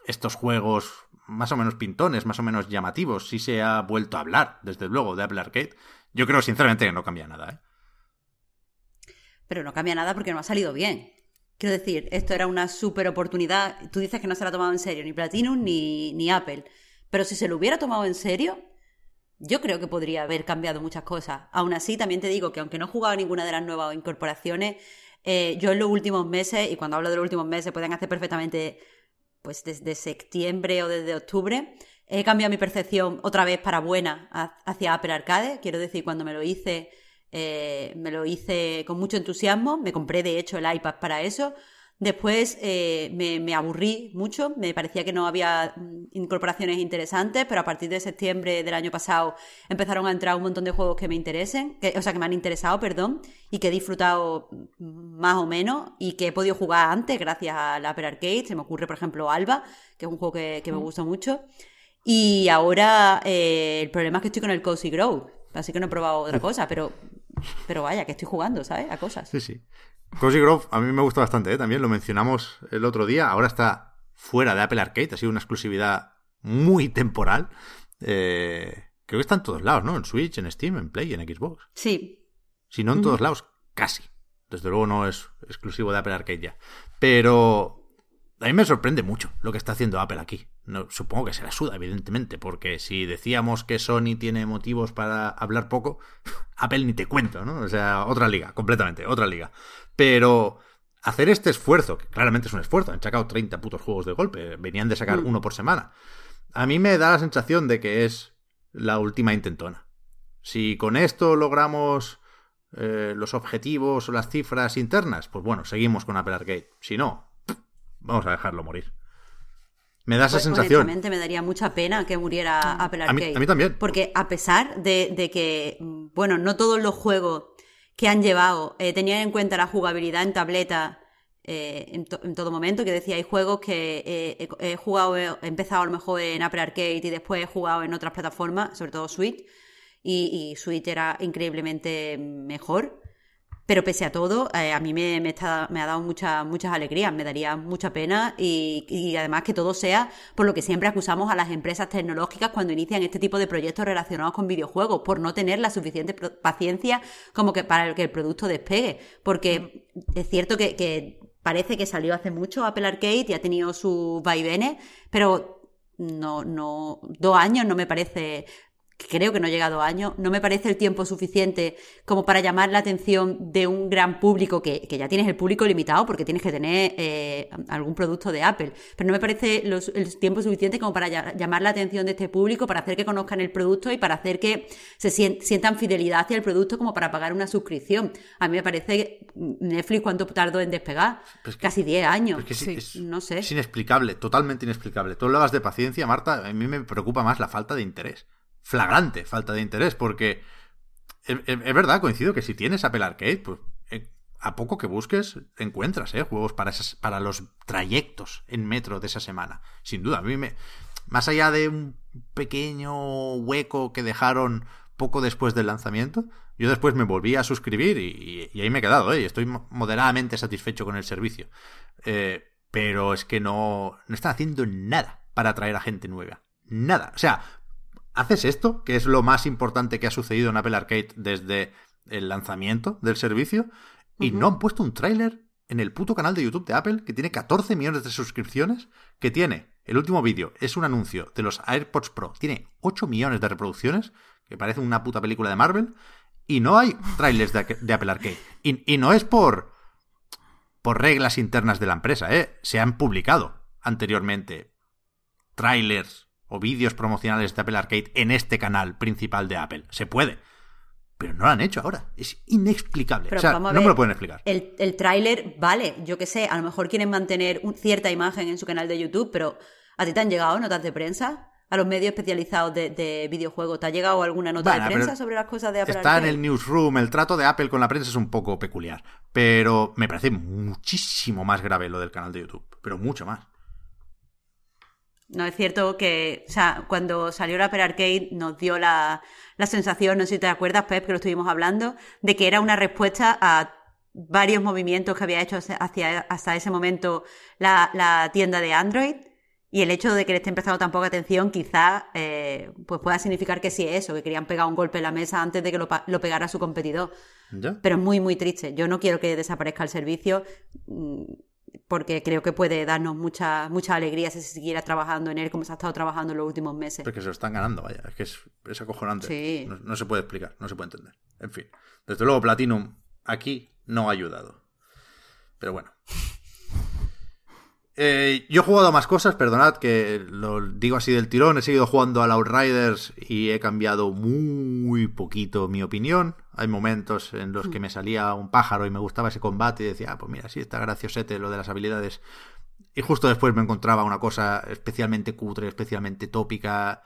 estos juegos más o menos pintones, más o menos llamativos. Si se ha vuelto a hablar, desde luego, de Apple Arcade. Yo creo, sinceramente, que no cambia nada, ¿eh? pero no cambia nada porque no ha salido bien. Quiero decir, esto era una super oportunidad. Tú dices que no se la ha tomado en serio ni Platinum ni, ni Apple. Pero si se lo hubiera tomado en serio, yo creo que podría haber cambiado muchas cosas. Aún así, también te digo que aunque no he jugado ninguna de las nuevas incorporaciones, eh, yo en los últimos meses, y cuando hablo de los últimos meses, pueden hacer perfectamente pues desde septiembre o desde octubre, he cambiado mi percepción otra vez para buena hacia Apple Arcade. Quiero decir, cuando me lo hice eh, me lo hice con mucho entusiasmo, me compré de hecho el iPad para eso. Después eh, me, aburrí mucho, me parecía que no había mm, incorporaciones interesantes, pero a partir de septiembre del año pasado empezaron a entrar un montón de juegos que me interesen, que, o sea, que me han interesado, perdón, y que he disfrutado mm, más o menos y que he podido jugar antes gracias al Apple Arcade. Se me ocurre, por ejemplo, Alba, que es un juego que, me gusta mucho. Y ahora eh, el problema es que estoy con el Cozy Grow, así que no he probado otra cosa, pero pero vaya, que estoy jugando, ¿sabes? A cosas. Sí, sí. Cozy Grove a mí me gusta bastante, ¿eh? también lo mencionamos el otro día. Ahora está fuera de Apple Arcade, ha sido una exclusividad muy temporal. Eh, creo que está en todos lados, ¿no? En Switch, en Steam, en Play, en Xbox. Sí. Si no en todos lados, casi. Desde luego no es exclusivo de Apple Arcade ya. Pero a mí me sorprende mucho lo que está haciendo Apple aquí. No, supongo que se la suda, evidentemente, porque si decíamos que Sony tiene motivos para hablar poco, Apple ni te cuento, ¿no? O sea, otra liga, completamente, otra liga. Pero hacer este esfuerzo, que claramente es un esfuerzo, han sacado 30 putos juegos de golpe, venían de sacar uno por semana. A mí me da la sensación de que es la última intentona. Si con esto logramos eh, los objetivos o las cifras internas, pues bueno, seguimos con Apple Arcade. Si no, vamos a dejarlo morir. Me da esa Pues, sensación. honestamente, me daría mucha pena que muriera Apple A mí- Arcade. a mí también. Porque a pesar de, de que, mm, bueno, no todos los juegos que han llevado eh, tenían en cuenta la jugabilidad en tableta eh, en, to- en todo momento, que decía, hay juegos que eh, he, he jugado, he empezado a lo mejor en Apple Arcade y después he jugado en otras plataformas, sobre todo Switch, y, y Switch era increíblemente mejor. Pero pese a todo, eh, a mí me, me, está- me ha dado mucha- muchas alegrías, me daría mucha pena y, y además que todo sea por lo que siempre acusamos a las empresas tecnológicas cuando inician este tipo de proyectos relacionados con videojuegos, por no tener la suficiente paciencia como que para que el producto despegue. Porque es cierto que, que parece que salió hace mucho Apple Arcade y ha tenido sus vaivenes, pero no, no, dos años no me parece, creo que no llega a dos años, no me parece el tiempo suficiente como para llamar la atención de un gran público, que, que ya tienes el público limitado porque tienes que tener eh, algún producto de Apple, pero no me parece los- el tiempo suficiente como para ya- llamar la atención de este público, para hacer que conozcan el producto y para hacer que se sien- sientan fidelidad hacia el producto como para pagar una suscripción. A mí me parece Netflix cuánto tardó en despegar, Pero es que- casi 10 años. Es que sí, es, no sé. es inexplicable, totalmente inexplicable. Tú hablabas de paciencia, Marta. A mí me preocupa más la falta de interés. Flagrante falta de interés, porque es, verdad, coincido que si tienes Apple Arcade, pues eh, a poco que busques, encuentras eh, juegos para, esas, para los trayectos en metro de esa semana. Sin duda, a mí me. Más allá de un pequeño hueco que dejaron poco después del lanzamiento, yo después me volví a suscribir y, ahí me he quedado, ¿eh? estoy mo- moderadamente satisfecho con el servicio. Eh, pero es que no, no están haciendo nada para atraer a gente nueva. Nada. O sea, haces esto, que es lo más importante que ha sucedido en Apple Arcade desde el lanzamiento del servicio, y no han puesto un tráiler en el puto canal de YouTube de Apple, que tiene 14 millones de suscripciones, que tiene, el último vídeo es un anuncio de los AirPods Pro, tiene 8 millones de reproducciones, que parece una puta película de Marvel, y no hay trailers de, de Apple Arcade. Y, y no es por, por reglas internas de la empresa, ¿eh? Se han publicado anteriormente trailers o vídeos promocionales de Apple Arcade en este canal principal de Apple. Se puede. Pero no lo han hecho ahora. Es inexplicable. Pero o sea, no me lo pueden explicar. El, el tráiler, vale, yo qué sé, a lo mejor quieren mantener un- cierta imagen en su canal de YouTube, pero ¿a ti te han llegado notas de prensa? ¿A los medios especializados de, de videojuegos? ¿Te ha llegado alguna nota Bueno, de prensa sobre las cosas de Apple Está en el newsroom. El trato de Apple con la prensa es un poco peculiar. Pero me parece muchísimo más grave lo del canal de YouTube. Pero mucho más. No, es cierto que, o sea, cuando salió el Apple Arcade nos dio la, la sensación, no sé si te acuerdas, Pep, que lo estuvimos hablando, de que era una respuesta a varios movimientos que había hecho hacia, hasta ese momento la, la tienda de Android. Y el hecho de que le estén prestando tan poca atención quizá eh, pues pueda significar que sí es eso, que querían pegar un golpe en la mesa antes de que lo, lo pegara su competidor. ¿Ya? Pero es muy, muy triste. Yo no quiero que desaparezca el servicio porque creo que puede darnos mucha, mucha alegría si se siguiera trabajando en él como se ha estado trabajando en los últimos meses. Porque se lo están ganando, vaya. Es que es, es acojonante. Sí. No, no se puede explicar, no se puede entender. En fin. Desde luego, Platinum aquí no ha ayudado. Pero bueno. Eh, yo he jugado a más cosas, perdonad que lo digo así del tirón. He seguido jugando al Outriders y he cambiado muy poquito mi opinión. Hay momentos en los que me salía un pájaro y me gustaba ese combate y decía, ah, pues mira, sí, está graciosete lo de las habilidades. Y justo después me encontraba una cosa especialmente cutre, especialmente tópica,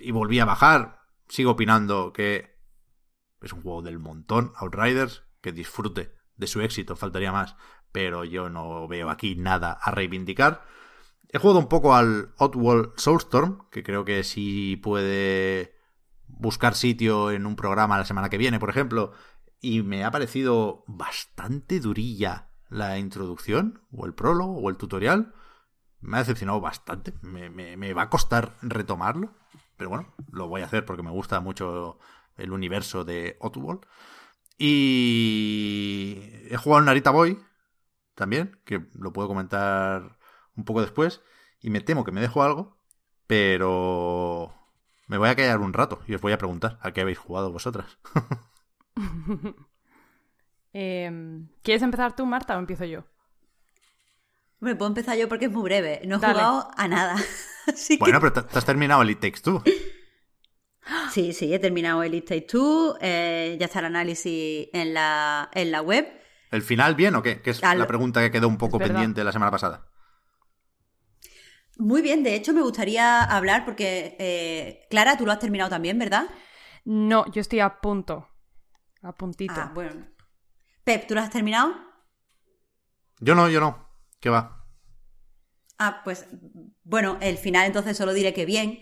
y volví a bajar. Sigo opinando que es un juego del montón, Outriders, que disfrute de su éxito, faltaría más, pero yo no veo aquí nada a reivindicar. He jugado un poco al Outworld Soulstorm, que creo que sí puede buscar sitio en un programa la semana que viene, por ejemplo. y me ha parecido bastante durilla la introducción, o el prólogo, o el tutorial. Me ha decepcionado bastante. Me, va a costar retomarlo. Pero bueno, lo voy a hacer porque me gusta mucho el universo de Oddworld. Y he jugado Narita Boy también, que lo puedo comentar un poco después. Y me temo que me dejo algo, pero me voy a callar un rato y os voy a preguntar a qué habéis jugado vosotras. Em, ¿Quieres empezar tú, Marta, o empiezo yo? Bueno, puedo empezar yo porque es muy breve. No he jugado a nada. bueno, pero te has terminado el It Takes Two. Sí, sí, he terminado el It Takes Two. Eh, ya está el análisis en la, en la web. ¿El final bien o qué? Que es la pregunta que quedó un poco pendiente la semana pasada. Muy bien, de hecho me gustaría hablar porque, eh, Clara, tú lo has terminado también, ¿verdad? No, yo estoy a punto. A puntito. Ah, bueno. Pep, ¿tú lo has terminado? Yo no, yo no. ¿Qué va? Ah, pues bueno, el final entonces solo diré que bien.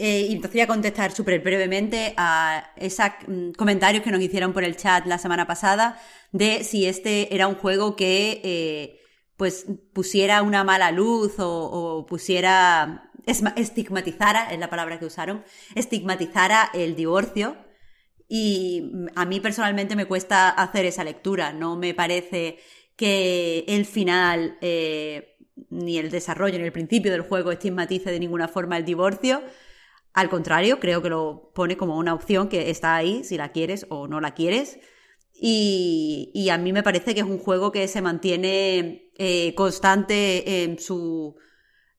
Eh, y entonces voy a contestar súper brevemente a esos mm, comentarios que nos hicieron por el chat la semana pasada de si este era un juego que eh, pues pusiera una mala luz o, pusiera estigmatizara, es la palabra que usaron, estigmatizara el divorcio. Y a mí personalmente me cuesta hacer esa lectura. No me parece que el final, eh, ni el desarrollo, ni el principio del juego estigmatice de ninguna forma el divorcio. Al contrario, creo que lo pone como una opción que está ahí si la quieres o no la quieres. Y, a mí me parece que es un juego que se mantiene eh, constante en su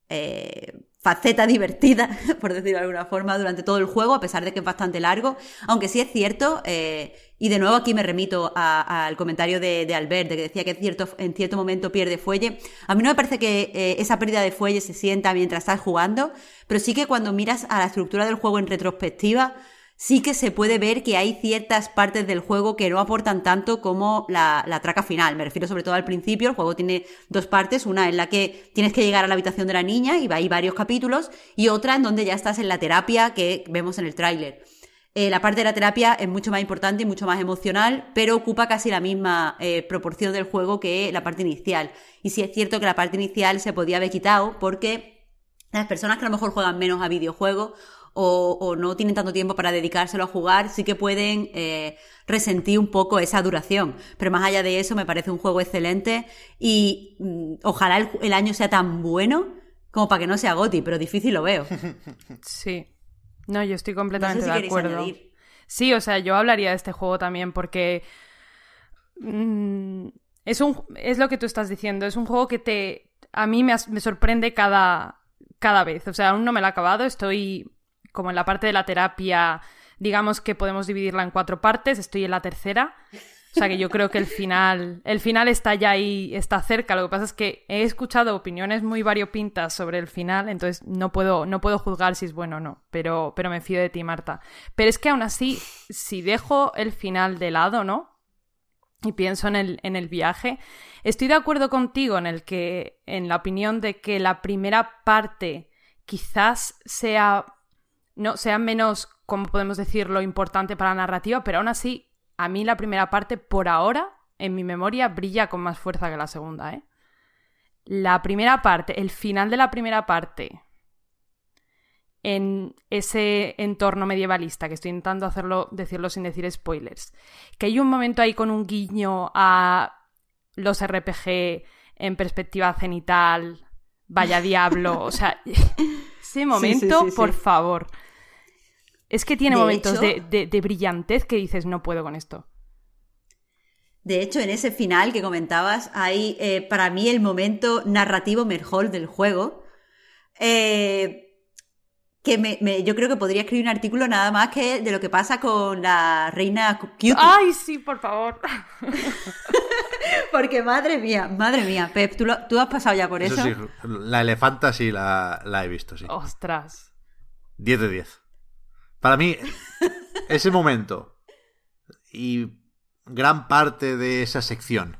eh, faceta divertida, por decirlo de alguna forma, durante todo el juego, a pesar de que es bastante largo. Aunque sí es cierto, eh, y de nuevo aquí me remito al comentario de, Albert, de que decía que cierto, en cierto momento pierde fuelle. A mí no me parece que esa pérdida de fuelle se sienta mientras estás jugando, pero sí que cuando miras a la estructura del juego en retrospectiva, sí que se puede ver que hay ciertas partes del juego que no aportan tanto como la, traca final. Me refiero sobre todo al principio. El juego tiene dos partes. Una en la que tienes que llegar a la habitación de la niña y ahí varios capítulos. Y otra en donde ya estás en la terapia que vemos en el tráiler. Eh, la parte de la terapia es mucho más importante y mucho más emocional, pero ocupa casi la misma eh, proporción del juego que la parte inicial. Y sí es cierto que la parte inicial se podía haber quitado porque las personas que a lo mejor juegan menos a videojuegos o, no tienen tanto tiempo para dedicárselo a jugar, sí que pueden eh, resentir un poco esa duración. Pero más allá de eso, me parece un juego excelente y mm, ojalá el, año sea tan bueno como para que no sea Goti, pero difícil lo veo. Sí. No, yo estoy completamente de acuerdo. Sí, o sea, yo hablaría de este juego también porque mm, es un es lo que tú estás diciendo, es un juego que te a mí me, me sorprende cada cada vez, o sea, aún no me lo he acabado, estoy como en la parte de la terapia, digamos que podemos dividirla en cuatro partes, estoy en la tercera. O sea que yo creo que el final, el final está ya ahí, está cerca. Lo que pasa es que he escuchado opiniones muy variopintas sobre el final, entonces no puedo, no puedo juzgar si es bueno o no, pero, pero me fío de ti, Marta. Pero es que aún así, si dejo el final de lado, ¿no? Y pienso en el, en el viaje, estoy de acuerdo contigo en el que, en la opinión de que la primera parte quizás sea no sea menos, como podemos decirlo, importante para la narrativa, pero aún así, a mí la primera parte, por ahora, en mi memoria, brilla con más fuerza que la segunda, ¿eh? La primera parte, el final de la primera parte, en ese entorno medievalista, que estoy intentando hacerlo, decirlo sin decir spoilers, que hay un momento ahí con un guiño a los RPG en perspectiva cenital, vaya diablo, o sea, ese momento, por favor. Es que tiene momentos de, brillantez que dices, no puedo con esto. De hecho, en ese final que comentabas, hay eh, para mí el momento narrativo mejor del juego. Eh, que me, yo creo que podría escribir un artículo nada más que de lo que pasa con la reina Cutie. ¡Ay, sí, por favor! Porque madre mía, madre mía, Pep, ¿tú, has pasado ya por eso. eso? Sí, la elefanta sí la, la he visto, sí. ¡Ostras! 10 de 10. Para mí, ese momento y gran parte de esa sección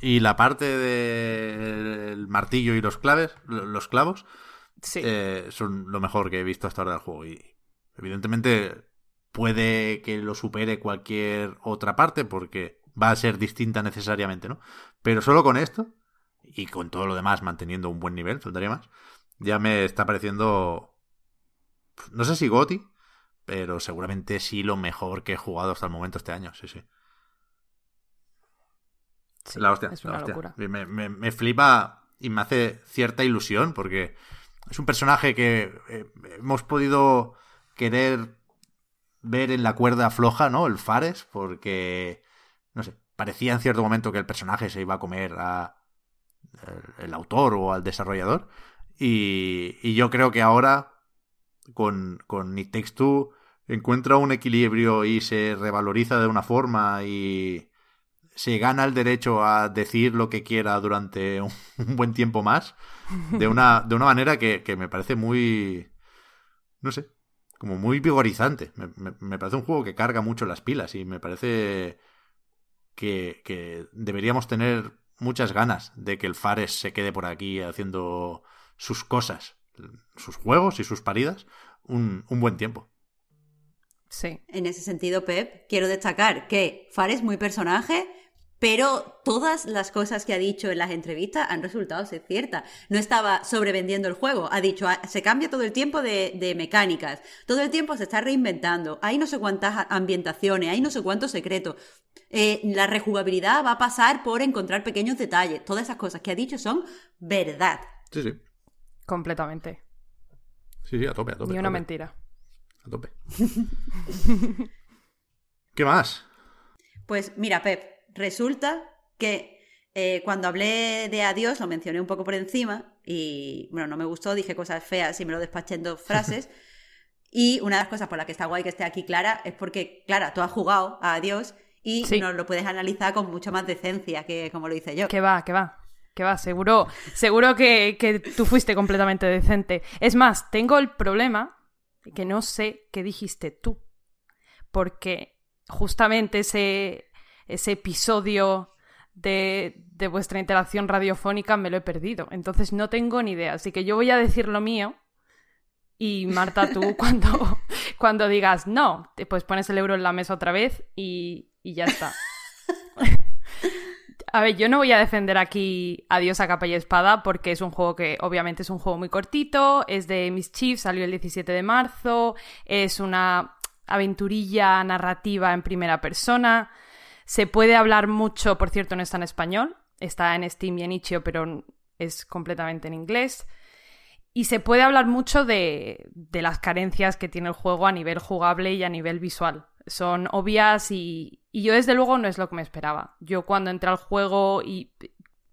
y la parte del martillo y los claves, los clavos, eh, son lo mejor que he visto hasta ahora del juego. Y evidentemente puede que lo supere cualquier otra parte porque va a ser distinta necesariamente, ¿no? Pero solo con esto y con todo lo demás manteniendo un buen nivel, faltaría más, ya me está pareciendo no sé si Goti, pero seguramente sí lo mejor que he jugado hasta el momento este año, sí, sí. la hostia, es una locura. Me, me, flipa y me hace cierta ilusión porque es un personaje que eh, hemos podido querer ver en la cuerda floja, ¿no? El Fares, porque, no sé, parecía en cierto momento que el personaje se iba a comer a el, autor o al desarrollador. Y, y, yo creo que ahora, con, con It Takes Two, encuentra un equilibrio y se revaloriza de una forma y se gana el derecho a decir lo que quiera durante un, buen tiempo más, de una, de una manera que, que me parece muy, no sé, como muy vigorizante. Me, parece un juego que carga mucho las pilas y me parece que, que, deberíamos tener muchas ganas de que el Fares se quede por aquí haciendo sus cosas, sus juegos y sus paridas un, un buen tiempo. Sí. En ese sentido, Pep, quiero destacar que Fares es muy personaje, pero todas las cosas que ha dicho en las entrevistas han resultado ser ciertas. No estaba sobrevendiendo el juego. Ha dicho, ah, se cambia todo el tiempo de, mecánicas. Todo el tiempo se está reinventando. Hay no sé cuántas ambientaciones, hay no sé cuántos secretos. Eh, la rejugabilidad va a pasar por encontrar pequeños detalles. Todas esas cosas que ha dicho son verdad. Sí, sí. Completamente. Sí, sí, a tope, a tope. Ni una mentira. A tope. ¿Qué más? Pues mira, Pep, Resulta que eh, cuando hablé de adiós, lo mencioné un poco por encima y, bueno, no me gustó, dije cosas feas y me lo despaché en dos frases. y una de las cosas por las que está guay que esté aquí Clara es porque, Clara, tú has jugado a adiós y nos lo puedes analizar con mucha más decencia que como lo hice yo. Que va, que va. Que va, seguro, seguro que, que tú fuiste completamente decente. Es más, tengo el problema que no sé qué dijiste tú. Porque justamente ese, ese episodio de, de, vuestra interacción radiofónica me lo he perdido. Entonces no tengo ni idea. Así que yo voy a decir lo mío. Y Marta, tú cuando, cuando digas no, pues pones el euro en la mesa otra vez y, y ya está. A ver, yo no voy a defender aquí Adiós a capa y espada porque es un juego que obviamente es un juego muy cortito, es de Mischief, salió el 17 de marzo, es una aventurilla narrativa en primera persona. Se puede hablar mucho, por cierto, no está en español, está en Steam y en Itch.io, pero es completamente en inglés. Y se puede hablar mucho de, de, las carencias que tiene el juego a nivel jugable y a nivel visual. Son obvias y, y yo desde luego no es lo que me esperaba. Yo cuando entré al juego y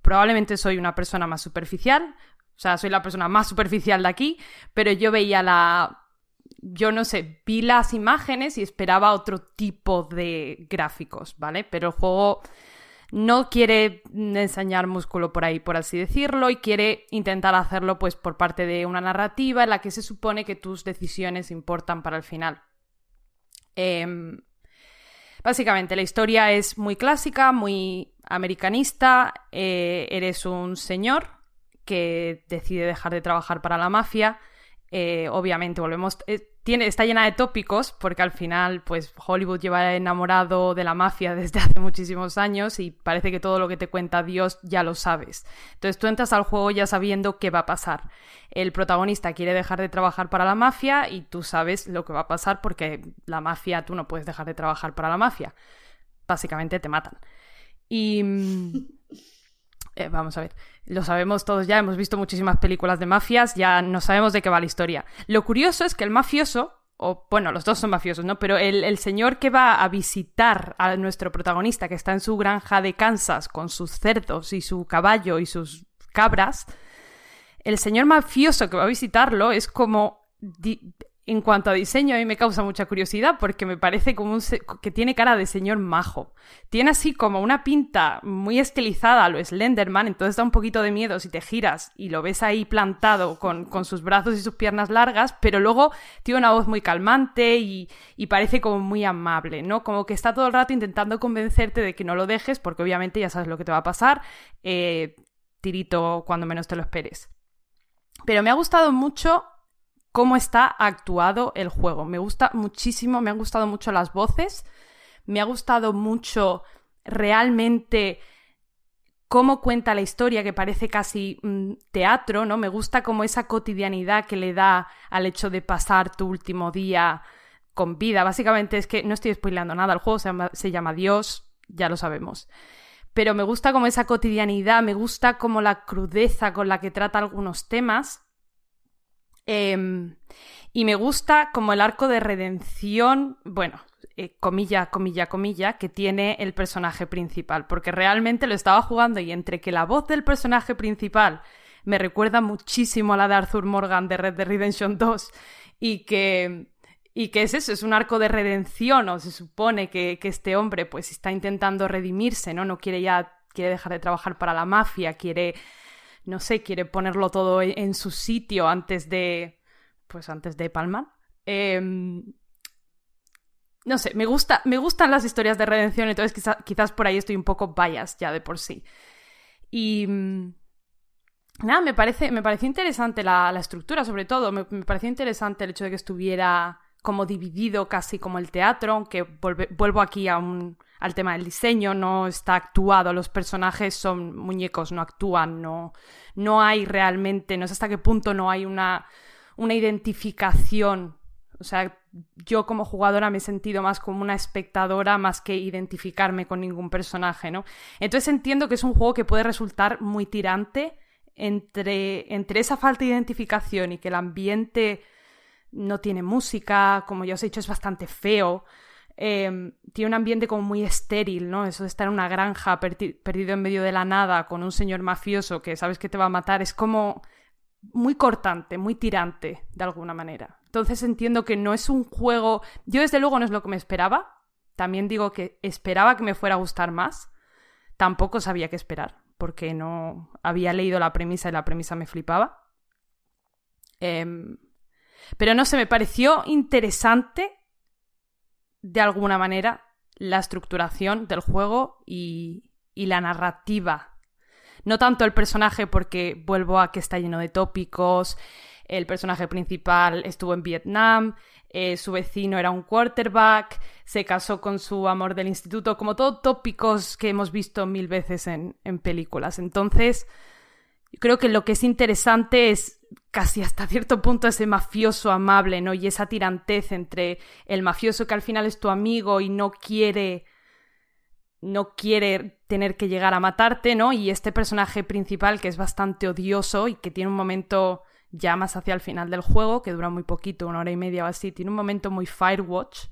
probablemente soy una persona más superficial, o sea, soy la persona más superficial de aquí, pero yo veía la yo no sé, vi las imágenes y esperaba otro tipo de gráficos, ¿vale? Pero el juego no quiere enseñar músculo por ahí, por así decirlo, y quiere intentar hacerlo pues por parte de una narrativa en la que se supone que tus decisiones importan para el final. Em, básicamente, la historia es muy clásica, muy americanista. Eh, eres un señor que decide dejar de trabajar para la mafia. Eh, obviamente, volvemos. Eh, está llena de tópicos, porque al final, pues Hollywood lleva enamorado de la mafia desde hace muchísimos años y parece que todo lo que te cuenta Dios ya lo sabes. Entonces tú entras al juego ya sabiendo qué va a pasar. El protagonista quiere dejar de trabajar para la mafia y tú sabes lo que va a pasar porque la mafia, tú no puedes dejar de trabajar para la mafia. Básicamente te matan. Y... Eh, vamos a ver, lo sabemos todos ya, hemos visto muchísimas películas de mafias, ya no sabemos de qué va la historia. Lo curioso es que el mafioso, o bueno, los dos son mafiosos, ¿no? Pero el, el, señor que va a visitar a nuestro protagonista, que está en su granja de Kansas con sus cerdos y su caballo y sus cabras, el señor mafioso que va a visitarlo es como en cuanto a diseño, a mí me causa mucha curiosidad porque me parece como un que tiene cara de señor majo. Tiene así como una pinta muy estilizada a lo Slenderman, entonces da un poquito de miedo si te giras y lo ves ahí plantado con, sus brazos y sus piernas largas, pero luego tiene una voz muy calmante y, parece como muy amable, ¿no? Como que está todo el rato intentando convencerte de que no lo dejes porque obviamente ya sabes lo que te va a pasar. Eh, tirito cuando menos te lo esperes. Pero me ha gustado mucho cómo está actuado el juego. Me gusta muchísimo, me han gustado mucho las voces, me ha gustado mucho realmente cómo cuenta la historia, que parece casi mm, teatro, ¿no? Me gusta como esa cotidianidad que le da al hecho de pasar tu último día con vida. Básicamente es que no estoy spoileando nada, el juego se llama, se llama Dios, ya lo sabemos. Pero me gusta como esa cotidianidad, me gusta como la crudeza con la que trata algunos temas Em, y me gusta como el arco de redención, bueno, eh, comilla, comilla, comilla, que tiene el personaje principal, porque realmente lo estaba jugando y entre que la voz del personaje principal me recuerda muchísimo a la de Arthur Morgan de Red Dead Redemption 2 y que, y que es eso, es un arco de redención, o se supone que, que este hombre pues está intentando redimirse, ¿no? No quiere ya, quiere dejar de trabajar para la mafia, quiere no sé, quiere ponerlo todo e-, en su sitio antes de, pues antes de palmar. Em, no sé, me, gusta, me gustan las historias de redención, entonces quizás por ahí estoy un poco bias ya de por sí. Y mm, nada, me parece, me pareció interesante la, estructura, sobre todo. Me, me, pareció interesante el hecho de que estuviera como dividido casi como el teatro, aunque vuelvo aquí al tema del diseño, no está actuado, los personajes son muñecos, no actúan, no, no hay realmente, no sé hasta qué punto no hay una, una identificación. O sea, yo como jugadora me he sentido más como una espectadora más que identificarme con ningún personaje, ¿no? Entonces entiendo que es un juego que puede resultar muy tirante entre, entre esa falta de identificación y que el ambiente no tiene música, como ya os he dicho, es bastante feo. Em, tiene un ambiente como muy estéril, ¿no? Eso de estar en una granja perdido en medio de la nada con un señor mafioso que sabes que te va a matar es como muy cortante, muy tirante, de alguna manera. Entonces entiendo que no es un juego... Yo desde luego no es lo que me esperaba. También digo que esperaba que me fuera a gustar más. Tampoco sabía qué esperar, porque no había leído la premisa y la premisa me flipaba. Em, pero no sé, me pareció interesante de alguna manera la estructuración del juego y, la narrativa. No tanto el personaje porque vuelvo a que está lleno de tópicos, el personaje principal estuvo en Vietnam, eh, su vecino era un quarterback, se casó con su amor del instituto, como todos tópicos que hemos visto mil veces en, en películas. Entonces, creo que lo que es interesante es casi hasta cierto punto ese mafioso amable, ¿no? Y esa tirantez entre el mafioso que al final es tu amigo y no quiere no quiere tener que llegar a matarte, ¿no? Y este personaje principal que es bastante odioso y que tiene un momento ya más hacia el final del juego, que dura muy poquito, una hora y media o así, tiene un momento muy Firewatch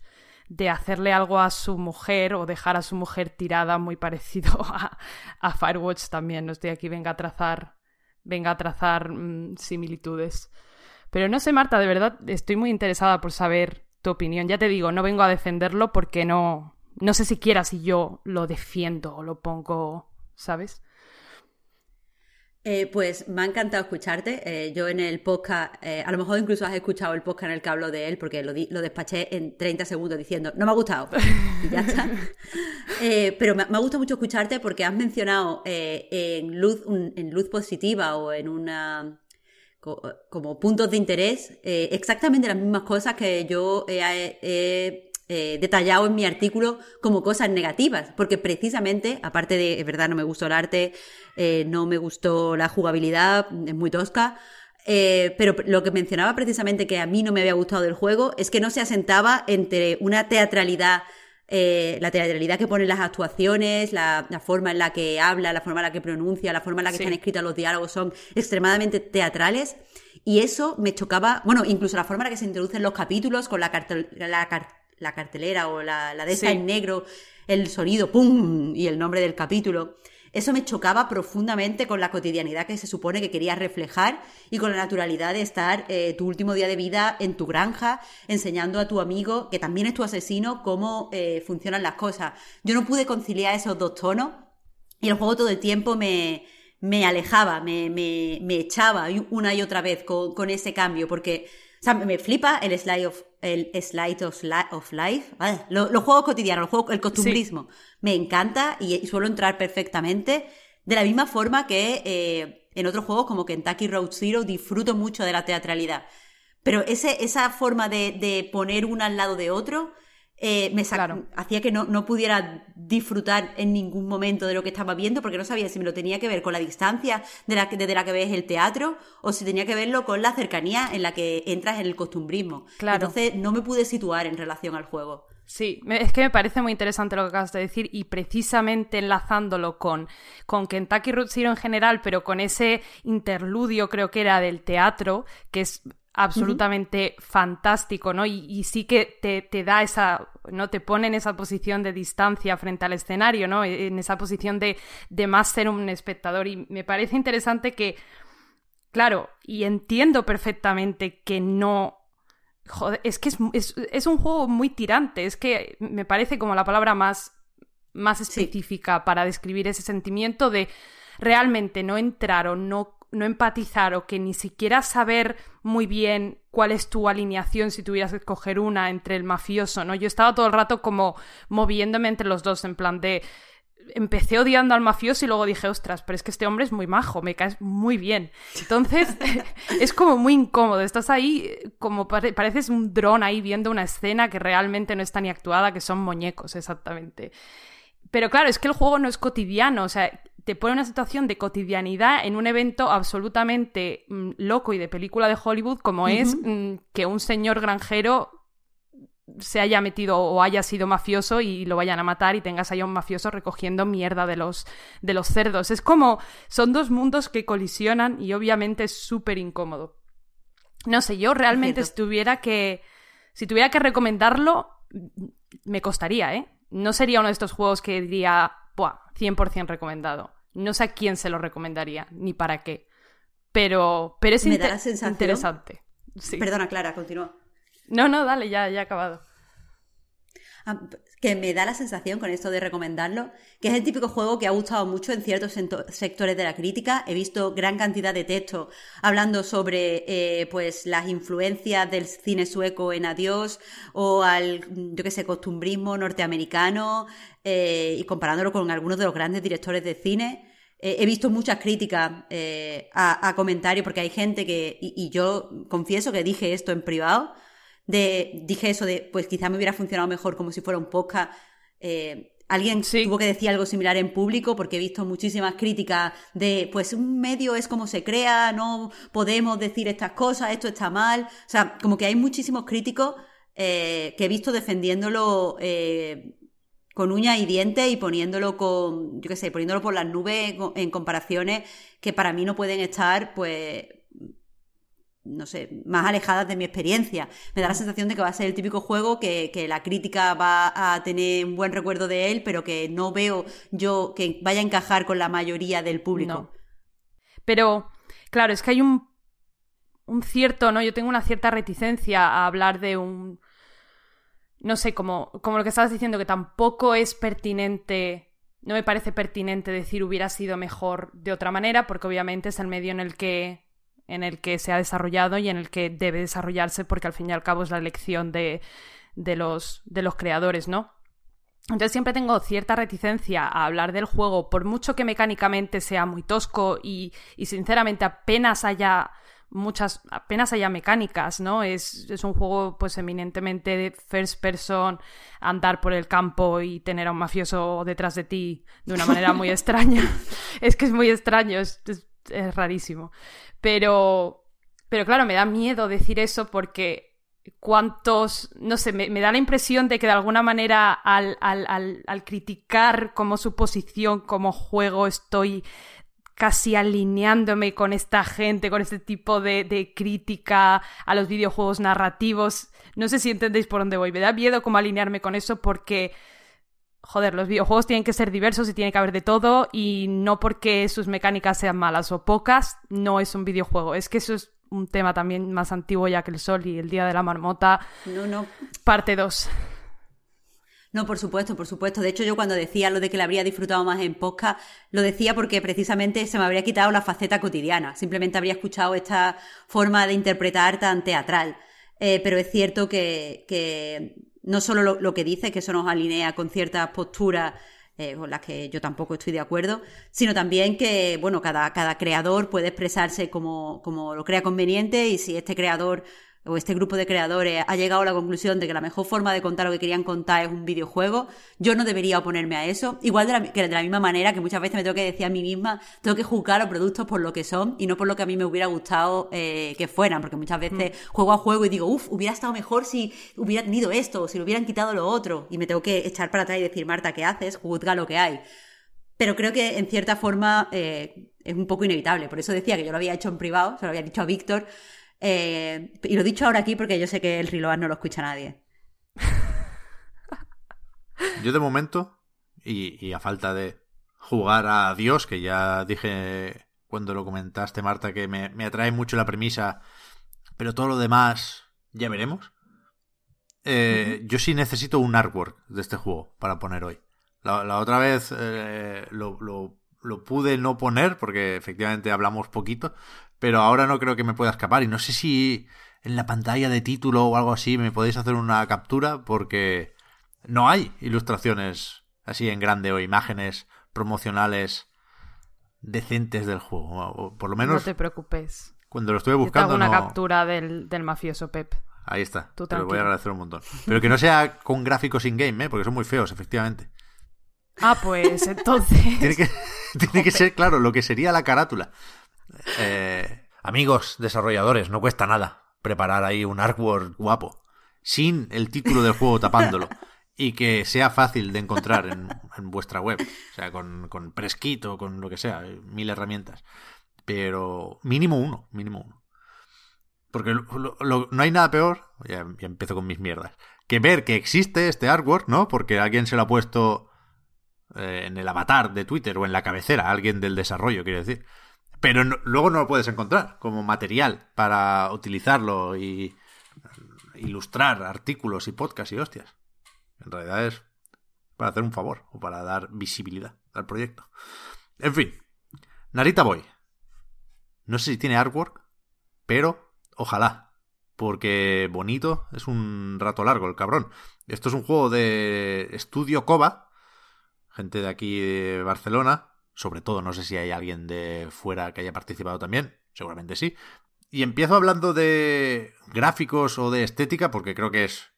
de hacerle algo a su mujer o dejar a su mujer tirada muy parecido a, a Firewatch también. No estoy aquí, venga a trazar venga a trazar mm, similitudes. Pero no sé, Marta, de verdad estoy muy interesada por saber tu opinión. Ya te digo, no vengo a defenderlo porque no, no sé siquiera si yo lo defiendo o lo pongo, ¿sabes? Eh, pues me ha encantado escucharte. Eh, yo en el podcast, eh, a lo mejor incluso has escuchado el podcast en el que hablo de él, porque lo, lo despaché en 30 segundos diciendo, no me ha gustado. Y ya está. pero me, ha gustado mucho escucharte porque has mencionado en, luz, en luz positiva o en una como puntos de interés exactamente las mismas cosas que yo he eh, detallado en mi artículo como cosas negativas, porque precisamente, aparte de, es verdad, no me gustó el arte, eh, no me gustó la jugabilidad, es muy tosca, eh, pero lo que mencionaba precisamente que a mí no me había gustado del juego es que no se asentaba entre una teatralidad, la teatralidad que ponen las actuaciones, la, forma en la que habla, la forma en la que pronuncia, la forma en la que están escritos los diálogos son extremadamente teatrales. Y eso me chocaba, bueno, incluso la forma en la que se introducen los capítulos con la, cartel, la, la cartelera o la, de esa en negro, el sonido, ¡pum! y el nombre del capítulo. Eso me chocaba profundamente con la cotidianidad que se supone que quería reflejar y con la naturalidad de estar eh, tu último día de vida en tu granja, enseñando a tu amigo, que también es tu asesino, cómo eh, funcionan las cosas. Yo no pude conciliar esos dos tonos y el juego todo el tiempo me, me alejaba, me, me, me, echaba una y otra vez con, con ese cambio, porque o sea, me flipa el slide of, el slide of, of life. los, juegos cotidianos, el costumbrismo. Me encanta y, suelo entrar perfectamente. De la misma forma que eh, en otros juegos como Kentucky Road Zero disfruto mucho de la teatralidad. Pero ese, esa forma de, de poner uno al lado de otro eh, me hacía que no, no, pudiera disfrutar en ningún momento de lo que estaba viendo porque no sabía si me lo tenía que ver con la distancia de la, desde la que ves el teatro o si tenía que verlo con la cercanía en la que entras en el costumbrismo. Entonces no me pude situar en relación al juego. Sí, es que me parece muy interesante lo que acabas de decir y precisamente enlazándolo con, con Kentucky Road Zero en general, pero con ese interludio creo que era del teatro, que es absolutamente fantástico, ¿no? Y, sí que te, da esa, ¿no? Te pone en esa posición de distancia frente al escenario, ¿no? En esa posición de, de más ser un espectador. Y me parece interesante que, claro, y entiendo perfectamente que no... Joder, es que es, un juego muy tirante, es que me parece como la palabra más, más específica para describir ese sentimiento de realmente no entrar o no no empatizar o que ni siquiera saber muy bien cuál es tu alineación si tuvieras que escoger una entre el mafioso, ¿no? Yo estaba todo el rato como moviéndome entre los dos, en plan de empecé odiando al mafioso y luego dije, ostras, pero es que este hombre es muy majo, me caes muy bien. Entonces, es como muy incómodo. Estás ahí como pareces un dron ahí viendo una escena que realmente no está ni actuada, que son muñecos, exactamente. Pero claro, es que el juego no es cotidiano, o sea, te pone una situación de cotidianidad en un evento absolutamente mm, loco y de película de Hollywood como es mm, que un señor granjero se haya metido o haya sido mafioso y lo vayan a matar y tengas ahí a un mafioso recogiendo mierda de los, de los cerdos. Es como, son dos mundos que colisionan y obviamente es súper incómodo. No sé, yo realmente si tuviera que, si tuviera que recomendarlo, me costaría, ¿eh? No sería uno de estos juegos que diría, Buah, 100% recomendado. No sé a quién se lo recomendaría, ni para qué. Pero, pero es interesante. Perdona, Clara, continúa. No, no, dale, ya, ya he acabado. Ah, que me da la sensación con esto de recomendarlo, que es el típico juego que ha gustado mucho en ciertos sectores de la crítica. He visto gran cantidad de textos hablando sobre eh, pues las influencias del cine sueco en Adiós o al, yo qué sé, costumbrismo norteamericano eh, y comparándolo con algunos de los grandes directores de cine. Eh, he visto muchas críticas a, comentarios porque hay gente que, y yo confieso que dije esto en privado, de, dije eso de, pues quizá me hubiera funcionado mejor como si fuera un podcast. Eh, alguien tuvo que decir algo similar en público porque he visto muchísimas críticas de, pues un medio es como se crea, no podemos decir estas cosas, esto está mal. O sea, como que hay muchísimos críticos eh, que he visto defendiéndolo eh, con uñas y dientes y poniéndolo con, yo qué sé, poniéndolo por las nubes en comparaciones que para mí no pueden estar, pues no sé, más alejadas de mi experiencia. Me da la sensación de que va a ser el típico juego que, la crítica va a tener un buen recuerdo de él, pero que no veo yo que vaya a encajar con la mayoría del público. Pero, claro, es que hay un, un cierto, ¿no? Yo tengo una cierta reticencia a hablar de un. No sé, como, como lo que estabas diciendo, que tampoco es pertinente. No me parece pertinente decir hubiera sido mejor de otra manera, porque obviamente es el medio en el que en el que se ha desarrollado y en el que debe desarrollarse porque al fin y al cabo es la elección de, de, los, de los creadores, ¿no? Entonces siempre tengo cierta reticencia a hablar del juego, por mucho que mecánicamente sea muy tosco y, y sinceramente apenas haya muchas, apenas haya mecánicas, ¿no? Es, es, un juego pues eminentemente de first person, andar por el campo y tener a un mafioso detrás de ti de una manera muy extraña. es que es muy extraño, es, es rarísimo. Pero, pero claro, me da miedo decir eso porque cuántos, no sé, me, da la impresión de que de alguna manera al, al, al, criticar como su posición como juego estoy casi alineándome con esta gente, con este tipo de, de, crítica a los videojuegos narrativos. No sé si entendéis por dónde voy. Me da miedo como alinearme con eso porque joder, los videojuegos tienen que ser diversos y tiene que haber de todo y no porque sus mecánicas sean malas o pocas, no es un videojuego. Es que eso es un tema también más antiguo ya que el sol y el día de la marmota. No, no. Parte 2. No, por supuesto, por supuesto. De hecho, yo cuando decía lo de que la habría disfrutado más en podcast, lo decía porque precisamente se me habría quitado la faceta cotidiana. Simplemente habría escuchado esta forma de interpretar tan teatral. Eh, pero es cierto que, que no solo lo, que dice, que eso nos alinea con ciertas posturas eh, con las que yo tampoco estoy de acuerdo, sino también que, bueno, cada, cada creador puede expresarse como, como lo crea conveniente y si este creador o este grupo de creadores ha llegado a la conclusión de que la mejor forma de contar lo que querían contar es un videojuego, yo no debería oponerme a eso. Igual de la, que de la misma manera que muchas veces me tengo que decir a mí misma, tengo que juzgar los productos por lo que son y no por lo que a mí me hubiera gustado eh, que fueran, porque muchas veces mm. juego a juego y digo, uff, hubiera estado mejor si hubiera tenido esto, o si le hubieran quitado lo otro, y me tengo que echar para atrás y decir, Marta, ¿qué haces? Juzga lo que hay. Pero creo que en cierta forma eh, es un poco inevitable. Por eso decía que yo lo había hecho en privado, se lo había dicho a Víctor, eh, y lo he dicho ahora aquí porque yo sé que el Riloar no lo escucha nadie. Yo de momento, y, a falta de jugar a Dios, que ya dije cuando lo comentaste, Marta, que me, atrae mucho la premisa, pero todo lo demás ya veremos. Eh, yo sí necesito un artwork de este juego para poner hoy. La, otra vez eh, lo, lo, pude no poner porque efectivamente hablamos poquito, pero ahora no creo que me pueda escapar. Y no sé si en la pantalla de título o algo así me podéis hacer una captura porque no hay ilustraciones así en grande o imágenes promocionales decentes del juego. O por lo menos. No te preocupes. Cuando lo estuve buscando. una captura del, mafioso Pep. Ahí está. te lo voy a agradecer un montón. Pero que no sea con gráficos in-game, ¿eh? porque son muy feos, efectivamente. Ah, pues entonces. tiene, que, tiene que ser, claro, lo que sería la carátula. Eh, amigos desarrolladores, no cuesta nada preparar ahí un artwork guapo, sin el título del juego tapándolo. Y que sea fácil de encontrar en, vuestra web. O sea, con, con o con lo que sea, mil herramientas. Pero mínimo uno, mínimo uno. Porque no hay nada peor, ya, empiezo con mis mierdas, que ver que existe este artwork, ¿no? Porque alguien se lo ha puesto eh, en el avatar de Twitter o en la cabecera, alguien del desarrollo, quiere decir. Pero luego no lo puedes encontrar como material para utilizarlo y ilustrar artículos y podcasts y hostias. En realidad es para hacer un favor o para dar visibilidad al proyecto. En fin, Narita Boy. No sé si tiene artwork, pero ojalá. Porque bonito es un rato largo el cabrón. Esto es un juego de estudio Koba, gente de aquí de Barcelona, sobre todo, no sé si hay alguien de fuera que haya participado también, seguramente sí. Y empiezo hablando de gráficos o de estética, porque creo que es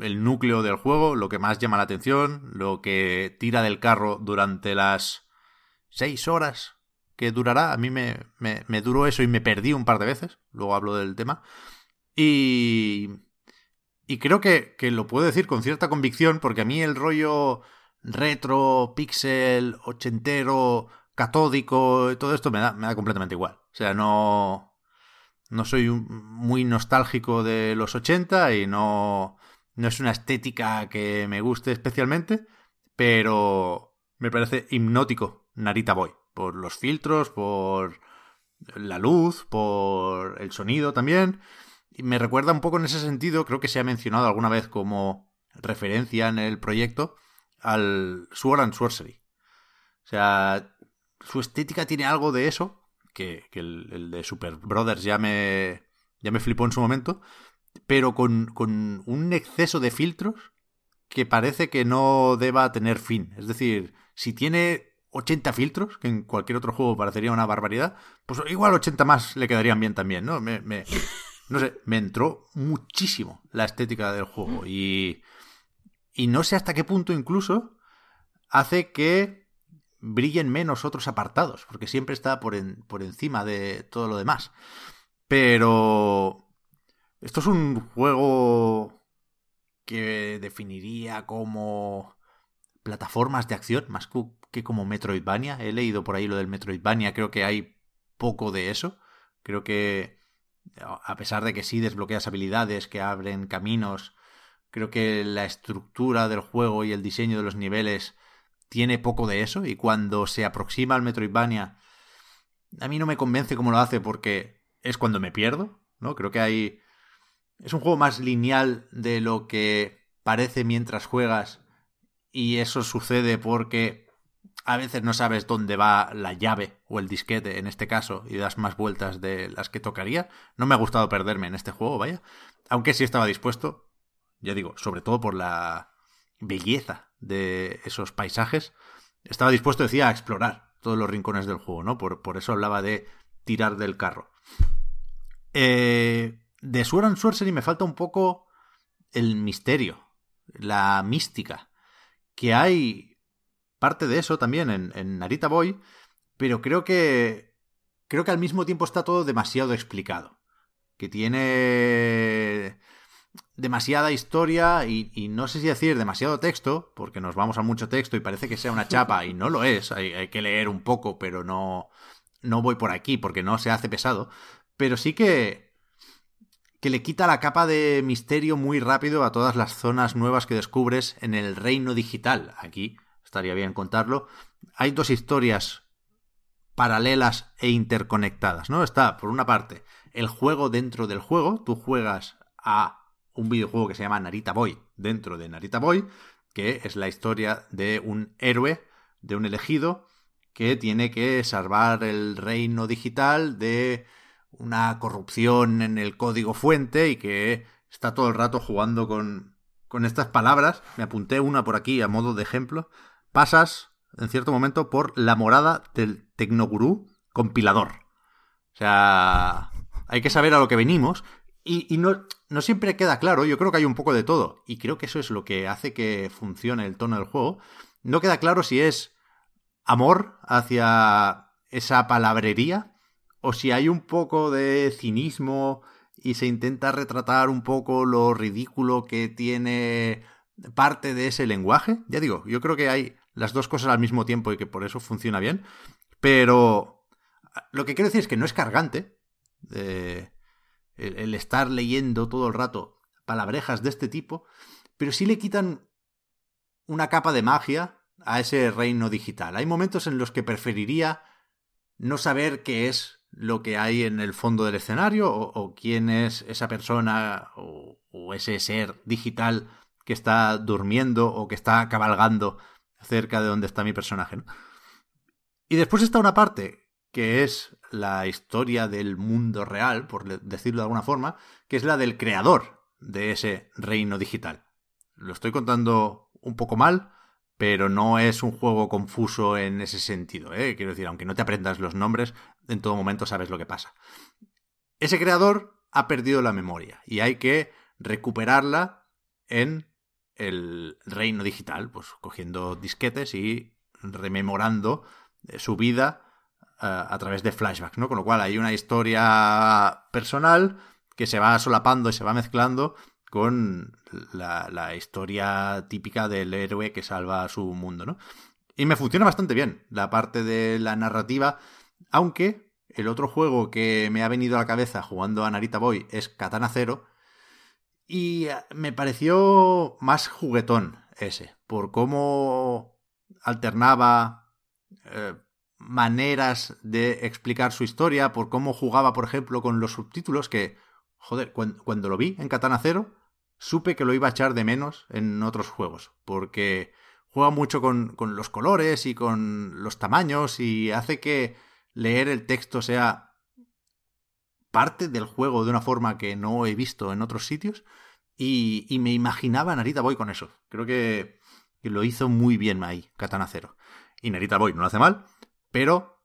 el núcleo del juego, lo que más llama la atención, lo que tira del carro durante las seis horas que durará. A mí me, me, duró eso y me perdí un par de veces, luego hablo del tema. Y, y creo que, que lo puedo decir con cierta convicción, porque a mí el rollo retro, pixel, ochentero, catódico, todo esto me da, me da completamente igual. O sea, no, no soy muy nostálgico de los 80 y no, no es una estética que me guste especialmente, pero me parece hipnótico Narita Boy, por los filtros, por la luz, por el sonido también. Y me recuerda un poco en ese sentido, creo que se ha mencionado alguna vez como referencia en el proyecto, al Sword and Sorcery. O sea, su estética tiene algo de eso, que, el, de Super Brothers ya me, ya me flipó en su momento, pero con, con un exceso de filtros que parece que no deba tener fin. Es decir, si tiene 80 filtros, que en cualquier otro juego parecería una barbaridad, pues igual 80 más le quedarían bien también, ¿no? Me, me, no sé, me entró muchísimo la estética del juego y y no sé hasta qué punto incluso hace que brillen menos otros apartados, porque siempre está por, por encima de todo lo demás. Pero esto es un juego que definiría como plataformas de acción más que como Metroidvania. He leído por ahí lo del Metroidvania, creo que hay poco de eso. Creo que a pesar de que sí desbloqueas habilidades que abren caminos Creo que la estructura del juego y el diseño de los niveles tiene poco de eso y cuando se aproxima al Metroidvania a mí no me convence cómo lo hace porque es cuando me pierdo, ¿no? Creo que hay es un juego más lineal de lo que parece mientras juegas y eso sucede porque a veces no sabes dónde va la llave o el disquete en este caso y das más vueltas de las que tocaría. No me ha gustado perderme en este juego, vaya. Aunque sí estaba dispuesto ya digo, sobre todo por la belleza de esos paisajes, estaba dispuesto, decía, a explorar todos los rincones del juego, ¿no? Por, por eso hablaba de tirar del carro. Eh, de Sword and Sorcery me falta un poco el misterio, la mística, que hay parte de eso también en, en Narita Boy, pero creo que creo que al mismo tiempo está todo demasiado explicado, que tiene demasiada historia y, no sé si decir demasiado texto, porque nos vamos a mucho texto y parece que sea una chapa y no lo es, hay, hay que leer un poco, pero no, no voy por aquí porque no se hace pesado, pero sí que que le quita la capa de misterio muy rápido a todas las zonas nuevas que descubres en el reino digital. Aquí estaría bien contarlo. Hay dos historias paralelas e interconectadas, ¿no? Está, por una parte, el juego dentro del juego. Tú juegas a un videojuego que se llama Narita Boy dentro de Narita Boy, que es la historia de un héroe, de un elegido, que tiene que salvar el reino digital de una corrupción en el código fuente y que está todo el rato jugando con, con estas palabras. Me apunté una por aquí a modo de ejemplo. Pasas, en cierto momento, por la morada del tecnogurú compilador. O sea, hay que saber a lo que venimos y, no, no siempre queda claro, yo creo que hay un poco de todo, y creo que eso es lo que hace que funcione el tono del juego. No queda claro si es amor hacia esa palabrería, o si hay un poco de cinismo y se intenta retratar un poco lo ridículo que tiene parte de ese lenguaje. Ya digo, yo creo que hay las dos cosas al mismo tiempo y que por eso funciona bien, pero lo que quiero decir es que no es cargante. Eh, el, estar leyendo todo el rato palabrejas de este tipo, pero sí le quitan una capa de magia a ese reino digital. Hay momentos en los que preferiría no saber qué es lo que hay en el fondo del escenario o, quién es esa persona o, ese ser digital que está durmiendo o que está cabalgando cerca de donde está mi personaje. Y después está una parte que es la historia del mundo real, por decirlo de alguna forma, que es la del creador de ese reino digital. Lo estoy contando un poco mal, pero no es un juego confuso en ese sentido. ¿eh? Quiero decir, aunque no te aprendas los nombres, en todo momento sabes lo que pasa. Ese creador ha perdido la memoria y hay que recuperarla en el reino digital, pues cogiendo disquetes y rememorando eh, su vida a través de flashbacks, ¿no? Con lo cual hay una historia personal que se va solapando y se va mezclando con la, historia típica del héroe que salva su mundo, ¿no? Y me funciona bastante bien la parte de la narrativa, aunque el otro juego que me ha venido a la cabeza jugando a Narita Boy es Katana Zero, y me pareció más juguetón ese, por cómo alternaba eh, maneras de explicar su historia, por cómo jugaba, por ejemplo, con los subtítulos, que, joder, cuando, lo vi en Katana Zero, supe que lo iba a echar de menos en otros juegos, porque juega mucho con, con los colores y con los tamaños y hace que leer el texto sea parte del juego de una forma que no he visto en otros sitios y, y me imaginaba Narita Boy con eso. Creo que, lo hizo muy bien ahí, Katana Zero. Y Narita Boy no lo hace mal, pero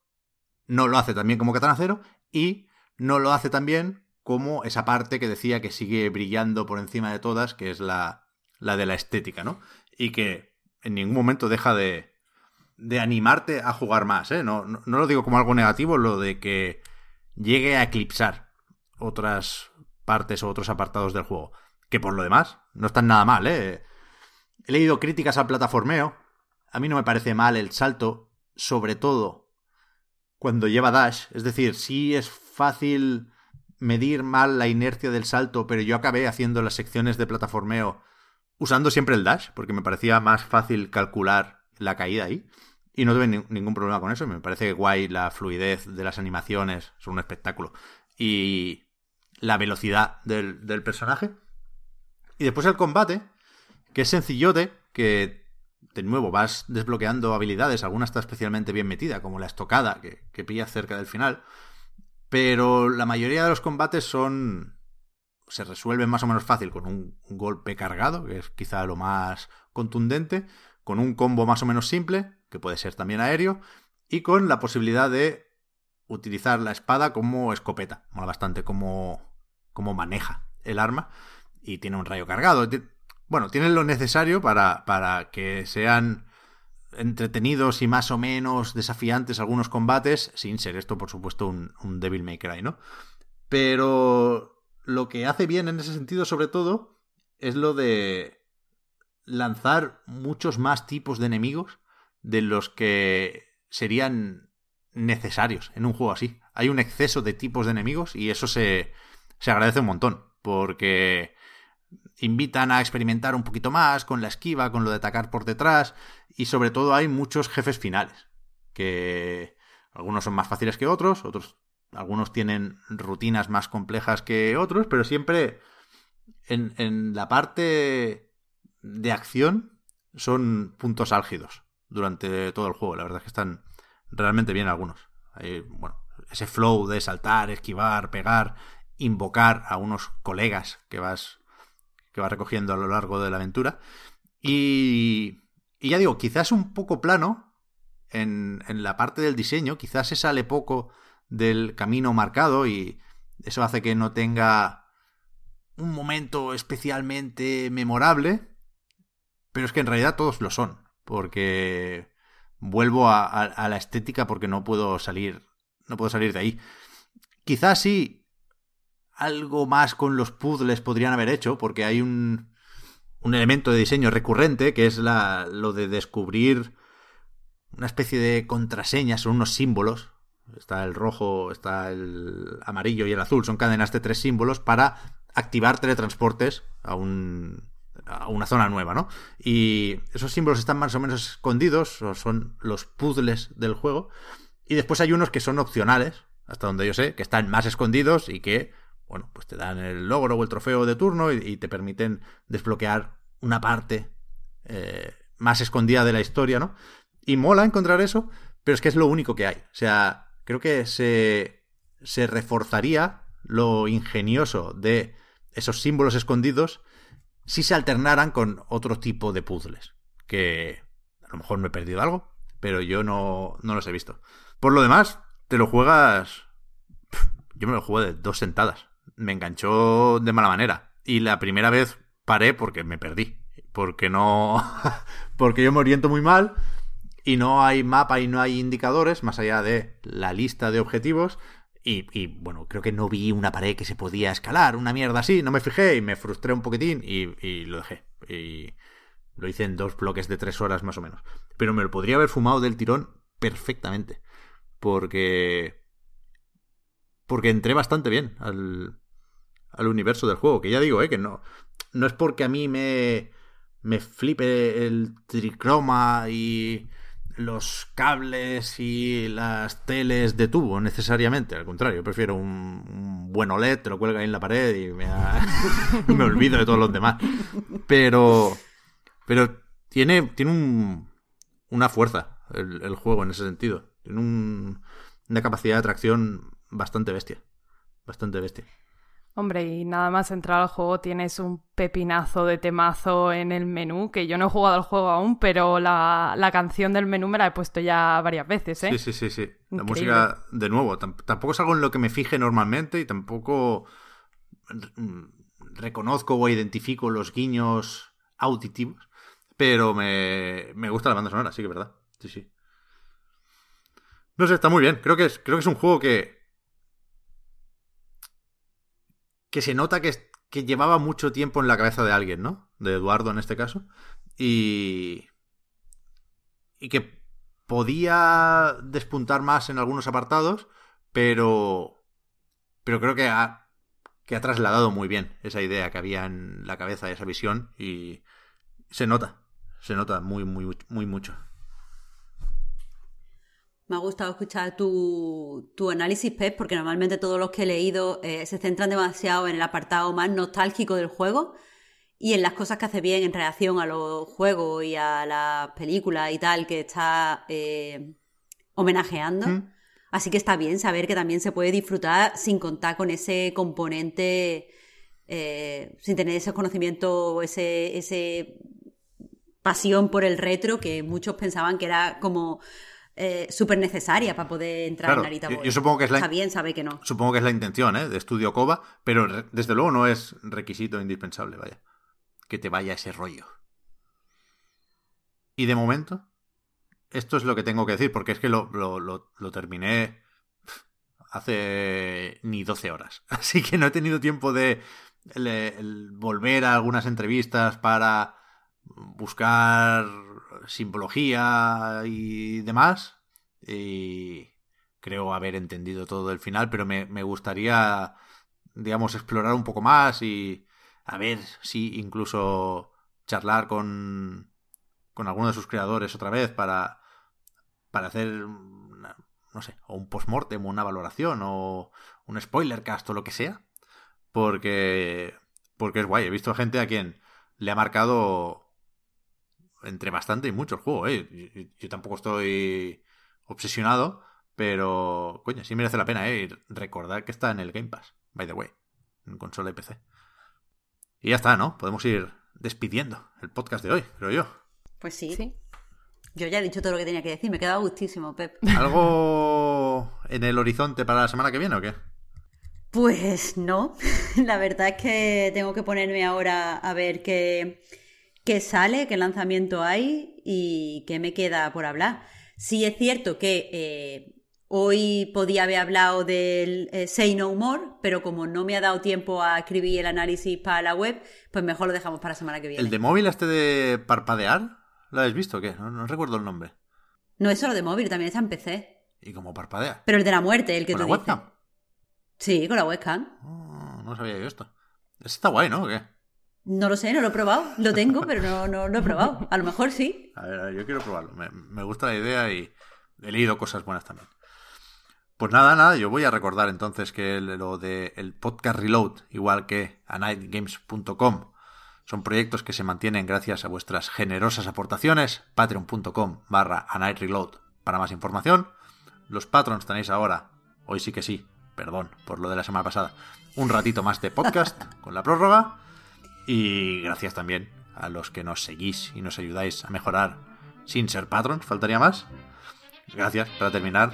no lo hace tan bien como Katana Zero y no lo hace tan bien como esa parte que decía que sigue brillando por encima de todas, que es la, la de la estética, ¿no? Y que en ningún momento deja de, de animarte a jugar más, ¿eh? No, no, lo digo como algo negativo, lo de que llegue a eclipsar otras partes o otros apartados del juego. Que por lo demás, no están nada mal, ¿eh? He leído críticas al plataformeo. A mí no me parece mal el salto sobre todo cuando lleva dash. Es decir, sí es fácil medir mal la inercia del salto, pero yo acabé haciendo las secciones de plataformeo usando siempre el dash, porque me parecía más fácil calcular la caída ahí. Y no tuve ningún problema con eso. Me parece guay la fluidez de las animaciones, son un espectáculo. Y la velocidad del, del personaje. Y después el combate, que es sencillote, que de nuevo, vas desbloqueando habilidades, alguna está especialmente bien metida, como la estocada, que, que pilla cerca del final. Pero la mayoría de los combates son. se resuelven más o menos fácil con un, golpe cargado, que es quizá lo más contundente, con un combo más o menos simple, que puede ser también aéreo, y con la posibilidad de utilizar la espada como escopeta. Mola bastante como, cómo maneja el arma. Y tiene un rayo cargado. Bueno, tiene lo necesario para, para que sean entretenidos y más o menos desafiantes algunos combates, sin ser esto, por supuesto, un, un Devil May Cry, ¿no? Pero lo que hace bien en ese sentido, sobre todo, es lo de lanzar muchos más tipos de enemigos de los que serían necesarios en un juego así. Hay un exceso de tipos de enemigos y eso se, se agradece un montón, porque invitan a experimentar un poquito más con la esquiva, con lo de atacar por detrás, y sobre todo hay muchos jefes finales, que algunos son más fáciles que otros, otros algunos tienen rutinas más complejas que otros, pero siempre en, la parte de acción son puntos álgidos durante todo el juego. La verdad es que están realmente bien algunos. Hay, bueno, ese flow de saltar, esquivar, pegar, invocar a unos colegas que vas que vas recogiendo a lo largo de la aventura. Y, y ya digo, quizás un poco plano en, la parte del diseño, quizás se sale poco del camino marcado y eso hace que no tenga un momento especialmente memorable, pero es que en realidad todos lo son, porque vuelvo a, a, a, la estética porque no puedo salir, no puedo salir de ahí. Quizás sí algo más con los puzzles podrían haber hecho, porque hay un, un elemento de diseño recurrente que es la, lo de descubrir una especie de contraseñas, son unos símbolos. Está el rojo, está el amarillo y el azul, son cadenas de tres símbolos para activar teletransportes a un, a una zona nueva, ¿no? Y esos símbolos están más o menos escondidos, son los puzzles del juego. Y después hay unos que son opcionales, hasta donde yo sé, que están más escondidos y que, bueno, pues te dan el logro o el trofeo de turno y, te permiten desbloquear una parte eh, más escondida de la historia, ¿no? Y mola encontrar eso, pero es que es lo único que hay. O sea, creo que se, se reforzaría lo ingenioso de esos símbolos escondidos si se alternaran con otro tipo de puzzles. Que a lo mejor me he perdido algo, pero yo no, no los he visto. Por lo demás, te lo juegas. Yo me lo juego de dos sentadas. Me enganchó de mala manera. Y la primera vez paré porque me perdí. Porque no. porque yo me oriento muy mal. Y no hay mapa y no hay indicadores más allá de la lista de objetivos. Y, bueno, creo que no vi una pared que se podía escalar, una mierda así, no me fijé y me frustré un poquitín y, lo dejé. Y lo hice en dos bloques de tres horas más o menos. Pero me lo podría haber fumado del tirón perfectamente. Porque... Porque entré bastante bien al, al universo del juego. Que ya digo, eh, que no, no es porque a mí me, me flipe el tricroma y los cables y las teles de tubo necesariamente, al contrario, prefiero un, buen OLED, te lo cuelga ahí en la pared y me, ha... me olvido de todos los demás. Pero pero tiene tiene un, una fuerza el, el, juego en ese sentido, tiene un, una capacidad de atracción bastante bestia, bastante bestia. Hombre, y nada más entrar al juego tienes un pepinazo de temazo en el menú, que yo no he jugado al juego aún, pero la, la canción del menú me la he puesto ya varias veces, ¿eh? Sí, sí, sí, sí. Increíble. La música, de nuevo, tampoco es algo en lo que me fije normalmente y tampoco reconozco o identifico los guiños auditivos, pero me, me gusta la banda sonora, sí que es verdad. Sí, sí. No sé, está muy bien. Creo que es, creo que es un juego que, que se nota que, que, llevaba mucho tiempo en la cabeza de alguien, ¿no? De Eduardo en este caso. Y. Y que podía despuntar más en algunos apartados, pero. Pero creo que ha, que ha trasladado muy bien esa idea que había en la cabeza, esa visión, y se nota. Se nota muy, muy, muy mucho. Me ha gustado escuchar tu, tu, análisis, Pep, porque normalmente todos los que he leído eh, se centran demasiado en el apartado más nostálgico del juego y en las cosas que hace bien en relación a los juegos y a las películas y tal que está eh, homenajeando. ¿Mm? Así que está bien saber que también se puede disfrutar sin contar con ese componente, eh, sin tener ese conocimiento o ese, ese pasión por el retro que muchos pensaban que era como eh, súper necesaria para poder entrar Claro, en Narita Boy. yo supongo que es la- Está bien, sabe que no. Supongo que es la intención, ¿eh? De estudio Coba, pero re- desde luego no es requisito indispensable, vaya. Que te vaya ese rollo. Y de momento, esto es lo que tengo que decir, porque es que lo, lo- lo- lo terminé hace ni 12 horas. Así que no he tenido tiempo de el volver a algunas entrevistas para buscar simbología y demás. Y creo haber entendido todo el final, pero me, me gustaría, digamos, explorar un poco más y a ver si incluso charlar con, con alguno de sus creadores otra vez para, para hacer, no sé, o un postmortem o una valoración o un spoiler cast o lo que sea. Porque, porque es guay. He visto gente a quien le ha marcado entre bastante y mucho el juego, ¿eh? Yo, yo- yo tampoco estoy obsesionado, pero, coño, sí merece la pena, ¿eh? Recordar que está en el Game Pass, by the way, en consola y PC. Y ya está, ¿no? Podemos ir despidiendo el podcast de hoy, creo yo. Pues sí. Sí. Yo ya he dicho todo lo que tenía que decir. Me he quedado gustísimo, Pep. ¿Algo en el horizonte para la semana que viene o qué? Pues no, la verdad es que tengo que ponerme ahora a ver qué, qué sale, qué lanzamiento hay y qué me queda por hablar. Sí es cierto que eh, hoy podía haber hablado del eh, Say No More, pero como no me ha dado tiempo a escribir el análisis para la web, pues mejor lo dejamos para la semana que viene. ¿El de móvil este de parpadear? ¿Lo habéis visto o qué? No, no recuerdo el nombre. No es solo de móvil, también está en PC. ¿Y cómo parpadea? Pero el de la muerte, el que ¿Con tú la dices. webcam? Sí, con la webcam. Oh, no sabía yo esto. Ese está guay, ¿no? ¿O qué? No lo sé, no lo he probado. Lo tengo, pero no, no lo he probado. A lo mejor sí. A ver, yo quiero probarlo. Me, gusta la idea y he leído cosas buenas también. Pues nada, nada, yo voy a recordar entonces que lo de el podcast Reload, igual que anightgames.com, son proyectos que se mantienen gracias a vuestras generosas aportaciones. Patreon.com barra anightreload para más información. Los patrons tenéis ahora, hoy sí que sí, perdón por lo de la semana pasada, un ratito más de podcast con la prórroga. Y gracias también a los que nos seguís y nos ayudáis a mejorar sin ser patrons, faltaría más. Gracias, para terminar,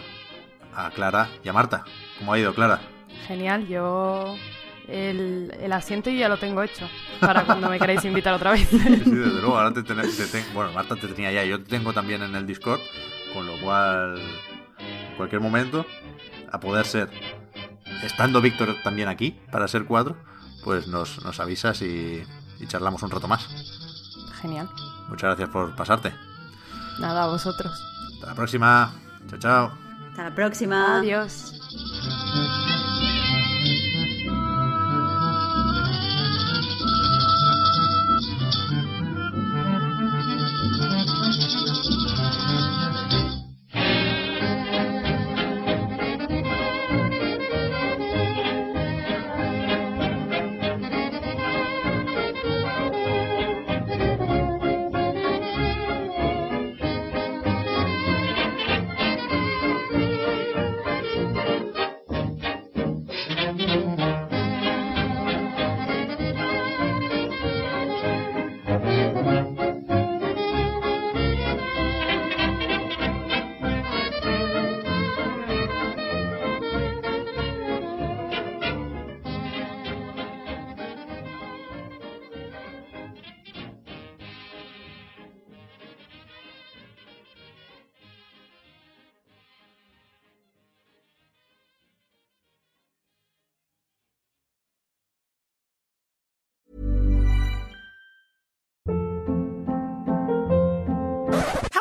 a Clara y a Marta. ¿Cómo ha ido, Clara? Genial, yo el, el asiento ya lo tengo hecho para cuando me queráis invitar otra vez. Sí, desde luego, ahora te, ten- te ten- Bueno, Marta te tenía ya, yo te tengo también en el Discord, con lo cual, en cualquier momento, a poder ser, estando Víctor también aquí, para ser cuatro, pues nos, nos avisas y, y charlamos un rato más. Genial. Muchas gracias por pasarte. Nada, a vosotros. Hasta la próxima. Chao, chao. Hasta la próxima. Adiós.